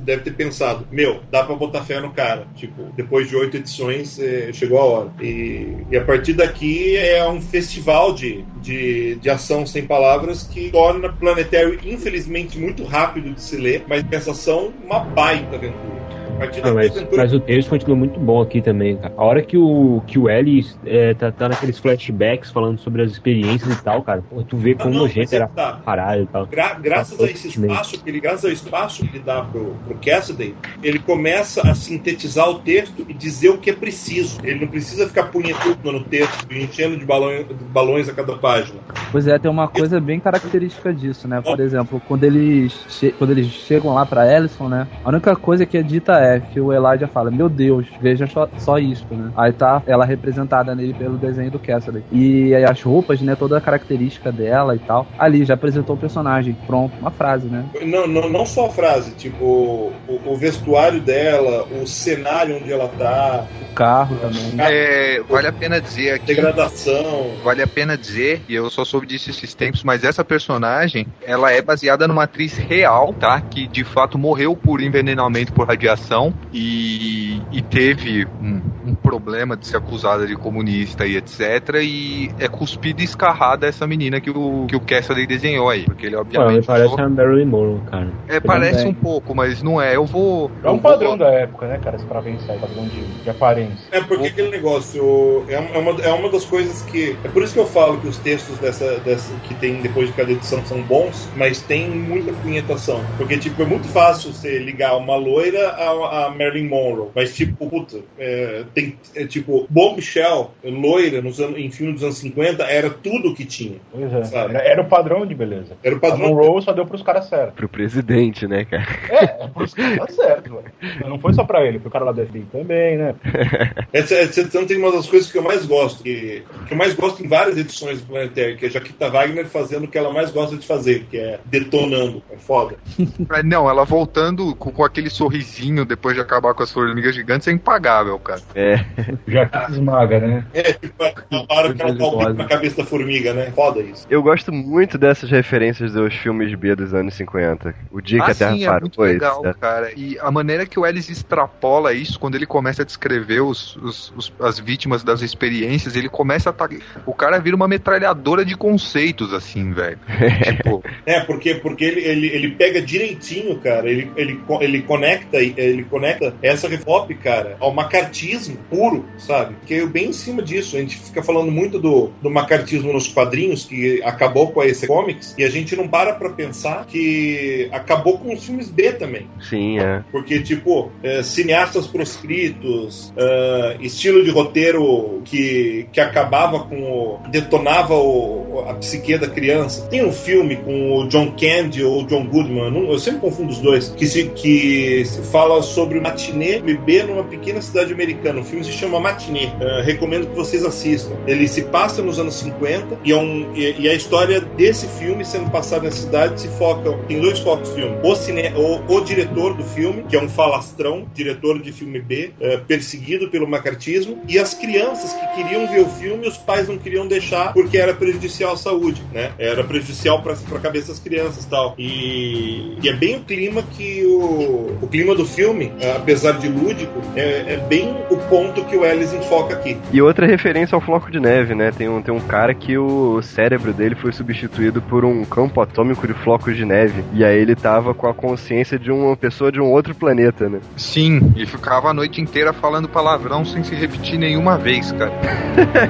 deve ter pensado, meu, dá pra botar fé no cara. Tipo, depois de oito edições, eh, chegou a hora. E, e a partir daqui é um festival de, de, de ação sem palavras que torna Planetary, infelizmente, muito rápido de se ler, mas essa ação uma baita aventura. Ah, mas, aventura mas o texto continua muito bom aqui também, cara. A hora que o, que o Ellie é, tá, tá naqueles flashbacks falando sobre as experiências e tal, cara, pô, tu vê Ah, como não, a gente mas era é que tá. parado e tal. Gra- graças a esse espaço que ele, graças ao espaço que ele dá pro, pro Cassidy, ele começa a sintetizar o texto e dizer o que é preciso. Ele não precisa ficar punhetando no texto, enchendo de balões, de balões a cada página. Pois é, tem uma coisa bem característica disso, né? Por exemplo, quando eles, quando eles chegam lá pra Ellison, né? A única coisa que é dita é que o Elijah fala, meu Deus, veja só, só isto, né? Aí tá ela representada nele pelo desenho do Cassidy. E aí as roupas, né? Toda a característica dela e tal. Ali, já apresentou o personagem. Pronto, uma frase, né? Não, não, não só a frase, tipo, o, o vestuário dela, o cenário onde ela tá, O carro também. É, vale a pena dizer aqui. degradação. Vale a pena dizer, e eu só soube disso esses tempos, mas essa personagem, ela é baseada numa atriz real, tá? Que de fato morreu por envenenamento por radiação e, e teve um, um problema de ser acusada de comunista e etc. E é cuspida e escarrada essa menina que o, que o Cassidy desenhou aí. Porque ele obviamente. parece a Marilyn Monroe, cara. é, parece também. um pouco, mas não é. Eu vou. É um vou- padrão da época, né, cara? Se pra pensar, padrão de, de aparência. É porque aquele negócio é uma, é uma- é uma das coisas que. É por isso que eu falo que os textos dessa, dessa que tem depois de cada edição são bons, mas tem muita punhetação. Porque, tipo, é muito fácil você ligar uma loira a, a Marilyn Monroe. Mas, tipo, puta, é, tem. É, tipo, Bombshell, loira, nos anos, em filme dos anos 50, era tudo o que tinha. Pois é. Sabe? Era, era o padrão de beleza. Era o A padrão. Monroe só deu pros caras certos. Pro presidente, né, cara? É, é pros caras certos, velho. Não foi só pra ele, foi o cara lá do FBI também, né? Essa, essa edição tem uma das coisas que eu mais gosto, que, que eu mais gosto em várias edições do Planetary, que é a Jaquita Wagner fazendo o que ela mais gosta de fazer, que é detonando. É foda. É, Não, ela voltando com, com aquele sorrisinho depois de acabar com as formigas gigantes é impagável, cara. É. Já que esmaga, né? É, tipo, a hora que ela dá o bico na cabeça da formiga, né? Foda isso. Eu gosto muito dessas referências dos filmes B dos anos 50. O dia que ah, a Terra sim, é parou. muito legal, etc. cara. E a maneira que o Ellis extrapola isso, quando ele começa a descrever os, os- os- as vítimas das experiências, ele começa a tá, O cara vira uma metralhadora de conceitos, assim, velho. tipo, É, porque, porque ele, ele, ele pega direitinho, cara. Ele, ele, ele conecta ele conecta essa hip-hop, cara, ao macartismo puro, sabe? Que é bem em cima disso. A gente fica falando muito do, do macartismo nos quadrinhos, que acabou com a EC Comics, e a gente não para pra pensar que acabou com os filmes B também. Sim, é. Porque, tipo, é, cineastas proscritos, ah, estilo de roteiro que, que acabava com o. detonava o, a psique da criança. Tem um filme com o John Candy ou o John Goodman, eu sempre confundo os dois, que, se, que se fala sobre o matinê MB numa pequena cidade americana. O filme se chama Matinê. Uh, recomendo que vocês assistam. Ele se passa nos anos 50 e, é um, e, e a história desse filme sendo passado na cidade se foca. Tem dois focos do filme. O, cine, o, o diretor do filme, que é um falastrão, diretor de filme B, uh, perseguido pelo macartismo, e as crianças que queriam ver o filme, os pais não queriam deixar porque era prejudicial à saúde, né? Era prejudicial para a cabeça das crianças tal. E, e é bem o clima que o, o clima do filme, uh, apesar de lúdico, é, é, bem o ponto que o Ellis enfoca aqui. E outra referência ao Floco de Neve, né? Tem um, tem um cara que o cérebro dele foi substituído por um campo atômico de flocos de neve. E aí ele tava com a consciência de uma pessoa de um outro planeta, né? Sim, e ficava a noite inteira falando palavrão sem se repetir nenhuma vez, cara.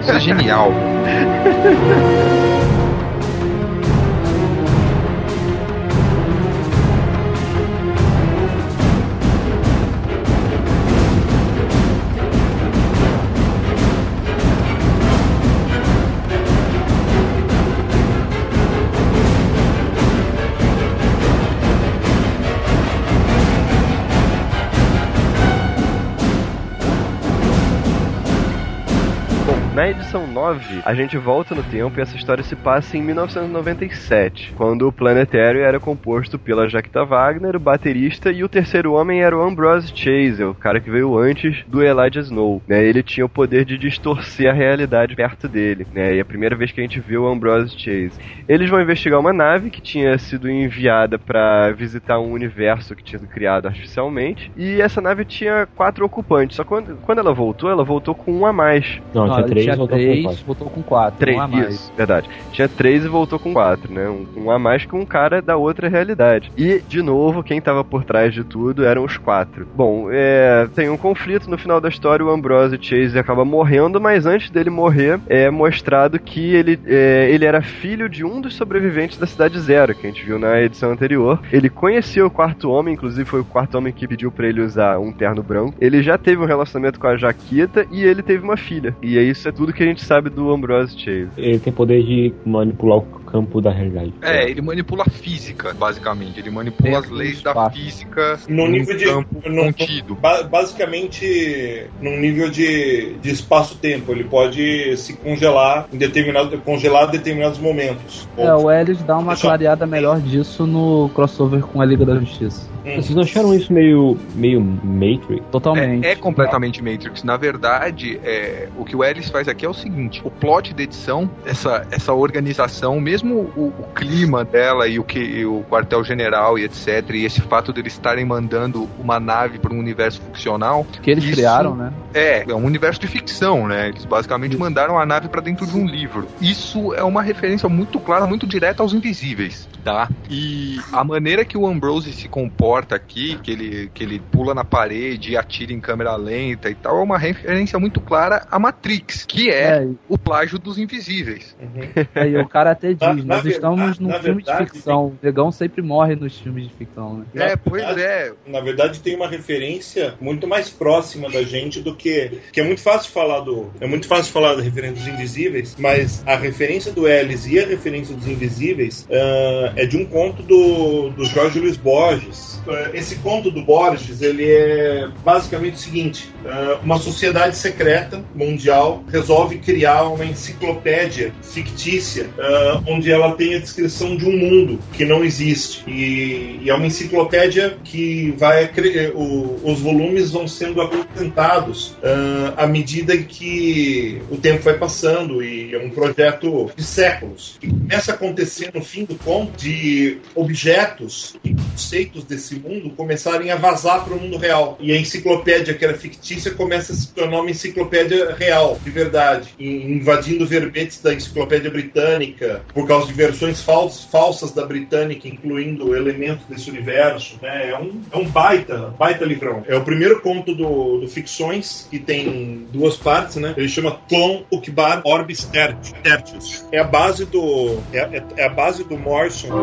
Isso é genial. Na edição 9, a gente volta no tempo e essa história se passa em 1997, quando o Planetário era composto pela Jaquita Wagner, o baterista, e o terceiro homem era o Ambrose Chase, o cara que veio antes do Elijah Snow. Né? Ele tinha o poder de distorcer a realidade perto dele, né? e é a primeira vez que a gente viu o Ambrose Chase. Eles vão investigar uma nave que tinha sido enviada para visitar um universo que tinha sido criado artificialmente, e essa nave tinha quatro ocupantes, só que quando, quando ela voltou, ela voltou com um a mais. Não, tinha ele três, tinha voltou com três. Voltou com quatro. Três, um a mais. isso, verdade. Tinha três e voltou com quatro, né? Um, um a mais que um cara da outra realidade. E, de novo, quem tava por trás de tudo eram os quatro. Bom, é, tem um conflito no final da história, o Ambrose Chase acaba morrendo, mas antes dele morrer, é mostrado que ele, é, ele era filho de um dos sobreviventes da Cidade Zero, que a gente viu na edição anterior. Ele conhecia o quarto homem, inclusive foi o quarto homem que pediu pra ele usar um terno branco. Ele já teve um relacionamento com a Jaquita e ele teve uma filha. E é isso é tudo que a gente sabe do Ambrose Chase. Ele tem poder de manipular o campo da realidade. É, ele manipula a física, basicamente. Ele manipula as leis da física No nível de- campo no- contido. Ba- basicamente, num nível de, de espaço-tempo, ele pode se congelar em determinado, congelar em determinados momentos. É, o Ellis dá uma Deixa eu- clareada melhor disso no crossover com a Liga da Justiça. Hum. Vocês não acharam isso meio, meio Matrix? Totalmente. É, é completamente Matrix. Na verdade, é, o que o Ellis faz aqui é o seguinte: o plot da edição, essa, essa organização, mesmo o, o clima dela e o que e o quartel-general e etc., e esse fato deles estarem mandando uma nave para um universo ficcional, Que eles Isso- criaram, né? é, é um universo de ficção, né? Eles basicamente mandaram a nave pra dentro de um livro. Isso é uma referência muito clara, muito direta aos invisíveis, tá? E a maneira que o Ambrose se comporta aqui, que ele, que ele pula na parede e atira em câmera lenta e tal, é uma referência muito clara a Matrix, que é, É, o plágio dos invisíveis. é, e o cara até diz, Na- nós na estamos verdade- num filme verdade, de ficção. O negão sempre morre nos filmes de ficção, né? Na é, pois verdade- é. Na verdade, tem uma referência muito mais próxima da gente do que. Que é muito fácil falar do. É muito fácil falar da referência dos invisíveis, mas a referência do Ellis e a referência dos invisíveis ah, é de um conto do, do Jorge Luiz Borges. Ah, esse conto do Borges, ele é basicamente o seguinte: ah, uma sociedade secreta mundial resolve criar uma enciclopédia fictícia ah, onde ela tem a descrição de um mundo que não existe. E, e é uma enciclopédia que vai. o- os volumes vão sendo acrescentados à medida que o tempo vai passando e é um projeto de séculos. E começa a acontecer no fim do conto de objetos e conceitos desse mundo começarem a vazar para o mundo real. E a enciclopédia que era fictícia começa a se tornar uma enciclopédia real, de verdade, invadindo verbetes da enciclopédia britânica por causa de versões fals- falsas da britânica, incluindo elementos desse universo. né? É, um, é um baita, baita livrão. É o primeiro conto do, do Ficções, que tem duas partes, né? Ele chama Clon Ukbar Orbis Tertius. É a base do é, é- é a base do Morrison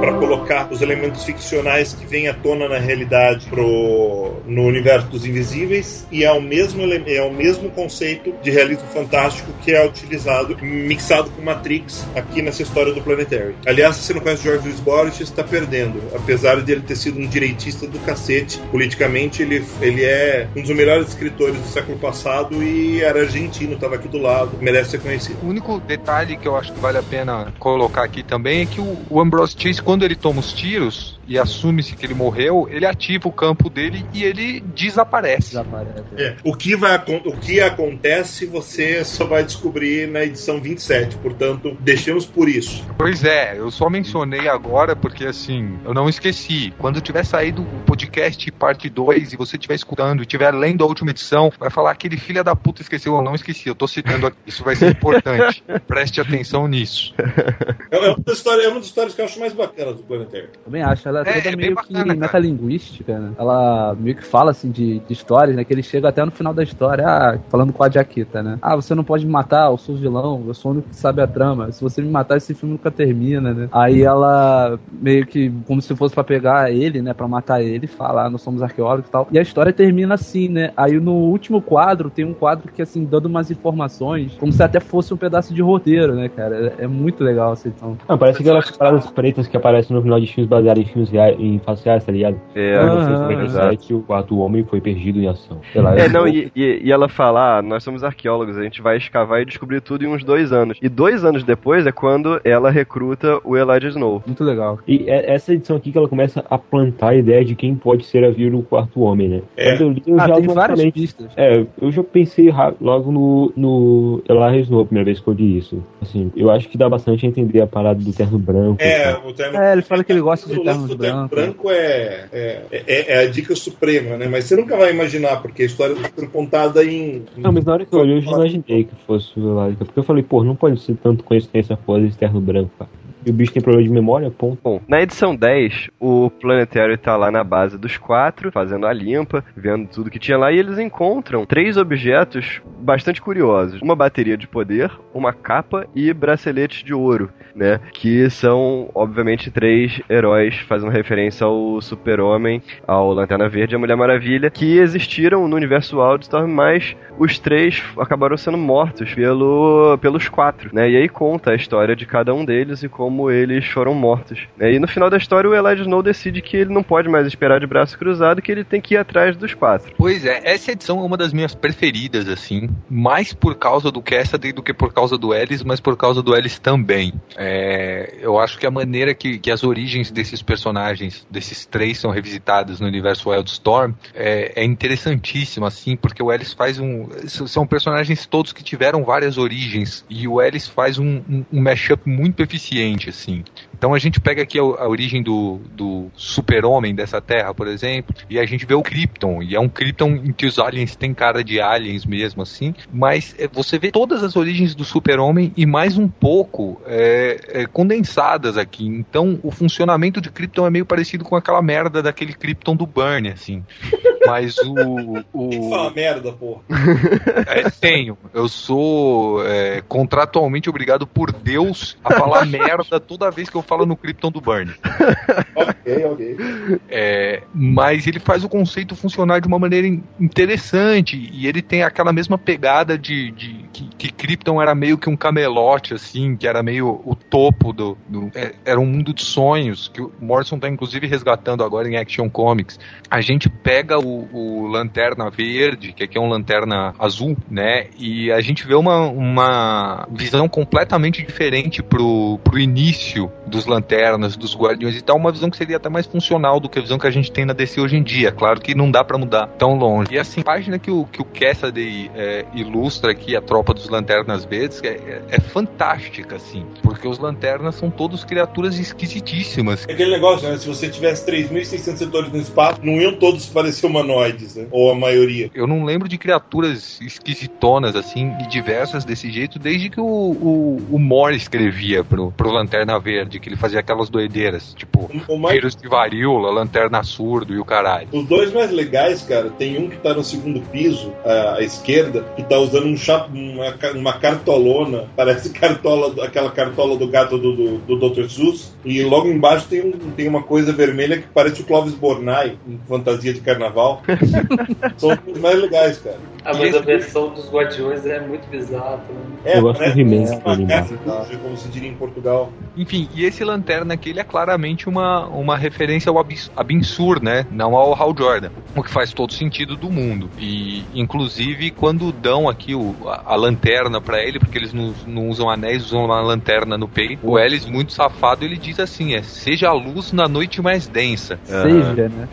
para colocar os elementos ficcionais que vêm à tona na realidade pro, no universo dos invisíveis e é o mesmo é o mesmo conceito de realismo fantástico que é utilizado mixado com Matrix aqui nessa essa história do Planetary. Aliás, se você não conhece George Boris, você está perdendo. Apesar de ele ter sido um direitista do cacete, politicamente ele, ele é um dos melhores escritores do século passado e era argentino, estava aqui do lado, merece ser conhecido. O único detalhe que eu acho que vale a pena colocar aqui também é que o, o Ambrose Chase, quando ele toma os tiros e assume-se que ele morreu, ele ativa o campo dele e ele desaparece. Desaparece. É, o, que vai, o que acontece você só vai descobrir na edição 27, portanto, deixemos por isso. Pois é, eu só mencionei agora porque assim, eu não esqueci. Quando tiver saído o podcast parte 2 e você estiver escutando e estiver lendo a última edição, vai falar aquele filho da puta esqueceu, eu não esqueci, eu tô citando aqui. Isso vai ser importante. Preste atenção nisso. É, é uma das histórias, é uma das histórias que eu acho mais bacanas do Planetary. Também acho. Ela é É, toda é meio bacana, que cara. metalinguística, né? Ela meio que fala, assim, de, de histórias, né? Que ele chega até no final da história, ah, falando com a Jaquita, né? Ah, você não pode me matar, eu sou vilão, eu sou o único que sabe a trama. Se você me matar, esse filme nunca termina, né? Aí ela, meio que, como se fosse pra pegar ele, né? Pra matar ele, fala, ah, nós somos arqueólogos e tal. E a história termina assim, né? Aí no último quadro, tem um quadro que, assim, dando umas informações, como se até fosse um pedaço de roteiro, né, cara? É, é muito legal essa edição. Ah, parece aquelas paradas pretas que aparecem no final de filmes baseados em filmes reais, em fatos reais, tá ligado? É, Quando Ah, foi 97, o quarto homem foi perdido em ação. Sei lá, É, não, e, e- e ela fala, ah, nós somos arqueólogos, a gente vai escavar e descobrir tudo em uns dois anos. E dois anos depois é quando ela recruta o Elijah Snow. Muito legal. E é essa edição aqui que ela começa a plantar a ideia de quem pode ser a vir o quarto homem, né? É. Quando eu li, eu ah, já tem várias pistas. É, eu já pensei logo no, no Elijah Snow, a primeira vez que eu li isso. Assim, eu acho que dá bastante a entender a parada do terno branco. É, tá? o terno, É, ele fala que ele gosta de o lance ternos do terno brancos. branco é, é, é, é a dica suprema, né? Mas você nunca vai imaginar, porque a história foi contada em. Não, mas na hora que eu olhei, eu já imaginei que fosse Elijah. Porque eu falei, pô, não pode ser tanto coincidência foda esse terno branco, cara. E o bicho tem problema de memória, ponto. Bom, na edição 10, o Planetário tá lá na base dos quatro, fazendo a limpa, vendo tudo que tinha lá, e eles encontram três objetos bastante curiosos: uma bateria de poder, uma capa e braceletes de ouro, né? Que são, obviamente, três heróis, fazendo referência ao Super-Homem, ao Lanterna Verde e à Mulher Maravilha, que existiram no universo Wildstorm, mas os três acabaram sendo mortos pelo, pelos quatro, né? E aí conta a história de cada um deles e como eles foram mortos. né? E no final da história, o Elijah Snow decide que ele não pode mais esperar de braço cruzado, que ele tem que ir atrás dos quatro. Pois é, essa edição é uma das minhas preferidas, assim. Mais por causa do Cassidy do que por causa do Ellis, mas por causa do Ellis também. É, eu acho que a maneira que, que as origens desses personagens, desses três, são revisitadas no universo Wildstorm é, é interessantíssima, assim, porque o Ellis faz um. São personagens todos que tiveram várias origens, e o Ellis faz um, um, um mashup muito eficiente, assim. Então a gente pega aqui a, a origem do, do super-homem dessa terra, por exemplo, e a gente vê o Krypton, e é um Krypton em que os aliens têm cara de aliens mesmo, assim, mas é, você vê todas as origens do super-homem e mais um pouco é, é, condensadas aqui. Então o funcionamento de Krypton é meio parecido com aquela merda daquele Krypton do Burn, assim. Mas o. o Fala merda, porra. é, tenho. Eu sou é, contratualmente obrigado por Deus a falar merda toda vez que eu falo no Krypton do Burn. ok, ok. É, mas ele faz o conceito funcionar de uma maneira in- interessante e ele tem aquela mesma pegada de, de- que, que Krypton era meio que um camelote assim, que era meio o topo do, do- é, era um mundo de sonhos que o Morrison tá inclusive resgatando agora em Action Comics. A gente pega o, o Lanterna Verde, que aqui é um Lanterna Azul, né? E a gente vê uma, uma visão completamente diferente pro, pro início início dos Lanternas, dos Guardiões e tal, uma visão que seria até mais funcional do que a visão que a gente tem na DC hoje em dia. Claro que não dá pra mudar tão longe. E assim, a página que o, que o Cassidy é, ilustra aqui, a tropa dos Lanternas Verdes, é, é- é fantástica, assim, porque os Lanternas são todos criaturas esquisitíssimas. É aquele negócio, né? Se você tivesse 3.600 setores no espaço, não iam todos parecer humanoides, né? Ou a maioria. Eu não lembro de criaturas esquisitonas, assim, e diversas desse jeito, desde que o, o, o Moore escrevia pro, pro Lanterna Verde, que ele fazia aquelas doideiras, tipo, mais vírus de varíola, lanterna surdo e o caralho. Os dois mais legais, cara, tem um que tá no segundo piso, à, à esquerda, que tá usando um cha- uma, uma cartolona, parece cartola, aquela cartola do gato do, do, do Dr. Seuss, e logo embaixo tem, um, tem uma coisa vermelha que parece o Clóvis Bornai, em fantasia de carnaval. São os mais legais, cara. Ah, mas a versão dos Guardiões é muito bizarra. também. É, Eu gosto do He-Man, é como se diria em Portugal. Enfim, e esse Lanterna aqui, ele é claramente uma, uma referência ao Abinsur, né? Não ao Hal Jordan. O que faz todo sentido do mundo. E, inclusive, quando dão aqui o, a, a lanterna pra ele, porque eles não, não usam anéis, usam uma lanterna no peito, o Ellis, muito safado, ele diz assim, é, seja a luz na noite mais densa. Seja, né?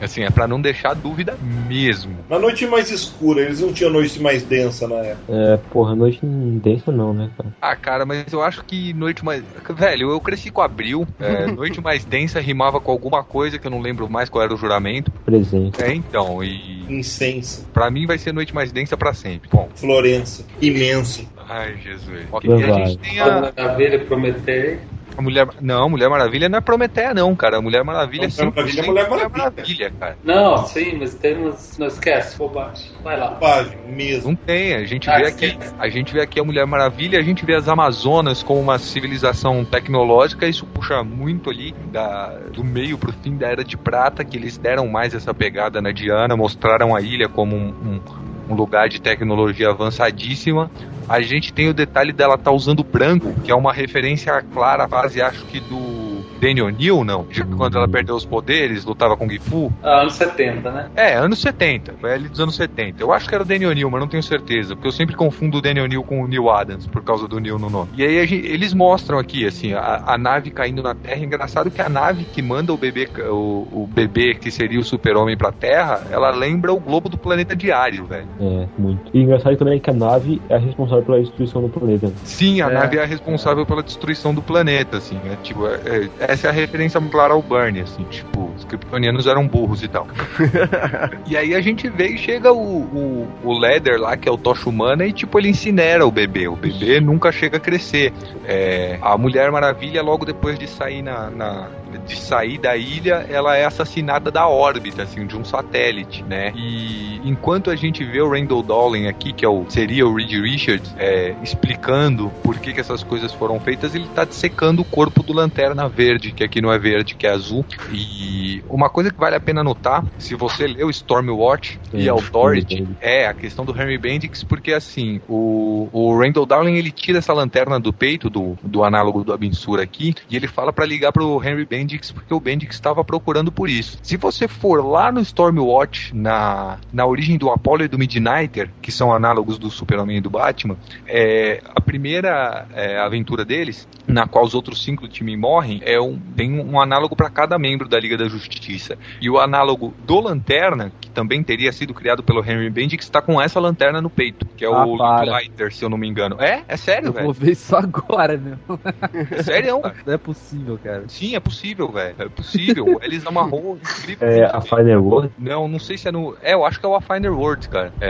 Assim, é pra não deixar dúvida mesmo. Na noite mais escura, eles não tinham noite mais densa na época. É, porra, noite não densa não, né, cara? Ah, cara, mas eu acho que Noite Mais. Velho, eu cresci com Abril. é, noite Mais Densa rimava com alguma coisa que eu não lembro mais qual era o juramento. Presente. É, então, e. Incensa, Pra mim vai ser Noite Mais Densa pra sempre. Bom, Florença, imenso. ai, Jesus. Ok, e a gente tem a, Maravilha, Prometei. A Mulher. Não, Mulher Maravilha não é Prometeia, não, cara. Mulher Maravilha é Mulher 100% Maravilha é Mulher Maravilha. Maravilha, cara. Não, sim, mas temos. Não esquece, bobagem. Vai lá. Bobagem, mesmo. Não tem, a gente Ah, vê aqui, a gente vê aqui a Mulher Maravilha, a gente vê as Amazonas como uma civilização tecnológica, isso puxa muito ali da, do meio pro fim da Era de Prata, que eles deram mais essa pegada na Diana, mostraram a ilha como um, um- um lugar de tecnologia avançadíssima. A gente tem o detalhe dela estar usando branco, que é uma referência clara à fase, acho que do Danny O'Neill, não? De quando ela perdeu os poderes, lutava com Gifu. Ah, anos 70, né? É, anos 70, foi ali dos anos 70. Eu acho que era o Danny O'Neill, mas não tenho certeza, porque eu sempre confundo o Danny O'Neill com o Neil Adams, por causa do Neil no nome. E aí gente- eles mostram aqui, assim, a, a nave caindo na Terra. Engraçado que a nave que manda o bebê, o, o bebê que seria o super-homem pra Terra, ela lembra o globo do planeta diário, velho. É, muito. E engraçado também é que a nave é a responsável pela destruição do planeta. Sim, a É. nave é a responsável pela destruição do planeta, assim, é, tipo, é- é- essa é a referência clara ao Burn, assim, tipo, os kryptonianos eram burros e tal. e aí a gente vê e chega o, o, o Leather lá, que é o Tocha Humana, e tipo, ele incinera o bebê, o bebê nunca chega a crescer. É, a Mulher Maravilha, logo depois de sair na, na- de sair da ilha, ela é assassinada da órbita, assim, de um satélite, né? E enquanto a gente vê o Randall Dowling aqui, que é o, seria o Reed Richards, é, explicando por que, que essas coisas foram feitas, ele tá dissecando o corpo do Lanterna Verde, que aqui não é verde, que é azul. E uma coisa que vale a pena notar, se você lê o Stormwatch e Sim, Authority, é a questão do Henry Bendix, porque assim, o, o Randall Dowling ele tira essa lanterna do peito do, do análogo do Abinsur aqui e ele fala pra ligar pro Henry Bendix porque o Bendix estava procurando por isso. Se você for lá no Stormwatch, na, na origem do Apollo e do Midnighter, que são análogos do Super-Homem e do Batman, é, a primeira é, aventura deles, na qual os outros cinco do time morrem, é um, tem um análogo para cada membro da Liga da Justiça. E o análogo do Lanterna, que também teria sido criado pelo Henry Bendix, está com essa lanterna no peito, que é Ah, o. Lighter, se eu não me engano. É? É sério, Eu velho. vou ver isso agora, meu. É sério, cara. Não é possível, cara. Sim, é possível, velho. É possível. Eles amarrou incrível. É a Final World? Não, não sei se é no. É, eu acho que é o Afiner World, cara. É.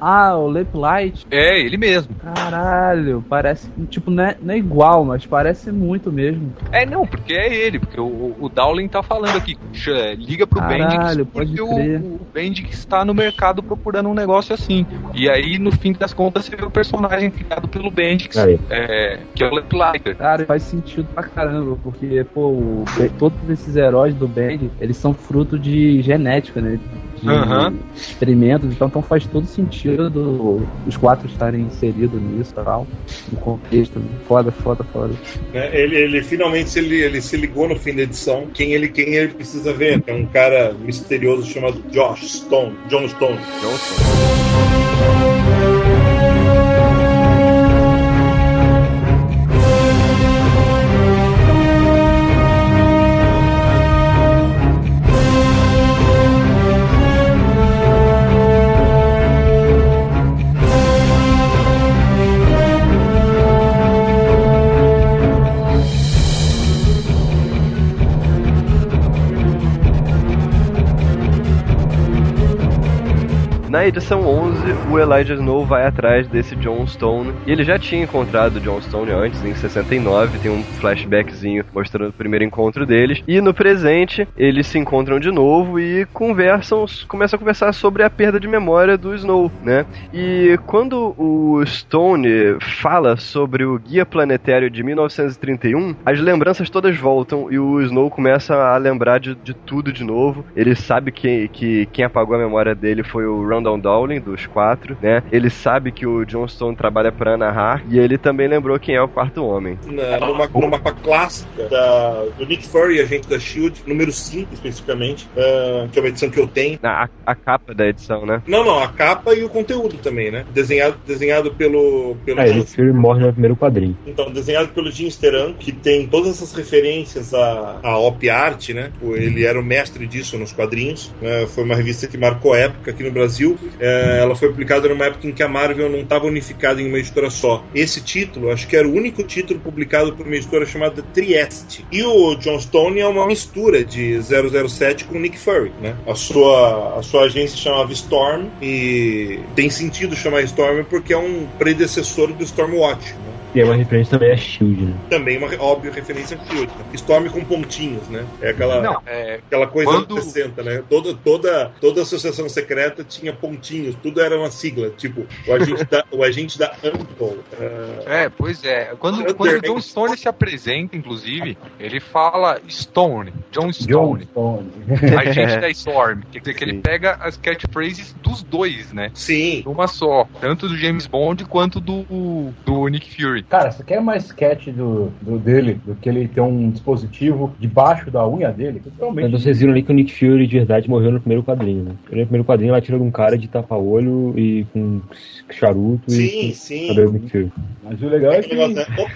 Ah, o Lamplight. É, ele mesmo. Caralho, parece. Tipo, não é, não é igual, mas parece muito mesmo. É, não, porque é ele, porque o, o Dowling tá falando aqui. "Ch- Liga pro Caralho, Bendix, pode porque o, crer. o Bendix está no mercado procurando um negócio assim. E aí, no fim das contas, você vê o personagem criado pelo Bendix, é, que é o Lamplighter. Cara, faz sentido pra caramba, porque, pô, o- todos esses heróis do Band, eles são fruto de genética, né? Aham. experimentos, então, então faz todo sentido do- os quatro estarem inseridos nisso e tal, no contexto. Foda, foda, foda. né? Ele, ele finalmente se, ele, ele se ligou no fim da edição quem ele, quem ele precisa ver. É um cara misterioso chamado Josh Stone, John Stone. Na edição 11, o Elijah Snow vai atrás desse John Stone. E ele já tinha encontrado o John Stone antes, em 69. Tem um flashbackzinho mostrando o primeiro encontro deles. E no presente, eles se encontram de novo e conversam, começam a conversar sobre a perda de memória do Snow, né? E quando o Stone fala sobre o Guia Planetário de 1931, as lembranças todas voltam e o Snow começa a lembrar de, de tudo de novo. Ele sabe que, que quem apagou a memória dele foi o Randall Dowling, dos quatro, né? Ele sabe que o John Stone trabalha pra Anna Hart e ele também lembrou quem é o quarto homem. Na, numa, numa mapa clássica da, do Nick Fury, agente da Shield, número 5 especificamente, ah, que é uma edição que eu tenho. Na, a, a capa da edição, né? Não, não, a capa e o conteúdo também, né? Desenhado, desenhado pelo. pelo Ah, ele Fury morre no primeiro quadrinho. Então, desenhado pelo Jim Steran, que tem todas essas referências à, à Op Art, né? Ele era o mestre disso nos quadrinhos. né? Foi uma revista que marcou época aqui no Brasil. É, ela foi publicada numa época em que a Marvel não estava unificada em uma editora só. Esse título, acho que era o único título publicado por uma editora chamada Trieste. E o John Stone é uma mistura de 007 com Nick Fury, né? A sua, a sua agência chamava Storm e tem sentido chamar Storm porque é um predecessor do Stormwatch, né? E é uma referência também a Shield, né? também uma óbvia referência a Shield. né? Storm com pontinhos, né? É aquela, Não, é, aquela coisa quando- anos 60, né? Toda, toda, toda associação secreta tinha pontinhos, tudo era uma sigla, tipo o agente da, o agente da Ampol. É, pois é. Quando, Under- quando o John Stone se apresenta, inclusive, ele fala Stone, John John Stone, Stone. agente da Storm. Quer dizer que ele pega as catchphrases dos dois, né? Sim. Uma só. Tanto do James Bond quanto do, do Nick Fury. Cara, você quer mais sketch do, do dele do que ele ter um dispositivo debaixo da unha dele? Totalmente. Mas vocês viram ali que o Nick Fury de verdade morreu no primeiro quadrinho, né? No primeiro quadrinho ela tira de um cara de tapa-olho e com charuto Sim, e sim. com cabelo do Nick Fury. Mas o legal é que.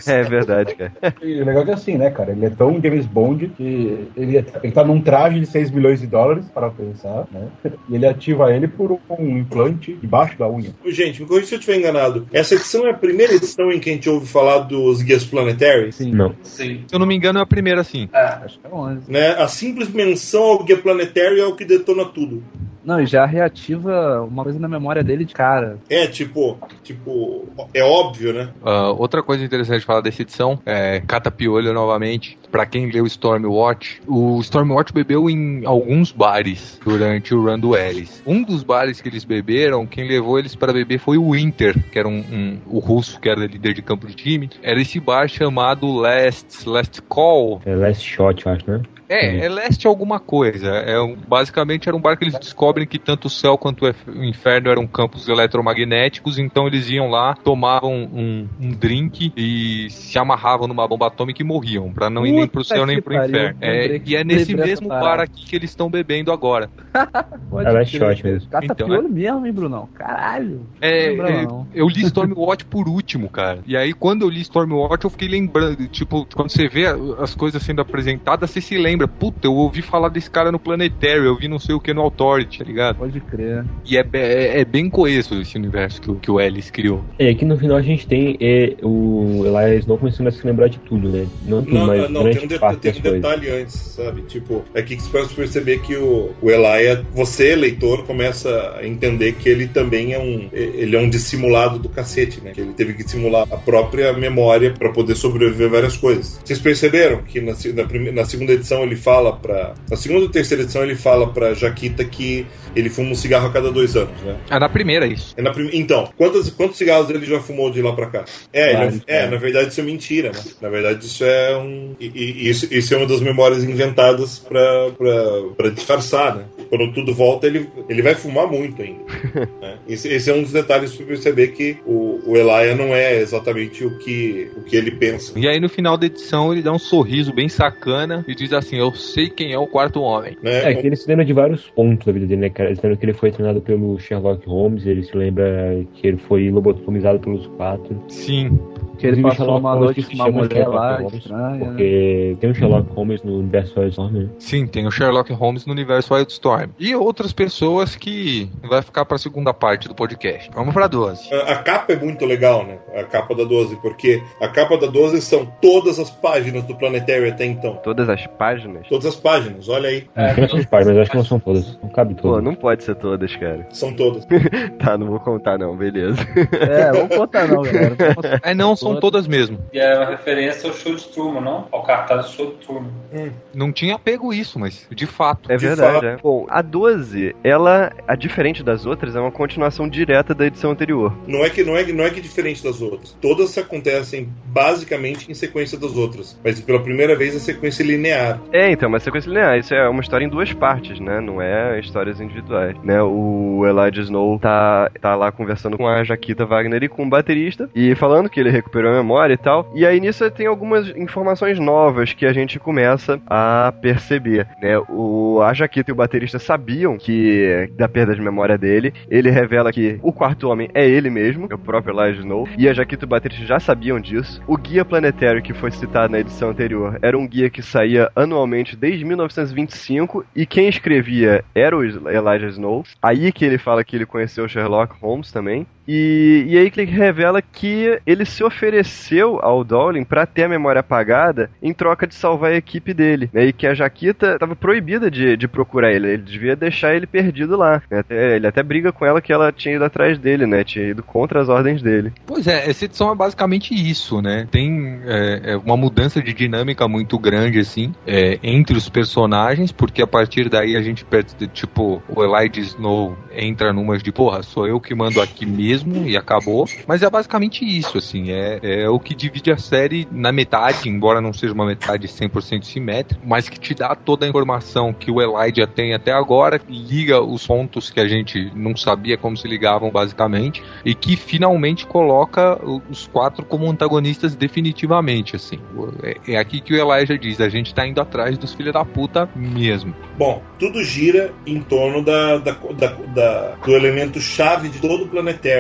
É verdade, cara. E o legal é que assim, né, cara? Ele é tão James Bond que ele, ele tá num traje de 6 milhões de dólares, para pensar, né? E ele ativa ele por um implante debaixo da unha. Gente, me corrija se eu estiver enganado. Essa edição é a primeira edição em que a gente ouve falar dos guias planetários? Sim. Não. Sim. Se eu não me engano, é a primeira, sim. Acho que é 11. Né? A simples menção ao guia planetário é o que detona tudo. Não, e já reativa uma coisa na memória dele de cara. É, tipo, tipo, é óbvio, né? Ah, outra coisa interessante de falar dessa edição é Catapiolho novamente. Pra quem leu Stormwatch, o Stormwatch bebeu em alguns bares durante o run do Ellis. Um dos bares que eles beberam, quem levou eles para beber foi o Winter, que era um, um- o russo que era líder de campo de time. Era esse bar chamado Last Last Call. É Last Shot, eu acho, né? É, é leste alguma coisa. É um- basicamente era um bar que eles descobrem que tanto o céu quanto o inferno eram campos eletromagnéticos, então eles iam lá, tomavam um, um drink e se amarravam numa bomba atômica e morriam, pra não ir nem pro céu nem pro pariu, inferno. É, e é nesse mesmo bar aqui que eles estão bebendo agora. Pode É Last crer. Shot mesmo. Cata Então, piolho mesmo, hein, Brunão? Caralho. É, é, eu li Stormwatch por último, cara. E aí, quando eu li Stormwatch, eu fiquei lembrando. Tipo, quando você vê as coisas sendo apresentadas, você se lembra. Puta, eu ouvi falar desse cara no Planetary, eu vi não sei o que no Authority, tá ligado? Pode crer. E é, é, é bem coeso esse universo que, o- que o Ellis criou. É, aqui no final a gente tem é, o Elias não começando a se lembrar de tudo, né? Não tudo, Não, mas não, grande tem um, de- parte tem das um coisas. detalhe antes, sabe? Tipo, é aqui que você pode perceber que o, o Elia, você, leitor, começa a entender que ele também é um. Ele é um dissimulado do cacete, né? Que ele teve que simular a própria memória pra poder sobreviver a várias coisas. Vocês perceberam que na, na, na segunda edição ele fala pra. Na segunda e terceira edição ele fala pra Jaquita que ele fuma um cigarro a cada dois anos, né? É na primeira isso. É na prim- Então, quantos, quantos cigarros ele já fumou de lá pra cá? É, Vários, é, cara. na verdade isso é mentira, né? Na verdade isso é um. e- e- isso, isso é uma das memórias inventadas pra disfarçar, né? Quando tudo volta, ele, ele vai fumar muito ainda. né? esse, esse é um dos detalhes pra perceber que o, o Elia não é exatamente o que, o que ele pensa. E aí no final da edição ele dá um sorriso bem sacana e diz assim: Eu sei quem é o quarto homem. Né? É, que ele se lembra de vários pontos da vida dele, né, cara? Ele se lembra que ele foi treinado pelo Sherlock Holmes, ele se lembra que ele foi lobotomizado pelos quatro. Sim. Que ele Inclusive, passou uma noite com uma mulher Sherlock lá, Holmes, estranha. né? Porque tem um Sherlock Holmes no universo Wildstorm, né? Sim, tem o Sherlock Holmes no universo Wildstorm. E outras pessoas que vai ficar pra segunda parte do podcast. Vamos pra 12. A, a capa é muito legal, né? A capa da 12, porque a capa da 12 são todas as páginas do Planetário até então. Todas as páginas? Todas as páginas, olha aí. Tem essas partes, mas acho que não são todas. Não cabe Pô, todas. não pode ser todas, cara. São todas. Tá, não vou contar não, beleza. É, vamos contar não, galera. É, não, são todas mesmo. E é uma referência ao show de Truman, não? Ao cartaz do show de Truman. Não tinha pego isso, mas de fato. É De verdade, fato. é. Bom, a 12, ela, a diferente das outras, é uma continuação direta da edição anterior. Não é que não é, não é que diferente das outras. Todas acontecem basicamente em sequência das outras, mas pela primeira vez a sequência é linear. É, então, uma sequência linear. Isso é uma história em duas partes, né? Não é histórias individuais, né? O Elijah Snow tá, tá lá conversando com a Jaquita Wagner e com o baterista e falando que ele recuperou a memória e tal. E aí nisso tem algumas informações novas que a gente começa a perceber, né? O, a Jaquita e o baterista sabiam que da perda de memória dele. Ele revela que o quarto homem é ele mesmo, é o próprio Elijah Snow. E a Jaquita e o baterista já sabiam disso. O guia planetário que foi citado na edição anterior era um guia que saía anualmente desde 1925 e quem escrevia era o Elijah Snow. Aí que ele fala que ele conheceu Sherlock Holmes também. E, e aí ele revela que ele se ofereceu ao Dowling para ter a memória apagada em troca de salvar a equipe dele, né? E que a Jaquita estava proibida de, de procurar ele, ele devia deixar ele perdido lá. né? Até- ele até briga com ela que ela tinha ido atrás dele, né? Tinha ido contra as ordens dele. Pois é, essa edição é basicamente isso, né? Tem é, é uma mudança de dinâmica muito grande, assim, é, entre os personagens, porque a partir daí a gente, perde, tipo, o Elijah Snow entra numas de, porra, sou eu que mando aqui mesmo e acabou. Mas é basicamente isso, assim, é, é o que divide a série na metade, embora não seja uma metade 100% simétrica, mas que te dá toda a informação que o Elijah tem até agora, liga os pontos que a gente não sabia como se ligavam, basicamente, e que finalmente coloca os quatro como antagonistas definitivamente, assim. É, é aqui que o Elijah diz, a gente tá indo atrás dos filhos da puta mesmo. Bom, tudo gira em torno da, da- da- da- do elemento chave de todo o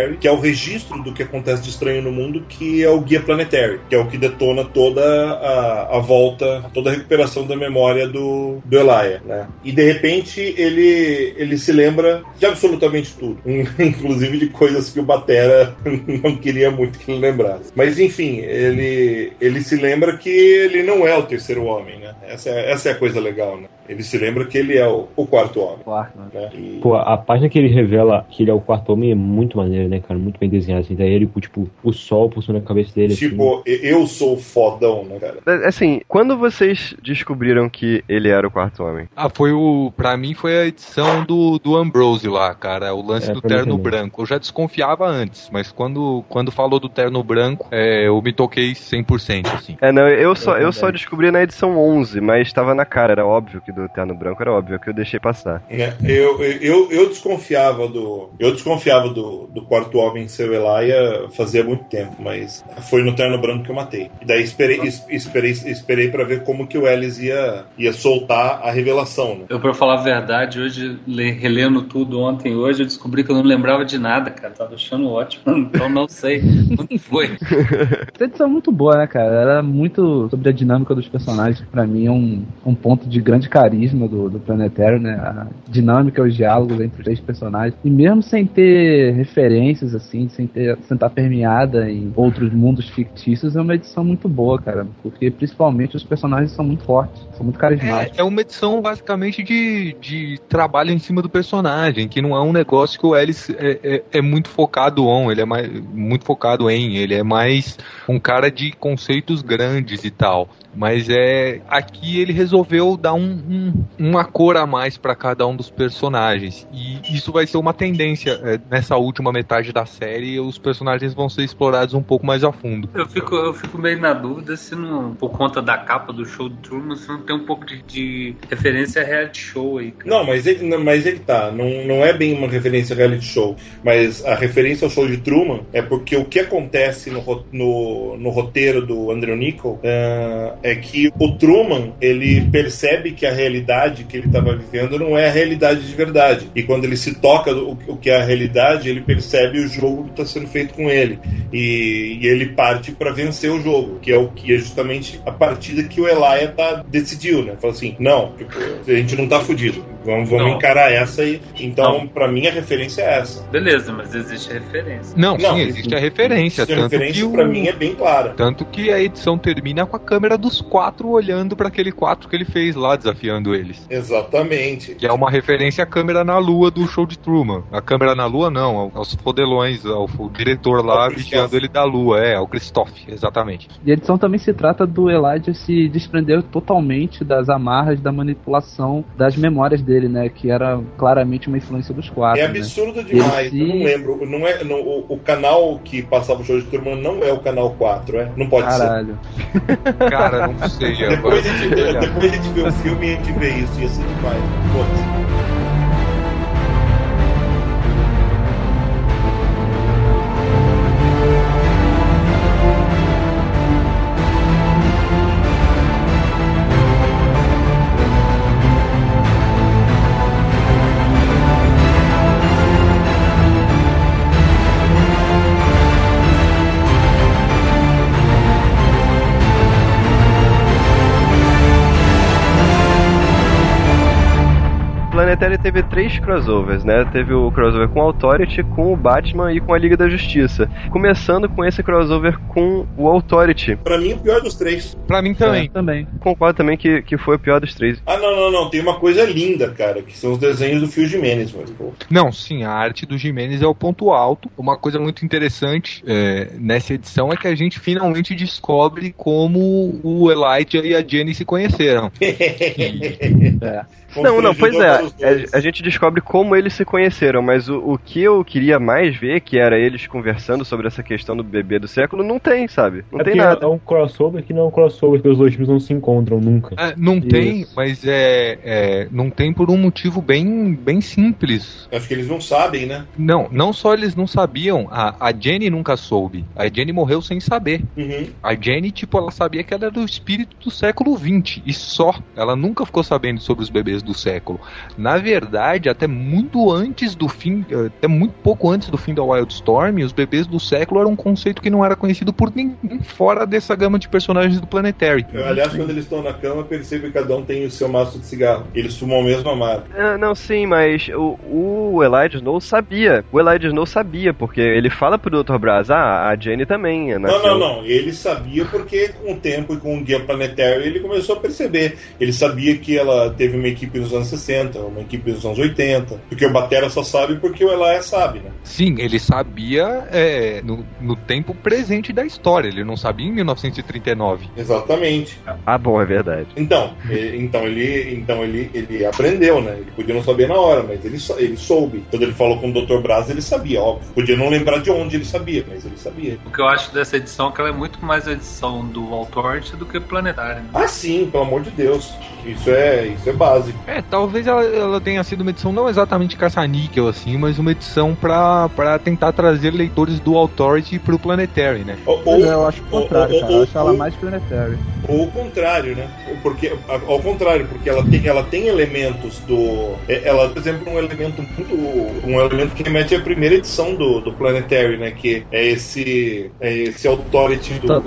Planetary, que é o registro do que acontece de estranho no mundo, que é o guia Planetary, que é o que detona toda a, a volta, toda a recuperação da memória do, do Elia, né? E de repente ele, ele se lembra de absolutamente tudo, inclusive de coisas que o Batera não queria muito que ele lembrasse. Mas enfim, ele, ele se lembra que ele não é o terceiro homem, né? Essa é, essa é a coisa legal, né? Ele se lembra que ele é o, o quarto homem. Quarto, né? Né? E- Pô, a página que ele revela que ele é o quarto homem é muito maneiro, né, cara? Muito bem desenhado, assim. Daí ele, tipo, o sol pulsando na cabeça dele, assim. Tipo, eu sou o fodão, né, cara? É, Assim, quando vocês descobriram que ele era o quarto homem? Ah, foi o. Pra mim foi a edição do, do Ambrose lá, cara. O lance É, do terno branco. Eu já desconfiava antes, mas quando, quando falou do terno branco, é, eu me toquei 100%, assim. É, não, eu só, Eu eu só descobri na edição 11, mas estava na cara, era óbvio que do terno branco era óbvio, que eu deixei passar. Né? Eu, eu, eu desconfiava do. Eu desconfiava do, do quarto homem ser o Elia fazia muito tempo, mas foi no terno branco que eu matei. E daí esperei, es- esperei, esperei para ver como que o Ellis ia, ia soltar a revelação, né? Eu, pra falar a verdade, hoje, le- relendo tudo ontem e hoje, eu descobri que eu não lembrava de nada, cara. Tava achando ótimo. Então não sei. Não foi. Essa edição é muito boa, né, cara? Ela é muito sobre a dinâmica dos personagens. que Pra mim é um, um ponto de grande carisma do, do Planetário, né? A dinâmica, os diálogos entre os três personagens. E mesmo sem ter assim, sem ter sem estar permeada em outros mundos fictícios, é uma edição muito boa, cara. Porque principalmente os personagens são muito fortes, são muito carismáticos. É, é uma edição basicamente de, de trabalho em cima do personagem, que não é um negócio que o Ellis é, é, é muito focado on, ele é mais, muito focado em, ele é mais um cara de conceitos grandes e tal. Mas é aqui ele resolveu dar um, um- uma cor a mais para cada um dos personagens. E isso vai ser uma tendência é, nessa última metade da série, os personagens vão ser explorados um pouco mais a fundo. Eu fico, eu fico meio na dúvida se não, por conta da capa do show do Truman, se não tem um pouco de, de referência a reality show aí, cara. Não, mas ele, mas ele tá. Não, não é bem uma referência a reality show. Mas a referência ao show de Truman é porque o que acontece no, no, no roteiro do Andrew Niccol é, é que o Truman ele percebe que a realidade que ele estava vivendo não é a realidade de verdade. E quando ele se toca o, o que é a realidade, ele percebe o jogo que está sendo feito com ele. E, e ele parte para vencer o jogo, que é o que é justamente a partida que o Elia tá, decidiu, né? Fala assim, não, tipo, a gente não tá fudido. Vamos, vamos Não. encarar essa aí. Então, pra mim, a referência é essa. Beleza, mas existe referência. Não, Não, sim, existe a referência. Essa Tanto referência, que, o- pra mim, é bem clara. tanto que a edição termina com a câmera dos quatro olhando pra aquele quatro que ele fez lá, desafiando eles. Exatamente. Que é uma referência à câmera na lua do show de Truman. A câmera na lua, não, ao- aos fodelões, ao, ao diretor lá Christoph. vigiando ele da lua, é, ao Christoph, exatamente. E a edição também se trata do Elijah se desprender totalmente das amarras da manipulação das memórias dele, né? Que era claramente uma influência dos quatro. É né? absurdo demais. Esse- Eu não lembro. Não é, não- o, o canal que passava o show de turma não é o canal 4, é? Não pode Caralho. Cara, não sei. ser. Depois a, gente, depois a gente vê o filme e a gente vê isso. Ia ser demais. Foda-se. Planetária teve três crossovers, né? Teve o crossover com o Authority, com o Batman e com a Liga da Justiça. Começando com esse crossover com o Authority. Pra mim, o pior dos três. Pra mim também. É, também. Concordo também que, que foi o pior dos três. Ah, não, não, não. Tem uma coisa linda, cara, que são os desenhos do Phil Jimenez, mas, pô. Não, sim, a arte do Jimenez é o ponto alto. Uma coisa muito interessante é, nessa edição é que a gente finalmente descobre como o Elijah e a Jenny se conheceram. É. Não, não, pois é. Dois. A, a gente descobre como eles se conheceram, mas o, o que eu queria mais ver, que era eles conversando sobre essa questão do bebê do século, não tem, sabe? Não é tem nada. É um crossover que não é um crossover, porque os dois filmes não se encontram nunca. É, não Isso. tem, mas é, é, não tem por um motivo bem, bem simples. Acho que eles não sabem, né? Não, não só eles não sabiam, a, a Jenny nunca soube. A Jenny morreu sem saber. Uhum. A Jenny, tipo, ela sabia que ela era o espírito do século XX e só. Ela nunca ficou sabendo sobre os bebês do século. Na verdade, até muito antes do fim, até muito pouco antes do fim da Wildstorm, os bebês do século eram um conceito que não era conhecido por ninguém fora dessa gama de personagens do Planetary. Eu, aliás, quando eles estão na cama, percebo que cada um tem o seu maço de cigarro. Eles fumam o mesmo amargo. Ah, não, sim, mas o, o Elijah Snow sabia. O Elijah Snow sabia, porque ele fala pro Dr. Braz, ah, a Jenny também. Não, nasceu- não, não. Ele sabia porque com o tempo e com o Guia Planetário ele começou a perceber. Ele sabia que ela teve uma equipe nos anos 60, uma equipe nos anos 80. Porque o Batera só sabe porque o Elaia sabe, né? Sim, ele sabia é, no, no tempo presente da história, ele não sabia em 1939. Exatamente. Ah, bom, é verdade. Então, e- então ele, então ele, ele aprendeu, né? Ele podia não saber na hora, mas ele, ele soube. Quando ele falou com o Dr. Braz, ele sabia, óbvio. Podia não lembrar de onde ele sabia, mas ele sabia. O que eu acho dessa edição é que ela é muito mais a edição do Authority do que planetária. Né? Ah, sim, pelo amor de Deus. Isso é, isso é básico. É, talvez ela, ela tenha sido uma edição não exatamente caça-níquel assim, mas uma edição pra, pra tentar trazer leitores do Authority pro Planetary, né? Ou, Mas eu acho o ou- contrário, ou- cara. Eu ou- acho ela ou- mais planetary. Ou o contrário, né? Porque, ao contrário, porque ela tem, ela tem elementos do. é- Ela, por exemplo, um elemento muito. Um elemento que remete à primeira edição do, do Planetary, né? Que é esse. É esse authority do, Tá,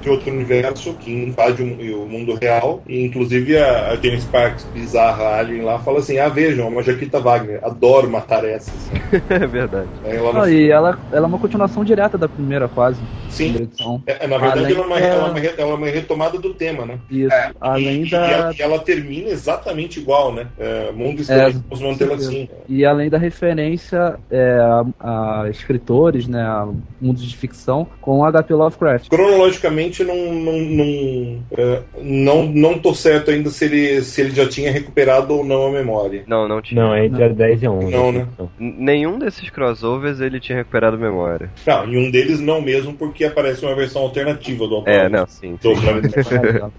de outro universo que invade o, o mundo real. E inclusive a, a Jane Sparks, bizarra alien lá, fala assim: Ah, vejam, uma Jaquita Wagner, adoro matar essas. é verdade. Aí ela Não, e ela, ela é uma continuação direta da primeira, quase. Sim. Primeira. É, na verdade, ela é, uma, ela, é uma, ela é uma retomada do tema, né? Isso. Além e, da. e ela, ela termina exatamente igual, né? É, mundo estranho, vamos mantê-la assim. E além da referência é, a, a escritores, né, a mundos de ficção, com H.P. Lovecraft. Cronologicamente, não, não, não, é, não, não tô certo ainda se ele, se ele já tinha recuperado ou não a memória. Não, não tinha. Não, é entre a 10 e a 11. Não, né? N- Nenhum desses crossovers ele tinha recuperado memória. Não, e um deles não mesmo, porque aparece uma versão alternativa do É, Authority. não, sim. Do sim.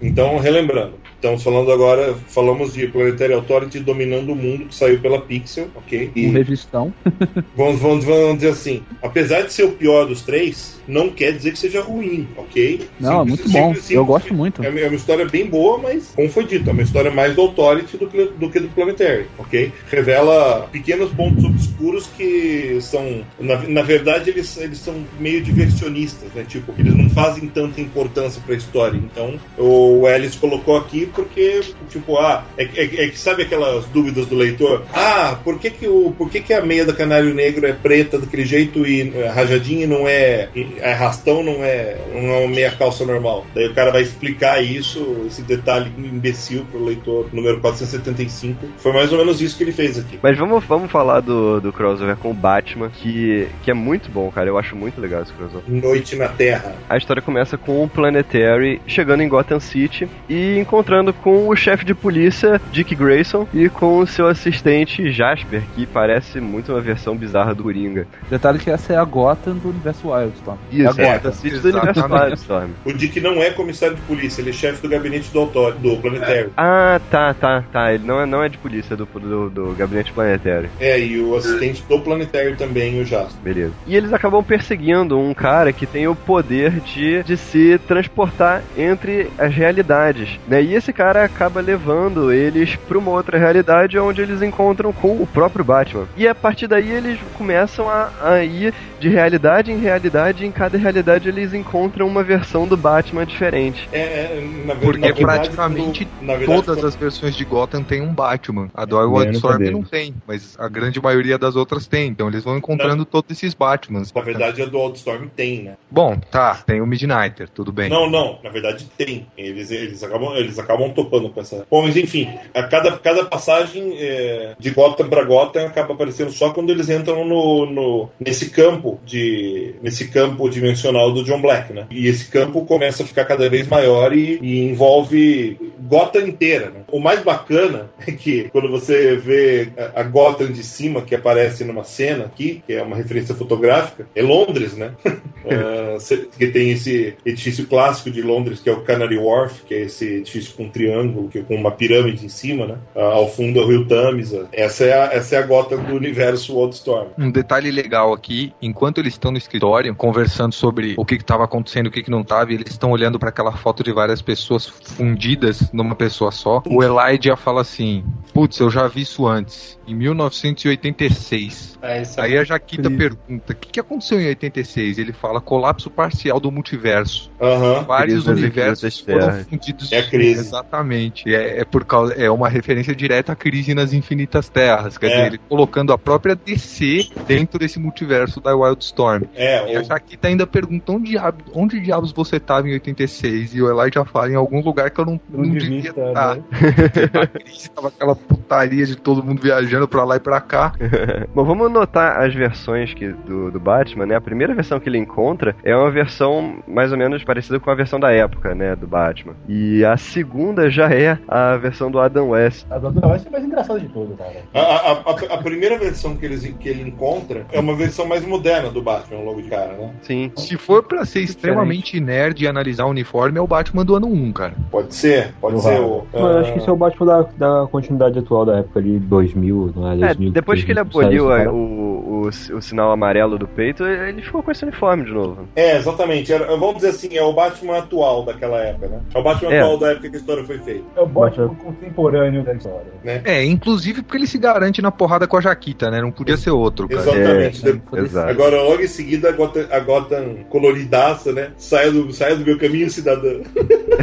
Então, relembrando, estamos falando agora, falamos de Planetary Authority dominando o mundo, que saiu pela Pixel, ok? Um E revistão. vamos, vamos, vamos dizer assim, apesar de ser o pior dos três, não quer dizer que seja ruim, ok? Não, é muito bom. simples- Eu gosto muito. É uma é uma história bem boa, mas, como foi dito, é uma história mais do Authority do que do, que do Planetary, ok? Revela pequenos pontos obscuros que são, na, na verdade, eles, eles são meio diversionistas, né? Tipo, eles não fazem tanta importância pra história. Então, o Ellis colocou aqui porque, tipo, ah, é, é- é que sabe aquelas dúvidas do leitor? Ah, por que que, o, por que que a meia do canário negro é preta daquele jeito e é, rajadinha não é, é rastão, não é, não é uma meia calça normal? Daí o cara vai explicar isso, esse detalhe imbecil pro leitor número 475. Foi mais ou menos isso que ele fez aqui. Mas vamos, vamos falar do, do crossover com o Batman, que, que é muito bom, cara. Eu acho muito legal esse crossover. Noite na Terra. A história começa com o Planetary chegando em Gotham City e encontrando com o chefe de polícia, Dick Grayson, e com o seu assistente Jasper, que parece muito uma versão bizarra do Coringa. Detalhe que essa é a Gotham do universo Wildstorm. Isso, é a é, Gotham. Gotham City do universo. Wildstorm. O Dick não é comissário de polícia, ele é chefe do gabinete do, autor, do Planetário. Ah, tá, tá, tá. Ele não é, não é de polícia do, do, do gabinete planetário. É, e o assistente do Planetário também, o Jasper. Beleza. E eles acabam perseguindo um cara que tem o poder de, de se transportar entre as realidades, né? E esse cara acaba levando eles para uma outra realidade onde eles encontram com o próprio Batman. E a partir daí eles começam a, a ir de realidade em realidade, e em cada realidade eles encontram uma versão do Batman diferente. É, é, na, Porque na verdade, praticamente quando- na verdade, todas quando- as versões de Gotham tem um Batman. A do É, eu não não tem, mas a grande maioria das outras tem. Então eles vão encontrando todos esses Batmans. Na verdade, a do Wildstorm tem, né? Bom, tá, tem o Midnighter, tudo bem. Não, não, na verdade tem. Eles, eles, acabam, eles acabam topando com essa. Bom, mas enfim, a cada, cada passagem é, de Gotham pra Gotham acaba aparecendo só quando eles entram no, no- nesse campo de. nesse campo dimensional do John Black, né? E esse campo começa a ficar cada vez maior e, e envolve Gotham inteira, né? O mais bacana é que quando você vê a, a Gotham de cima que aparece numa cena aqui, que é uma referência fotográfica, é Londres, né? Cê- que tem esse edifício clássico de Londres, que é o Canary Wharf, que é esse edifício com um triângulo, que, com uma pirâmide em cima, né? Ah, ao fundo é o rio Tamisa. Essa é a, essa é a Gotham do universo Wildstorm. Um detalhe legal aqui, enquanto eles estão no escritório, conversando sobre o que estava acontecendo, o que, que não estava, e eles estão olhando para aquela foto de várias pessoas fundidas numa pessoa só, o Elijah fala assim: Putz, eu já vi isso antes, em 1986. É Aí a Jaquita pergunta: O que, que aconteceu em 86? Ele fala: colapso parcial do multiverso. Aham. Vários universos foram fundidos. É crise. Exatamente. É, é por causa, é uma referência direta à crise nas infinitas terras. Quer É. dizer, ele colocando a própria DC dentro desse multiverso da Wildstorm. É, E a o- Jaquita ainda pergunta onde, diabo- onde diabos você estava em 86? E o Elijah fala em algum lugar que eu não, não Onde devia estar. né? A crise tava aquela putaria de todo mundo viajando pra lá e pra cá. Bom, vamos notar as versões que, do, do Batman, né? A primeira versão que ele encontra é uma versão mais ou menos parecida com a versão da época, né? Do Batman. E a segunda já é a versão do Adam West. A Dona West é a mais engraçada de todas, cara. A, a- a- a primeira versão que, eles, que ele encontra é uma versão mais moderna do Batman, logo de cara, né? Sim. Se for pra ser extremamente nerd e analisar o uniforme, é o Batman do ano 1, cara. Pode ser, pode ser o. Mas eu acho que isso é o Batman da, da continuidade atual da época ali, 2000, não é? É, 2000, depois que ele 2000, aboliu a- essa o, o, o sinal amarelo do peito, ele ficou com esse uniforme de novo. É, exatamente. Vamos dizer assim, é o Batman atual daquela época, né? É o Batman É. atual da época que a história foi feita. É o Batman contemporâneo da história. É, inclusive porque ele se garante na porrada com a Jaquita, né? Não podia ser outro, cara. Exatamente. É, Exato. Agora, logo em seguida, a Gotham, a Gotham coloridaça, né? Saia do, saia do meu caminho, cidadã.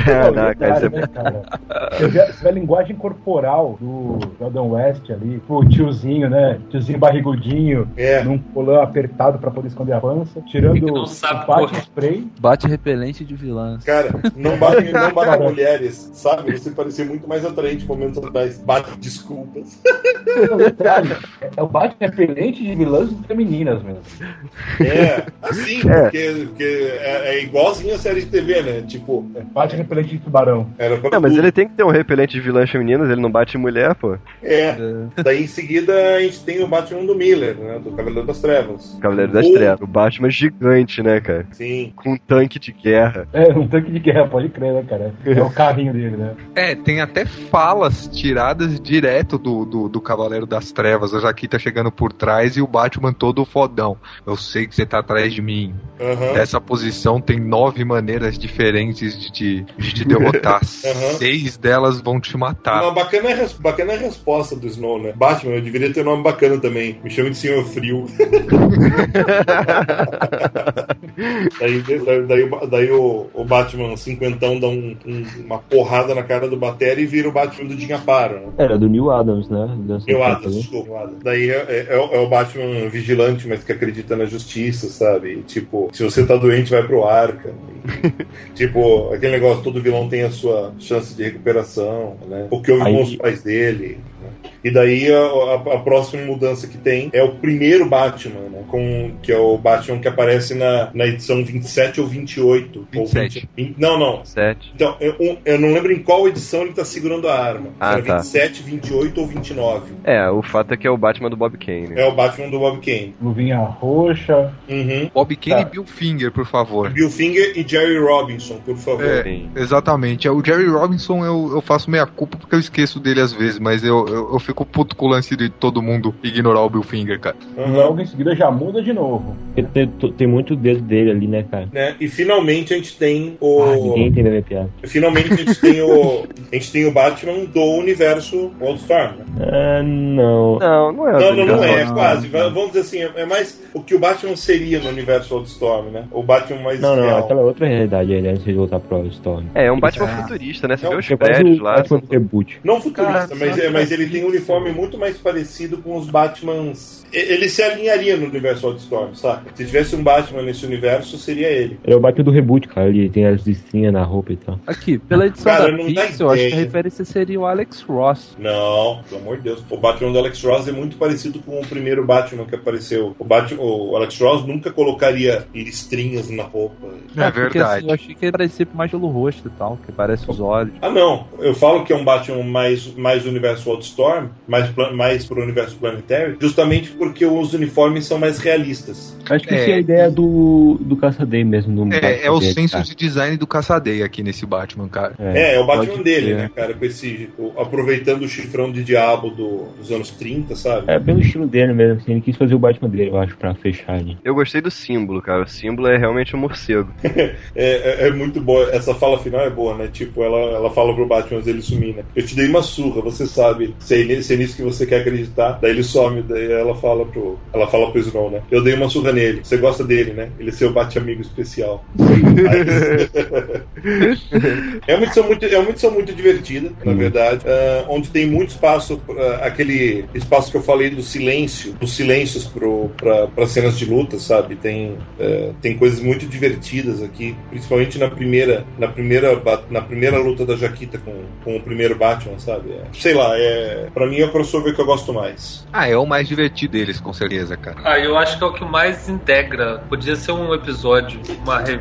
Ah, não, cara, isso é- né, cara? Você vê, você vê a linguagem corporal do Jordan West ali, o tiozinho, né? Tiozinho barrigudinho, É. num colã apertado pra poder esconder a pança, tirando o bate spray. Bate repelente de vilã. Cara, não bate, não bate mulheres, sabe? Você parecia muito mais atraente momentos atrás. Bate desculpas. É, é o bate repelente de vilãs femininas mesmo. É, assim, É. porque, porque é, é igualzinho a série de TV, né? Tipo, É, bate repelente de tubarão. era Não, mas ele tem que ter um repelente de vilãs femininas, ele não bate em mulher, pô. É. Daí em seguida a gente tem o Batman do Miller, né? Do Cavaleiro das Trevas. Cavaleiro das Ou- Trevas. O Batman gigante, né, cara? Sim. Com um tanque de guerra. É, um tanque de guerra, pode crer, né, cara? É o carrinho dele, né? É, tem até falas tiradas direto do, do, do Cavaleiro das Trevas. A Jaquita chegando por trás e o Batman todo fodão. Eu sei que você tá atrás de mim. Aham. Nessa posição tem nove maneiras diferentes de te, de te derrotar. Seis delas vão te matar. Uma bacana, res- bacana resposta do Snow, né? Batman, eu deveria ter um nome bacana também. Me chama de Senhor Frio. Daí, daí, daí o- daí o, o Batman cinquentão dá um- um- uma porrada na cara do Batera e vira o Batman do Dinhaparo, né? Era do Neil Adams, né? Eu do Adams, desculpa, Neil Adams. Daí é, é- é o- é o Batman vigilante, mas que acredita na justiça, sabe? E, tipo, se você tá doente, vai pro Arca. E, tipo, aquele negócio, todo vilão tem a sua chance de recuperação, né? O que houve Aí- com os pais dele. né? E daí a, a- a próxima mudança que tem é o primeiro Batman, né? Com, que é o Batman que aparece na, na edição 27 ou 28. ou 27. 20 não, não. Sete. Então, eu, eu não lembro em qual edição ele tá segurando a arma. Ah, Era tá. 27, 28 ou 29. É, o fato é que é o Batman do Bob Kane. É o Batman do Bob Kane. Luvinha roxa. Uhum. Bob Kane Tá. e Bill Finger, por favor. Bill Finger e Jerry Robinson, por favor. É. Exatamente. É, O Jerry Robinson eu, eu faço meia culpa porque eu esqueço dele às vezes, mas eu, eu, eu fico puto com o lance de todo mundo ignorar o Bill Finger, cara. Uhum. Logo em seguida já muda de novo. Porque tem, tem muito dedo dele ali, né, cara? Né? E finalmente a gente tem Ah, o. ninguém entendeu minha piada. Finalmente a gente tem o. A gente tem o Batman do universo Wildstorm. Né? Ah, não. Não, não é. Não, não, não é, não, quase. não. Vamos dizer assim, é mais o que o Batman seria no universo Wildstorm, né? O Batman mais Não, não, real. aquela outra realidade aí, né? Antes de voltar pro Storm. É, é um Batman É. futurista, né? Você Não, vê os É prédios o lá. Batman reboot. Não futurista, Cara, mas, é, mas ele é tem um. Uniforme muito mais parecido com os Batmans. Ele se alinharia no universo Wildstorm, saca? Se tivesse um Batman nesse universo, seria ele. Ele é o Batman do reboot, cara. Ele tem as listrinhas na roupa e tal. Aqui, pela edição Cara, da não dá Pixel, acho que a referência seria o Alex Ross. Não, pelo amor de Deus. O Batman do Alex Ross é muito parecido com o primeiro Batman que apareceu. O, Batman, o Alex Ross nunca colocaria listrinhas na roupa. É porque, verdade. assim, eu achei que ele parecia mais pelo rosto e tal, que parece os olhos. Ah, não. Eu falo que é um Batman mais, mais do universo Wildstorm, mais, mais pro universo Planetary, justamente porque os uniformes são mais realistas. Acho que É. essa é a ideia do, do Caçadei mesmo. Do É, é o senso cara. de design do Caçadeia aqui nesse Batman, cara. É, é o Batman dele, ser. né, cara? Com esse. o- aproveitando o chifrão de diabo do- dos anos 30, sabe? É bem o estilo dele mesmo, assim, ele quis fazer o Batman dele, eu acho, pra fechar ali. Eu gostei do símbolo, cara. O símbolo é realmente um morcego. É, é- é muito boa. Essa fala final é boa, né? Tipo, ela, ela fala pro Batman antes dele sumir, né? Eu te dei uma surra, você sabe. Se se é nisso que você quer acreditar. Daí ele some, daí ela fala pro. Ela fala pro Snow, né? Eu dei uma surra nele. Você gosta dele, né? Ele é seu bate-amigo especial. É uma edição muito, é uma edição muito divertida, na Hum. verdade. ah, onde tem muito espaço, ah, aquele espaço que eu falei do silêncio, dos silêncios para cenas de luta, sabe? Tem, eh, tem coisas muito divertidas aqui, principalmente na primeira, na primeira, na primeira luta da Jaquita com, com o primeiro Batman, sabe? É, sei lá, é, para mim é o crossover que eu gosto mais. Ah, é o mais divertido deles, com certeza, cara. Ah, eu acho que é o que mais integra. Podia ser um episódio, uma, re-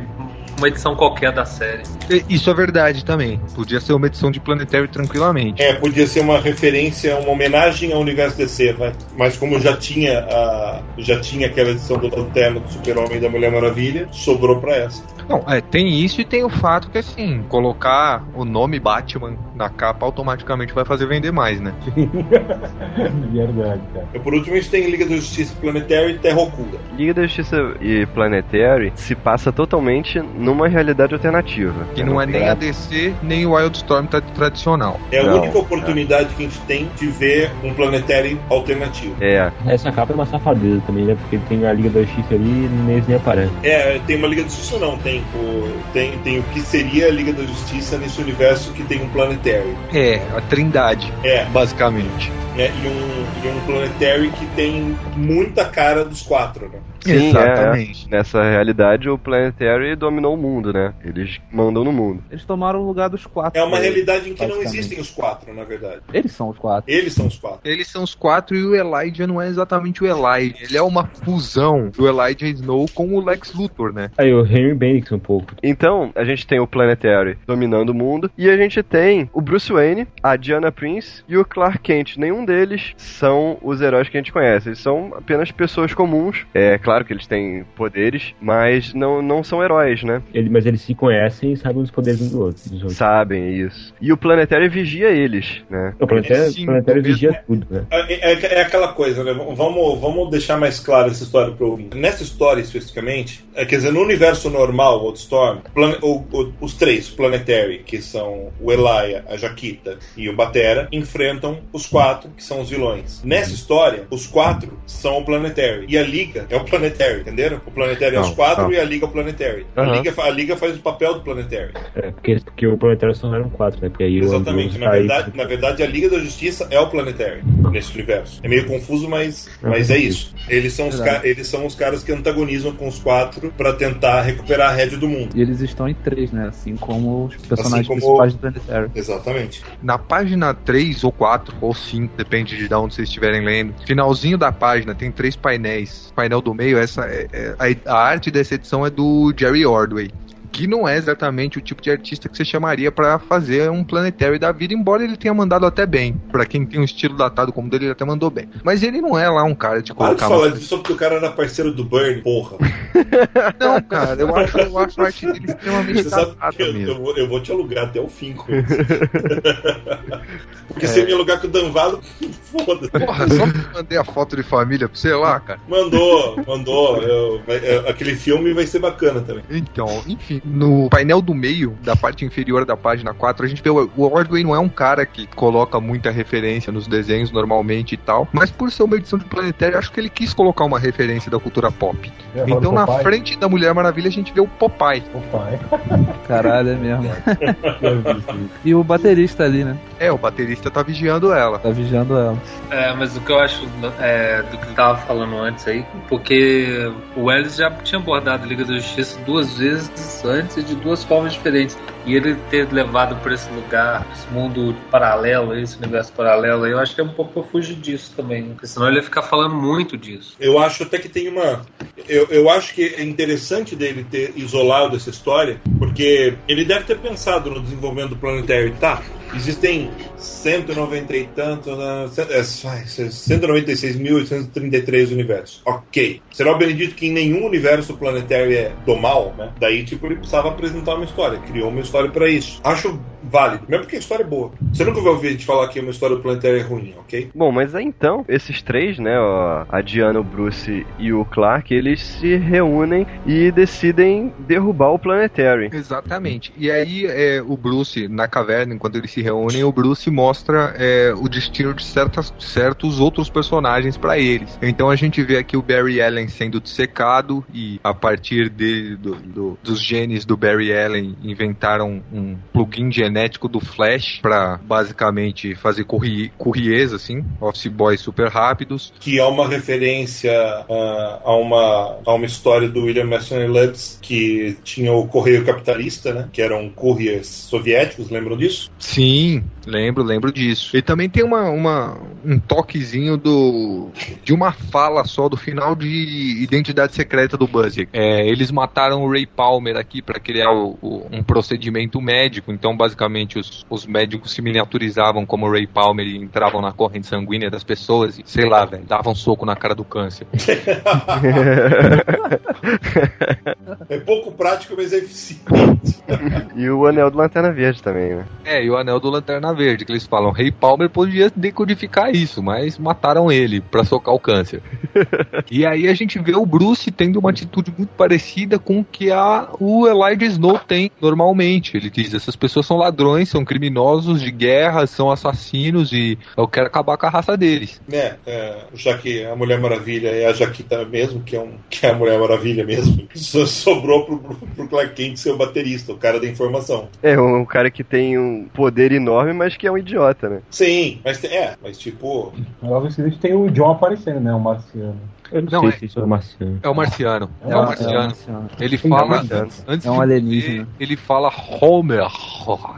uma edição qualquer da série. E- Isso é verdade também. Podia ser uma edição de Planetary tranquilamente. É, podia ser uma referência, uma homenagem ao universo DC, vai. Mas como já tinha a, já tinha aquela edição do Lanterna, do Super-Homem e da Mulher Maravilha, sobrou pra essa. Não, é, tem isso e tem o fato que, assim, colocar o nome Batman na capa automaticamente vai fazer vender mais, né? Verdade, cara. E por último, a gente tem Liga da Justiça Planetary e Terra Oculta. Liga da Justiça e Planetary se passa totalmente numa realidade alternativa. Que não é nem a DC, nem o Wildstorm tra- tradicional. É a Não, única oportunidade que a gente tem de ver um Planetary alternativo. É, Essa capa é uma safadeza também, né? Porque tem a Liga da Justiça ali e eles nem aparecem. É, tem uma Liga da Justiça não, tem o, tem, tem o que seria a Liga da Justiça nesse universo que tem um Planetary. É, a trindade, É, basicamente. Né, e, um, e um Planetary que tem muita cara dos quatro, né? Sim, Exatamente. é, é. Nessa realidade, o Planetary dominou o mundo, né? Eles mandam no mundo. Eles tomaram o lugar dos quatro. É uma né? realidade em que não existem os quatro, na verdade. Eles são os quatro. Eles são os quatro. Eles são os quatro e o Elijah não é exatamente o Elijah. Ele é uma fusão do Elijah Snow com o Lex Luthor, né? Aí o Henry Bendix um pouco. Então, a gente tem o Planetary dominando o mundo e a gente tem o Bruce Wayne, a Diana Prince e o Clark Kent. Nenhum deles são os heróis que a gente conhece. Eles são apenas pessoas comuns. É claro que eles têm poderes, mas não, não são heróis, né? Ele, mas eles se conhecem e sabem os poderes um do outro. dos outros. Sabem isso. E o Planetary vigia eles, né? O planetário, Sim, o planetário mesmo. vigia tudo, né? É, é- é aquela coisa, né? Vamos, vamos deixar mais claro essa história para ouvir. Nessa história especificamente, é, quer dizer, no universo normal, o Wildstorm, plane- o- o- os três, o Planetary, que são o Elia, a Jaquita e o Batera, enfrentam os quatro que são os vilões. Nessa história, os quatro são o Planetary. E a Liga é o Planetary, entenderam? O Planetary é os Não, quatro não. e a Liga é o Planetary. A, Aham. Liga, a Liga faz o papel do Planetary. É, porque, porque o Planetário só eram quatro, né? Porque aí Exatamente. Na verdade, na verdade, a Liga da Justiça é o Planetary nesse universo. É meio confuso, mas, mas é isso. Eles são, os eles são os caras que antagonizam com os quatro pra tentar recuperar a rede do mundo. E eles estão em três, né? Assim como os personagens como- principais do Planetary. Exatamente. Na página 3 ou 4, ou 5, depende de onde vocês estiverem lendo. Finalzinho da página tem três painéis. O painel do meio, essa é- é- a, a arte dessa edição é do Jerry Ordway. Que não é exatamente o tipo de artista que você chamaria pra fazer um Planetary da vida, embora ele tenha mandado até bem. Pra quem tem um estilo datado como dele, ele até mandou bem. Mas ele não é lá um cara de Para de colocar falar disso só porque o cara era parceiro do Burn, porra. Não, cara, eu acho, eu acho a arte dele extremamente Você sabe datada que eu, eu vou, eu vou te alugar até o fim com isso. Porque se você me alugar com o Danvalo, foda-se. Porra, só que mandei a foto de família pra você lá, cara. Mandou, mandou. Eu- é, aquele filme vai ser bacana também. Então, enfim, no painel do meio, da parte inferior da página 4, a gente vê o, o Ordway não é um cara que coloca muita referência nos desenhos normalmente e tal, mas por ser uma edição de Planetário, acho que ele quis colocar uma referência da cultura pop. É, Então, na frente da Mulher Maravilha, a gente vê o Popeye. Popeye. Caralho, é mesmo. e o baterista ali, né? É, o baterista tá vigiando ela. Tá vigiando ela. É, mas o que eu acho é, do que eu tava falando antes aí, porque o Ellis já tinha abordado a Liga da Justiça duas vezes antes de duas formas diferentes. E ele ter levado pra esse lugar, esse mundo paralelo, esse universo paralelo, eu acho que é um pouco fugir disso também. Porque senão ele ia ficar falando muito disso. Eu acho até que tem uma. Eu, eu acho que é interessante dele ter isolado essa história, porque ele deve ter pensado no desenvolvimento do Planetary. Tá, existem 190 e tantos. né, cent- é, ai, 196.833 universos. Ok. Será o Benedito que em nenhum universo o Planetary é do mal, né? Daí, tipo, ele precisava apresentar uma história. Criou uma história pra isso. Acho válido, mesmo porque a história é boa. Você nunca vai ouvir a gente falar que uma história do Planetary é ruim, ok? Bom, mas aí então, esses três, né, ó, a Diana, o Bruce e o Clark, eles se reúnem e decidem derrubar o Planetary. Exatamente. E aí, é, o Bruce, na caverna, enquanto eles se reúnem, o Bruce mostra é, o destino de certas, certos outros personagens pra eles. Então a gente vê aqui o Barry Allen sendo dissecado e a partir de, do- do- dos genes do Barry Allen inventaram um plugin genético do Flash pra basicamente fazer courriers, assim, office boys super rápidos. que é uma referência ah, a, uma, a uma história do William Mason Lutz que tinha o correio capitalista, né? Que eram couriers soviéticos, lembram disso? Sim, lembro, lembro disso. E também tem uma, uma- um toquezinho do de uma fala só do final de Identidade Secreta do Buzzer. É, eles mataram o Ray Palmer aqui para criar o- o- um procedimento médico. Então, basicamente, os, os médicos se miniaturizavam como o Ray Palmer e entravam na corrente sanguínea das pessoas e, sei lá, velho, davam um soco na cara do câncer. É pouco prático, mas é eficiente. e o Anel do Lanterna Verde também, né? É, e o anel do Lanterna Verde, que eles falam, Rei Palmer podia decodificar isso, mas mataram ele pra socar o câncer. e aí a gente vê o Bruce tendo uma atitude muito parecida com o que a, o Elijah Snow tem normalmente. Ele diz, essas pessoas são ladrões, são criminosos de guerra, são assassinos e eu quero acabar com a raça deles. né? é, já que a Mulher Maravilha é a Jaquita mesmo, que é, um, que é a Mulher Maravilha mesmo, só sobrou pro, pro Clark Kent ser o baterista, o cara da informação. É um cara que tem um poder enorme, mas que é um idiota, né? Sim, mas é, mas tipo, Logo em seguida tem o John aparecendo, né? O marciano. Eu não, Não, sei é- se isso é marciano. É o Marciano. É, É o Marciano. É Ele fala. é um. Antes É um de alienígena. morrer, ele fala Homer,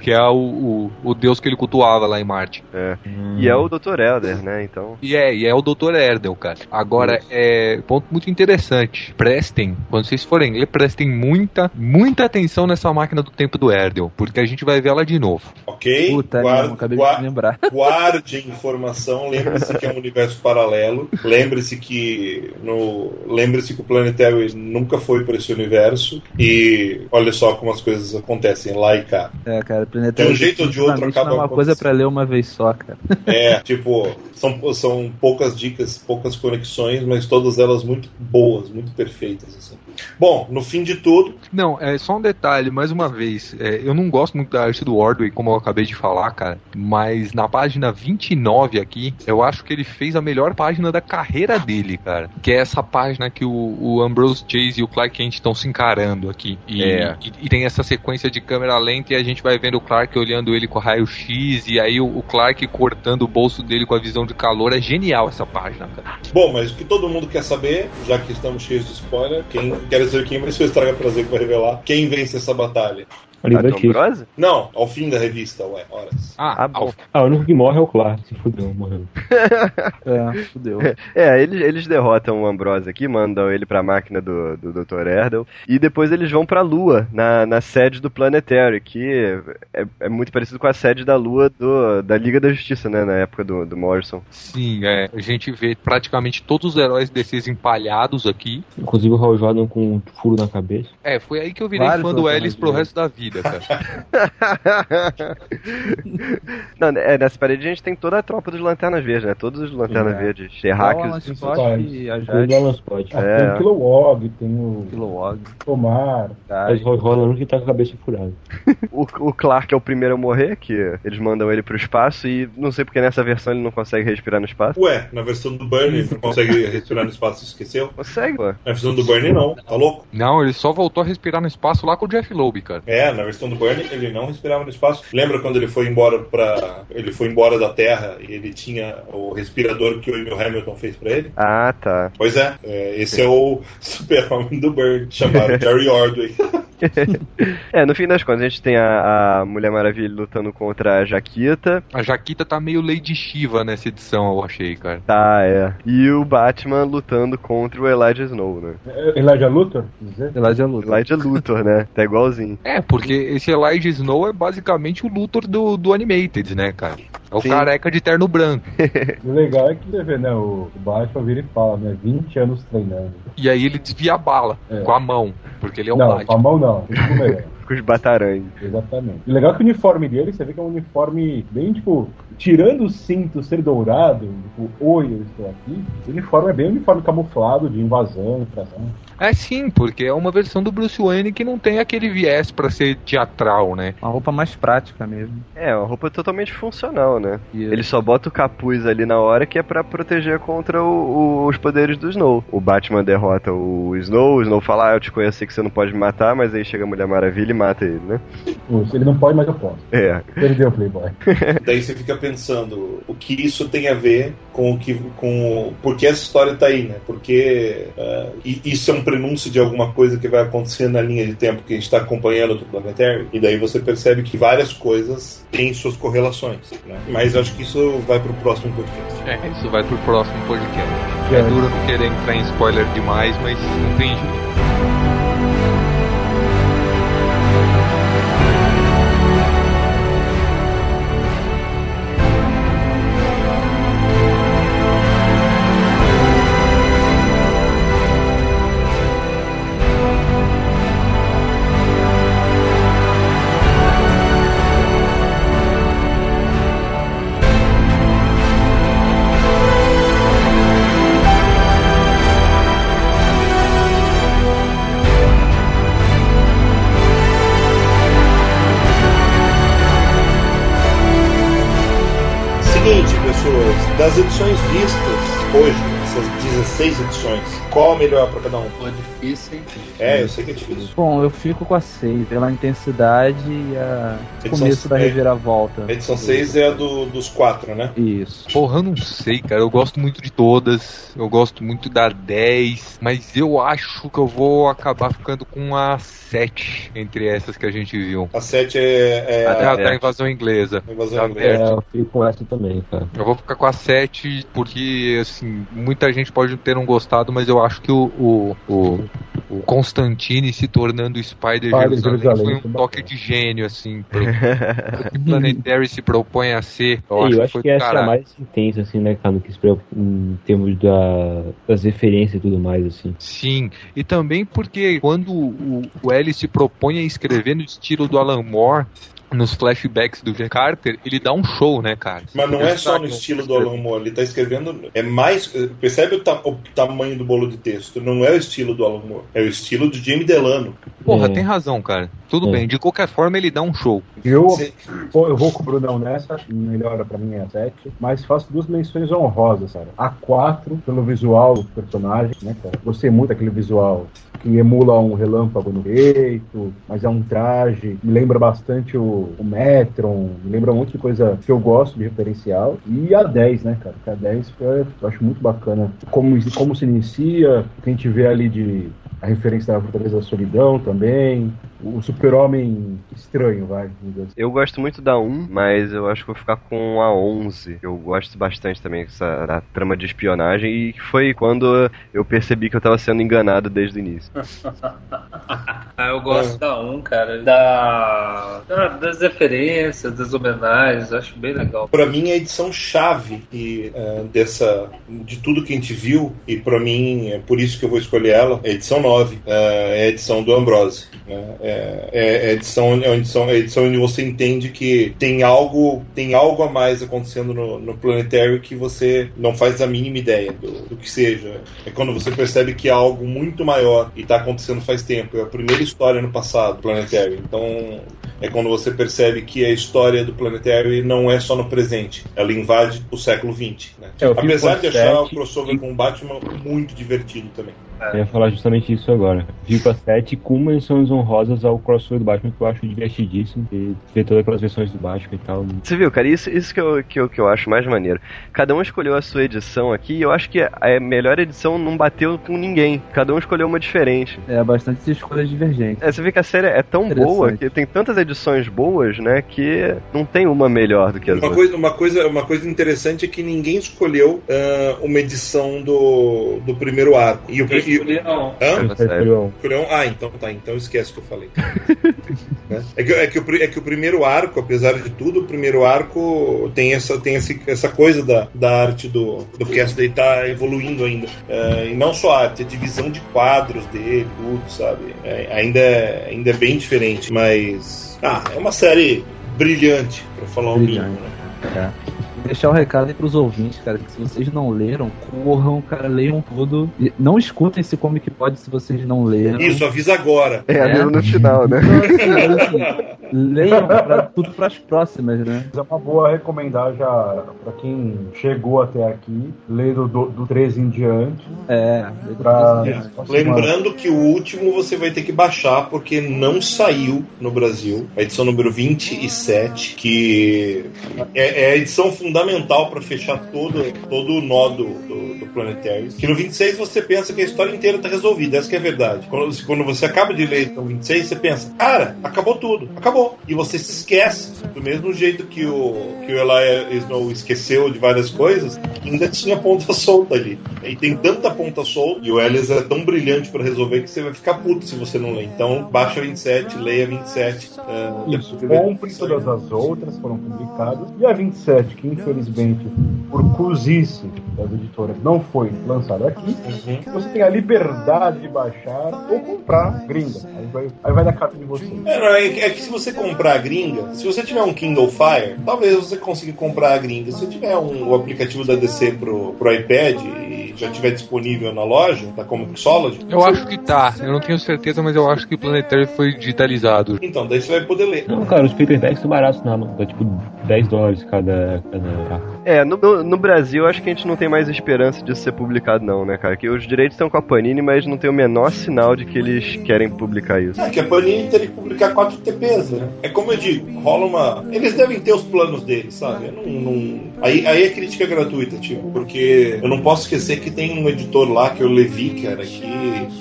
que é o, o, o deus que ele cultuava lá em Marte. É. Hum. E é o Dr. Elder, né? Então. E é, e é o Dr. Erdel, cara. Agora, é ponto muito interessante. Prestem, quando vocês forem ler, prestem muita, muita atenção nessa máquina do tempo do Erdel, porque a gente vai ver ela de novo. ok? Puta, Guarda- mesmo, acabei gua- de lembrar. guarde informação, lembre-se que é um universo paralelo, lembre-se que no lembre-se que o Planetary nunca foi para esse universo e olha só como as coisas acontecem lá e cá. É, cara, Planetário De um jeito ou de outro acaba é uma coisa pra ler uma vez só, cara. É, tipo, são, são poucas dicas, poucas conexões, mas todas elas muito boas, muito perfeitas. Assim. Bom, no fim de tudo, Não, é só um detalhe, mais uma vez, é, eu não gosto muito da arte do Ordway, como eu acabei de falar, cara, mas na página 29 aqui, eu acho que ele fez a melhor página da carreira dele, cara. Que é essa página que o, o Ambrose Chase e o Clark Kent estão se encarando aqui. E, É. e, e tem essa sequência de câmera lenta e a gente vai vendo o Clark olhando ele com raio-x e aí o, o Clark cortando o bolso dele com a visão de calor. É genial essa página, cara. bom, mas o que todo mundo quer saber, já que estamos cheios de spoiler, quem quer dizer quem, mas se eu estraga prazer que vai revelar, quem vence essa batalha? A A livra Tom X. Brose? Não, ao fim da revista, ué, horas. Ah, Ah, ao- Ah, o único que morre é o Clark. Se fudeu, morreu. É, fudeu. É, eles, eles derrotam o Ambrose aqui, mandam ele pra máquina do, do Dr. Erdel, e depois eles vão pra Lua, na, na sede do Planetary, que é, é muito parecido com a sede da Lua do, da Liga da Justiça, né, na época do, do Morrison. Sim, é, a gente vê praticamente todos os heróis desses empalhados aqui. Inclusive o Hal Jordan com um furo na cabeça. É, foi aí que eu virei Vários fã do Ellis pro resto da vida, cara. Não, é, nessa parede a gente tem toda a tropa dos Lanternas Verdes, né, todos os Lanternas É. Verdes, o Alan Terráqueos... Scott e a Incluindo o Jade, Alan Scott. Ah, É. Tem o Kilowog, tem o Kilowog, Tomar. Mas o Hal Jordan que tá com a cabeça furada. O, o Clark é o primeiro a morrer, que eles mandam ele pro espaço, e não sei porque nessa versão ele não consegue respirar no espaço. Ué, na versão do Burnie não consegue respirar no espaço, esqueceu? Consegue, pô. Na versão do Burnie não, tá louco? Não, ele só voltou a respirar no espaço lá com o Jeff Loeb, cara. É, na versão do Burnie ele não respirava no espaço. Lembra quando ele foi embora para ele foi embora da Terra e ele tinha o respirador que o Emil Hamilton fez pra ele? Ah, tá. Pois é, é, esse é o super-homem do Burnie, chamado Jerry Ordway. É, no fim das contas, a gente tem a, a Mulher Maravilha lutando contra a Jaquita. A Jaquita tá meio Lady Shiva nessa edição, eu achei, cara. Tá, é. E o Batman lutando contra o Elijah Snow, né? É, Elijah Luthor? Elijah Luthor. Elijah Luthor, né? Tá igualzinho. É, porque esse Elijah Snow é basicamente o Luthor do, do Animated, né, cara? É o Sim. careca de terno branco. O legal é que você vê, né? O Batman vira e fala, né? 20 anos treinando. E aí ele desvia a bala É. com a mão, porque ele é o não, com a Batman. mão não. Com os bataranhos. Exatamente. E legal que o uniforme dele, você vê que é um uniforme bem, tipo, tirando o cinto ser dourado, tipo, oi, eu estou aqui, o uniforme é bem uniforme camuflado de invasão, infração. É sim, porque é uma versão do Bruce Wayne que não tem aquele viés pra ser teatral, né? Uma roupa mais prática mesmo. É, uma roupa totalmente funcional, né? E Ele só bota o capuz ali na hora que é pra proteger contra o- o- os poderes do Snow. O Batman derrota o Snow, o Snow fala, ah, eu te conheci que você não pode me matar, mas aí chega a Mulher Maravilha e mata ele, né? Ele não pode, mas eu posso. É. Perdeu o Playboy. Daí você fica pensando o que isso tem a ver com o que com o- por que essa história tá aí, né? Porque e- isso é um prenúncio de alguma coisa que vai acontecer na linha de tempo que a gente está acompanhando do Planetary. E daí você percebe que várias coisas têm suas correlações. Né? Mas acho que isso vai pro próximo podcast. É, isso vai pro próximo podcast. É. É duro não querer entrar em spoiler demais, mas não tem jeito. Das edições vistas hoje, essas 16 edições, qual a melhor para cada um? Pô, difícil, hein? É, eu sei que é difícil. Bom, eu fico com a 6, pela intensidade e a Edição começo da reviravolta. A edição 6 é a do, dos quatro, né? Isso. Porra, eu não sei, cara. Eu gosto muito de todas. Eu gosto muito da 10. Mas eu acho que eu vou acabar ficando com a 7 entre essas que a gente viu. A 7 é, é A da, a, da invasão inglesa. invasão Tá inglesa. É, eu fico com essa também, cara. Eu vou ficar com a 7 porque, assim, muita gente pode ter não gostado, mas eu acho que o, o, o, o Constantine se tornando o Spider Spider Jerusalém Jerusalém, foi um toque bacana. de gênio, assim, pro, que Planetary se propõe a ser. Eu É, acho, eu que acho foi que do essa é a mais intensa, assim, né, cara, que se em termos da, das referências e tudo mais, assim. Sim, e também porque quando o, o L se propõe a escrever no estilo do Alan Moore, nos flashbacks do Jack Carter, ele dá um show, né, cara? Mas não é só no estilo do Alan Moore, ele tá escrevendo. É mais. Percebe o, ta- o tamanho do bolo de texto? Não é o estilo do Alan Moore, é o estilo do Jimmy Delano. Porra, É. tem razão, cara. Tudo É. bem, de qualquer forma ele dá um show. Eu, Você- pô, eu vou com o Brunão nessa, melhora pra mim é a 7, mas faço duas menções honrosas, cara. A 4, pelo visual do personagem, né, cara? Gostei muito daquele visual que emula um relâmpago no peito, mas é um traje, me lembra bastante o, o Metron, me lembra um monte de coisa que eu gosto de referencial. E a 10, né, cara? Porque a 10 é, eu acho muito bacana como, como se inicia, o que a gente vê ali de a referência da Fortaleza da Solidão também, o super-homem estranho, vai. assim. Eu gosto muito da 1, mas eu acho que vou ficar com a 11. Eu gosto bastante também dessa da trama de espionagem e foi quando eu percebi que eu tava sendo enganado desde o início. Ah, eu gosto da 1, cara. Da, da- das referências, das homenagens, acho bem legal. Pra mim, a edição chave e, eh, dessa, de tudo que a gente viu, e pra mim é por isso que eu vou escolher ela, é a edição 9, eh, é a edição do Ambrose. né? É, é a edição, é edição, é edição onde você entende que tem algo, tem algo a mais acontecendo no, no Planetary que você não faz a mínima ideia do, do que seja. É quando você percebe que é algo muito maior e tá acontecendo faz tempo. É a primeira história no passado, Planetary. Então, é quando você percebe que a história do Planetary não é só no presente, ela invade o século XX. Né? É, Apesar de achar o crossover com o Batman muito divertido também. Eu ia falar justamente isso agora. Fico a 7 com menções honrosas ao crossover do Batman, que eu acho divertidíssimo. E ver todas aquelas versões do Batman e tal. Você viu, cara? Isso, isso que, eu, que, eu, que eu acho mais maneiro. Cada um escolheu a sua edição aqui e eu acho que a melhor edição não bateu com ninguém. Cada um escolheu uma diferente. É bastante escolhas divergentes. É, você vê que a série é tão boa que tem tantas edições boas, né? Que não tem uma melhor do que as Uma outras. coisa, uma, coisa, uma coisa interessante é que ninguém escolheu ah, uma edição do, do primeiro arco. E o, Não. Hã? Tá. Escolheu Escolheu- Ah, então tá, então esquece o que eu falei. Né? é, que, é, que o, é que o primeiro arco, apesar de tudo, o primeiro arco tem essa, tem esse, essa coisa da, da arte do, do Cassidy tá evoluindo ainda. É, e não só a arte, a divisão de quadros dele, tudo, sabe? É, ainda, é- ainda é bem diferente, mas. Ah, é uma série brilhante, pra falar o mínimo. Brilhante. Né? É. Deixar o recado aí pros ouvintes, cara, que se vocês não leram, corram, cara, leiam tudo. E não escutem esse Comic Pod se vocês não leram. Isso, avisa agora. É, É. mesmo no final, né? Leiam pra, tudo pras próximas, né? É uma boa recomendar já pra quem chegou até aqui, ler do, do, do 13 em diante. É. Pra, É. Lembrando que o último você vai ter que baixar porque não saiu no Brasil. A edição número 27, que é, é a edição fundamental para fechar todo, todo o nó do, do, do. Que no 26 você pensa que a história inteira tá resolvida, essa que é a verdade. Quando, quando você acaba de ler edição 26, você pensa, cara, acabou tudo, acabou. E você se esquece, do mesmo jeito que o, que o Eli Snow esqueceu de várias coisas, ainda tinha ponta solta ali. E tem tanta ponta solta, e o Elias é tão brilhante para resolver que você vai ficar puto se você não ler. Então, baixa 27, leia 27. Uh, Isso, compre todas as outras, foram publicadas. E a 27, que infelizmente, por cruzice das editoras, não foi lançada aqui, você tem a liberdade de baixar ou comprar gringa. Aí vai, aí vai da carta de vocês. É, não, é, que- é que se você comprar a gringa, se você tiver um Kindle Fire, talvez você consiga comprar a gringa. Se você tiver um, o aplicativo da DC pro, pro iPad e já tiver disponível na loja, da Comixology, Eu acho que tá, eu não tenho certeza, mas eu acho que o Planetary foi digitalizado. então daí você vai poder ler. Não, cara, os paperbacks são baratos na Amazon. Tá tipo 10 dólares cada. cada... 没有。É, no, no, Brasil acho que a gente não tem mais esperança disso ser publicado, não, né, cara? Que os direitos estão com a Panini, mas não tem o menor sinal de que eles querem publicar isso. É que a Panini teria que publicar 4 TPs, né? É como eu digo, rola uma. Eles devem ter os planos deles, sabe? Não, não- Aí, aí é crítica gratuita, tipo, porque eu não posso esquecer que tem um editor lá, que é o Levi, cara, que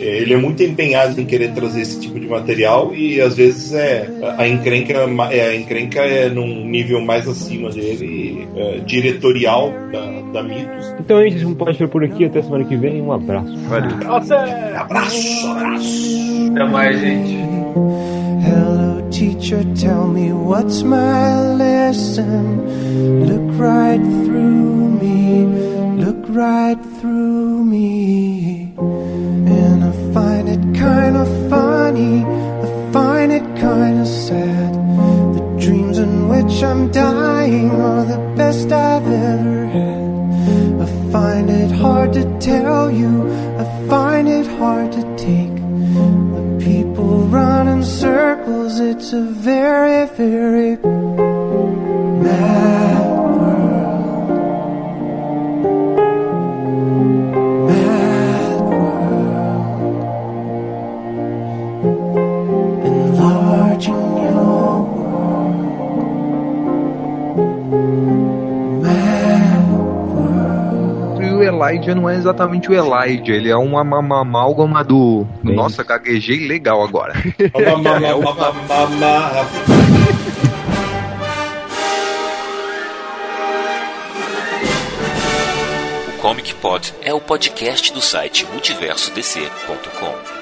é, ele é muito empenhado em querer trazer esse tipo de material e às vezes é a encrenca, é, a encrenca é num nível mais acima dele, é, diretorial da, da Mitos. Então a gente pode ficar por aqui. Até semana que vem. Um abraço. Valeu. Abraço, abraço! Até mais, gente. Hello, teacher, tell me what's my lesson. Look right through me, look right through me. And I find it kind of funny, which I'm dying are the best I've ever had. I find it hard to tell you, I find it hard to take. The people run in circles, it's a very, very mad Elijah não é exatamente o Elijah, ele é uma, uma, uma amálgama do. Bem Nossa, gaguejei legal agora. Ma- ma- ma- O Comic Pod é o podcast do site multiversodc.com.